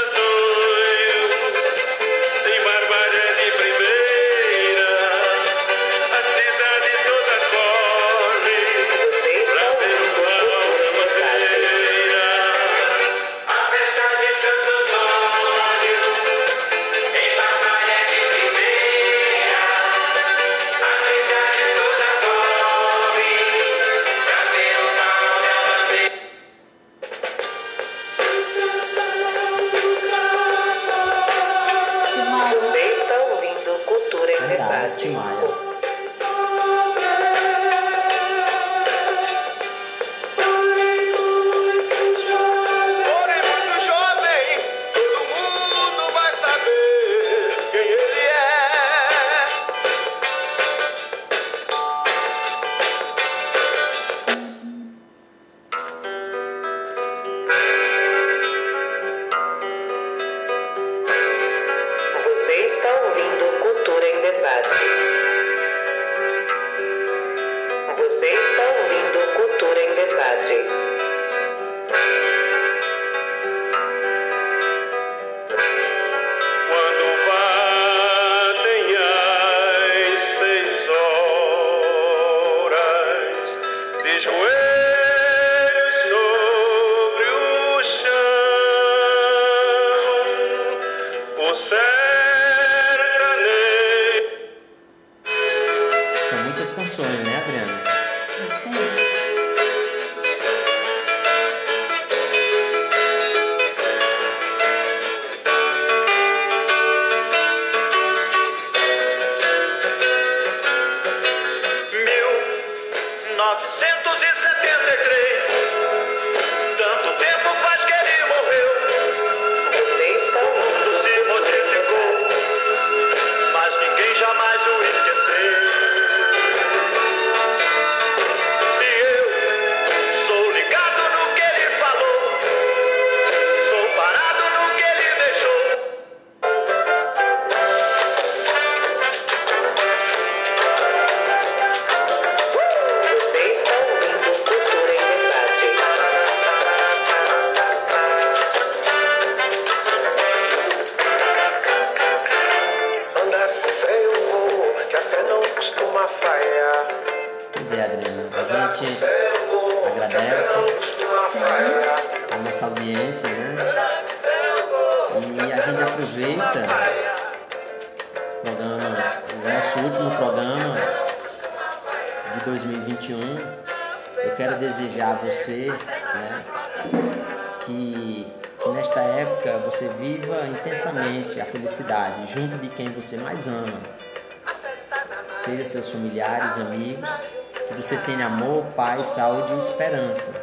você tenha amor, paz, saúde e esperança.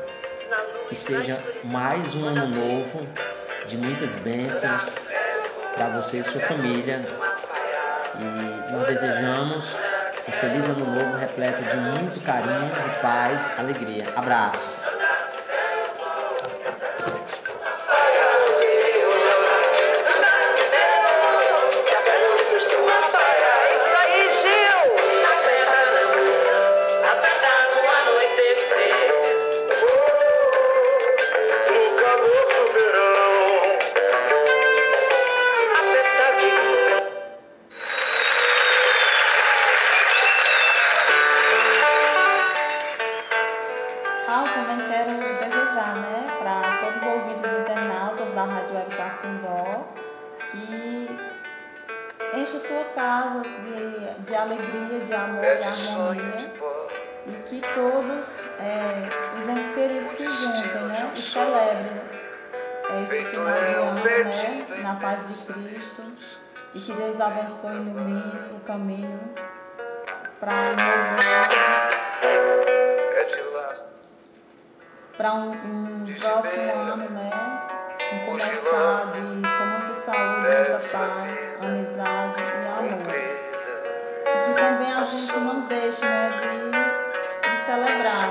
Que seja mais um ano novo de muitas bênçãos para você e sua família. E nós desejamos um feliz ano novo repleto de muito carinho, de paz, alegria. Abraços. E ilumine o caminho para um novo ano para um, um próximo ano, né? Um começar de, com muita saúde, muita paz, amizade e amor. E que também a gente não deixe né, de, de celebrar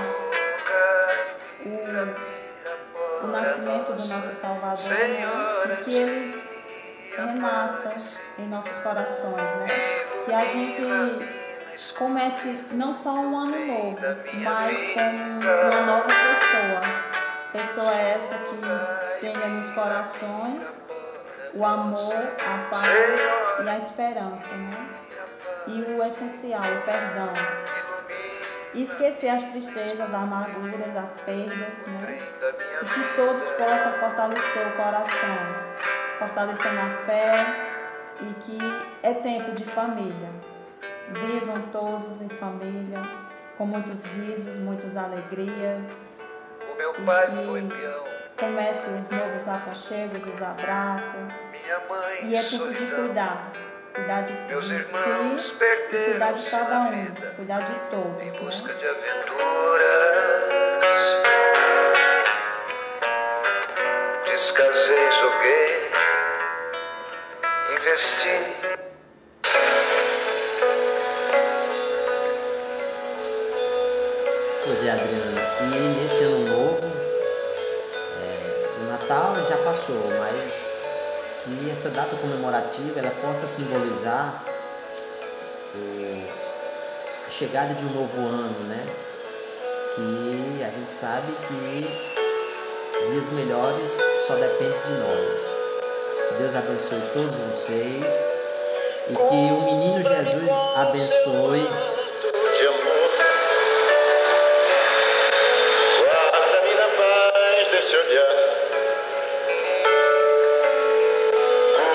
o, o nascimento do nosso Salvador, né? E que ele renasça em nossos corações, né? Que a gente comece não só um ano novo, mas como uma nova pessoa. Pessoa essa que tenha nos corações o amor, a paz e a esperança, né? E o essencial, o perdão. Esquecer as tristezas, as amarguras, as perdas, né? E que todos possam fortalecer o coração, fortalecer na fé e que é tempo de família. Vivam todos em família, com muitos risos, muitas alegrias. E que comece os novos aconchegos, os abraços. E é tempo de cuidar. Cuidar de, de si e cuidar de cada um. Cuidar de todos, né? de aventuras. Descasei, joguei, investi. Pois é, Adriana. E nesse ano novo, é, o Natal já passou, mas que essa data comemorativa ela possa simbolizar a chegada de um novo ano, né? Que a gente sabe que dias melhores só depende de nós. Que Deus abençoe todos vocês e que o menino Jesus abençoe de amor. Guarda-me na paz desse olhar.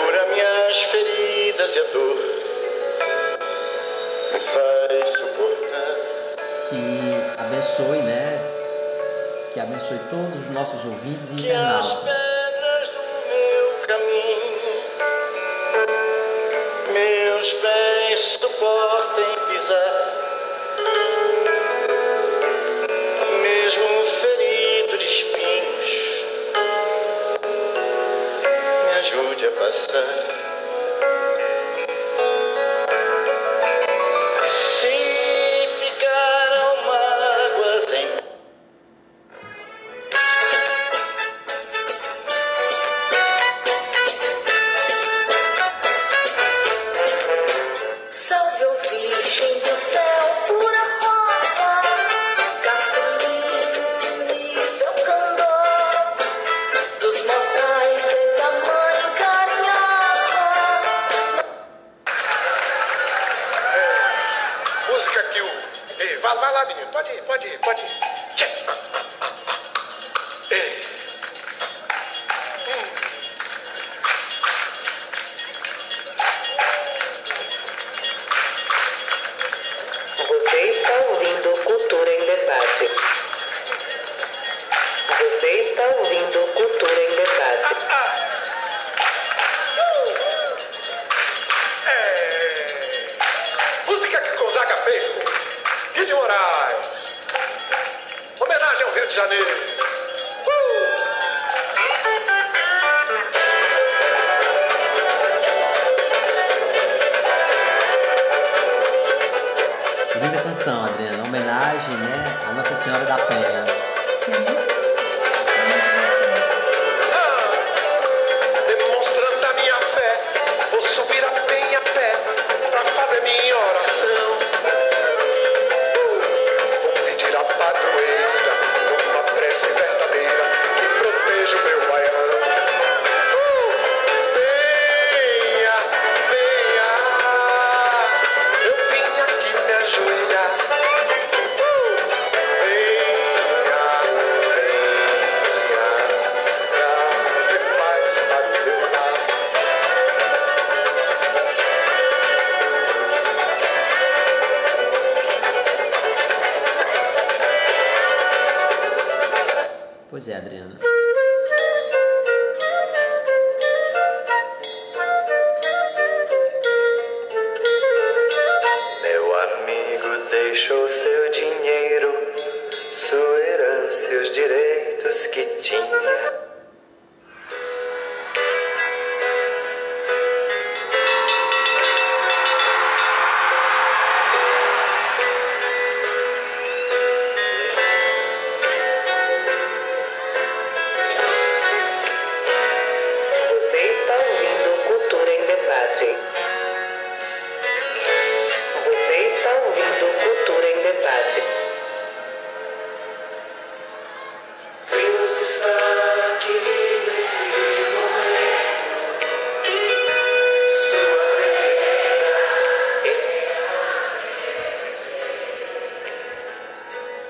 Cura minhas feridas e a dor. Me faz suportar. que abençoe, né? Que abençoe todos os nossos ouvintes e internautas. Pedras do meu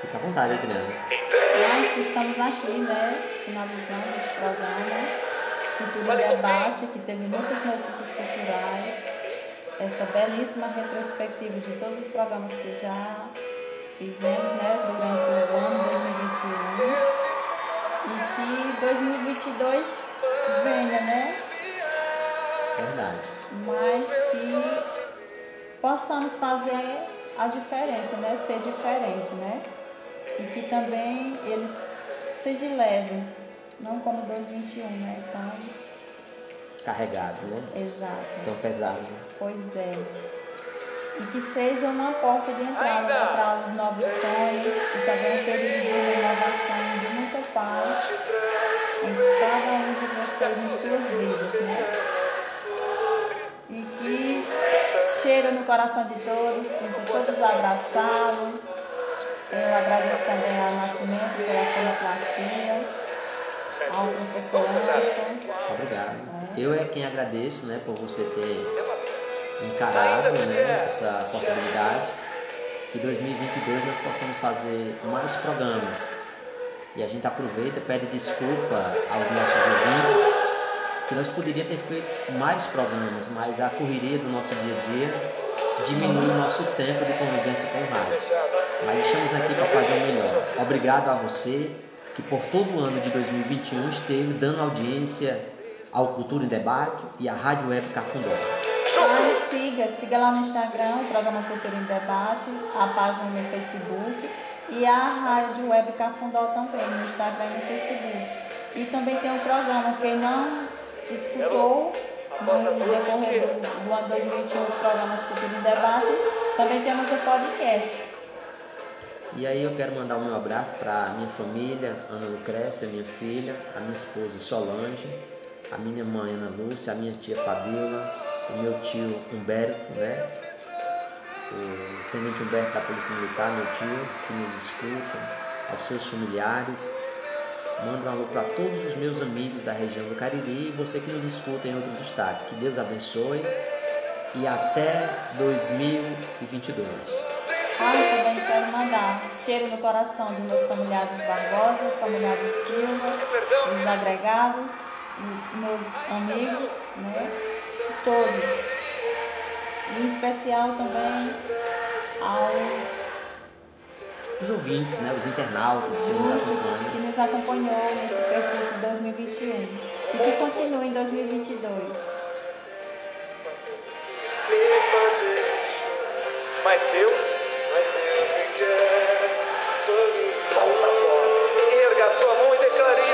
Fica à vontade, Adriana. Que estamos aqui, né, finalizando esse programa, Cultura em Debate, que teve muitas notícias culturais, essa belíssima retrospectiva de todos os programas que já fizemos, né, durante o ano 2021 e que 2022 venha, né, Verdade. mas que possamos fazer a diferença, né? Ser diferente, né? E que também eles seja leve, não como 2021, né? Tão Carregado, né? exato. Tão pesado. Pois é. E que seja uma porta de entrada né, para os novos sonhos e também um período de renovação de muita paz em cada um de vocês em suas vidas, né? E que cheira no coração de todos, sinta todos abraçados. Eu agradeço também ao Nascimento pela sonoplastia, ao professor Anderson. Obrigado. Eu é quem agradeço, né, por você ter encarado, né, essa possibilidade que 2022 nós possamos fazer mais programas. E a gente aproveita, pede desculpa aos nossos ouvintes, que nós poderíamos ter feito mais programas, mas a correria do nosso dia a dia diminui o nosso tempo de convivência com o rádio. Mas estamos aqui para fazer o melhor. Obrigado a você que por todo o ano de 2021 esteve dando audiência ao Cultura em Debate e à Rádio Web Cafundó. Ai, siga, siga lá no Instagram, o programa Cultura em Debate, a página no Facebook e a Rádio Web Cafundó também, no Instagram e no Facebook. E também tem um programa, quem não escutou no decorrer do, do ano 2021 os programas Cultura em Debate, também temos o podcast. E aí eu quero mandar o meu abraço para minha família, Ana Lucrécia, minha filha, a minha esposa Solange, a minha mãe Ana Lúcia, a minha tia Fabíola, o meu tio Humberto, né? O tenente Humberto da Polícia Militar, meu tio, que nos escuta, aos seus familiares. Mando um alô para todos os meus amigos da região do Cariri e você que nos escuta em outros estados. Que Deus abençoe e até 2022. Ah, eu também quero mandar cheiro no coração dos meus familiares Barbosa, familiares Silva, os agregados, meus amigos, né? Todos. E em especial também aos Os ouvintes, né? Os internautas que nos acompanham. que nos acompanhou nesse percurso de 2021 e que continue em 2022. Mas Deus, mas Deus me quer. Solta a voz, erga a sua mão e declare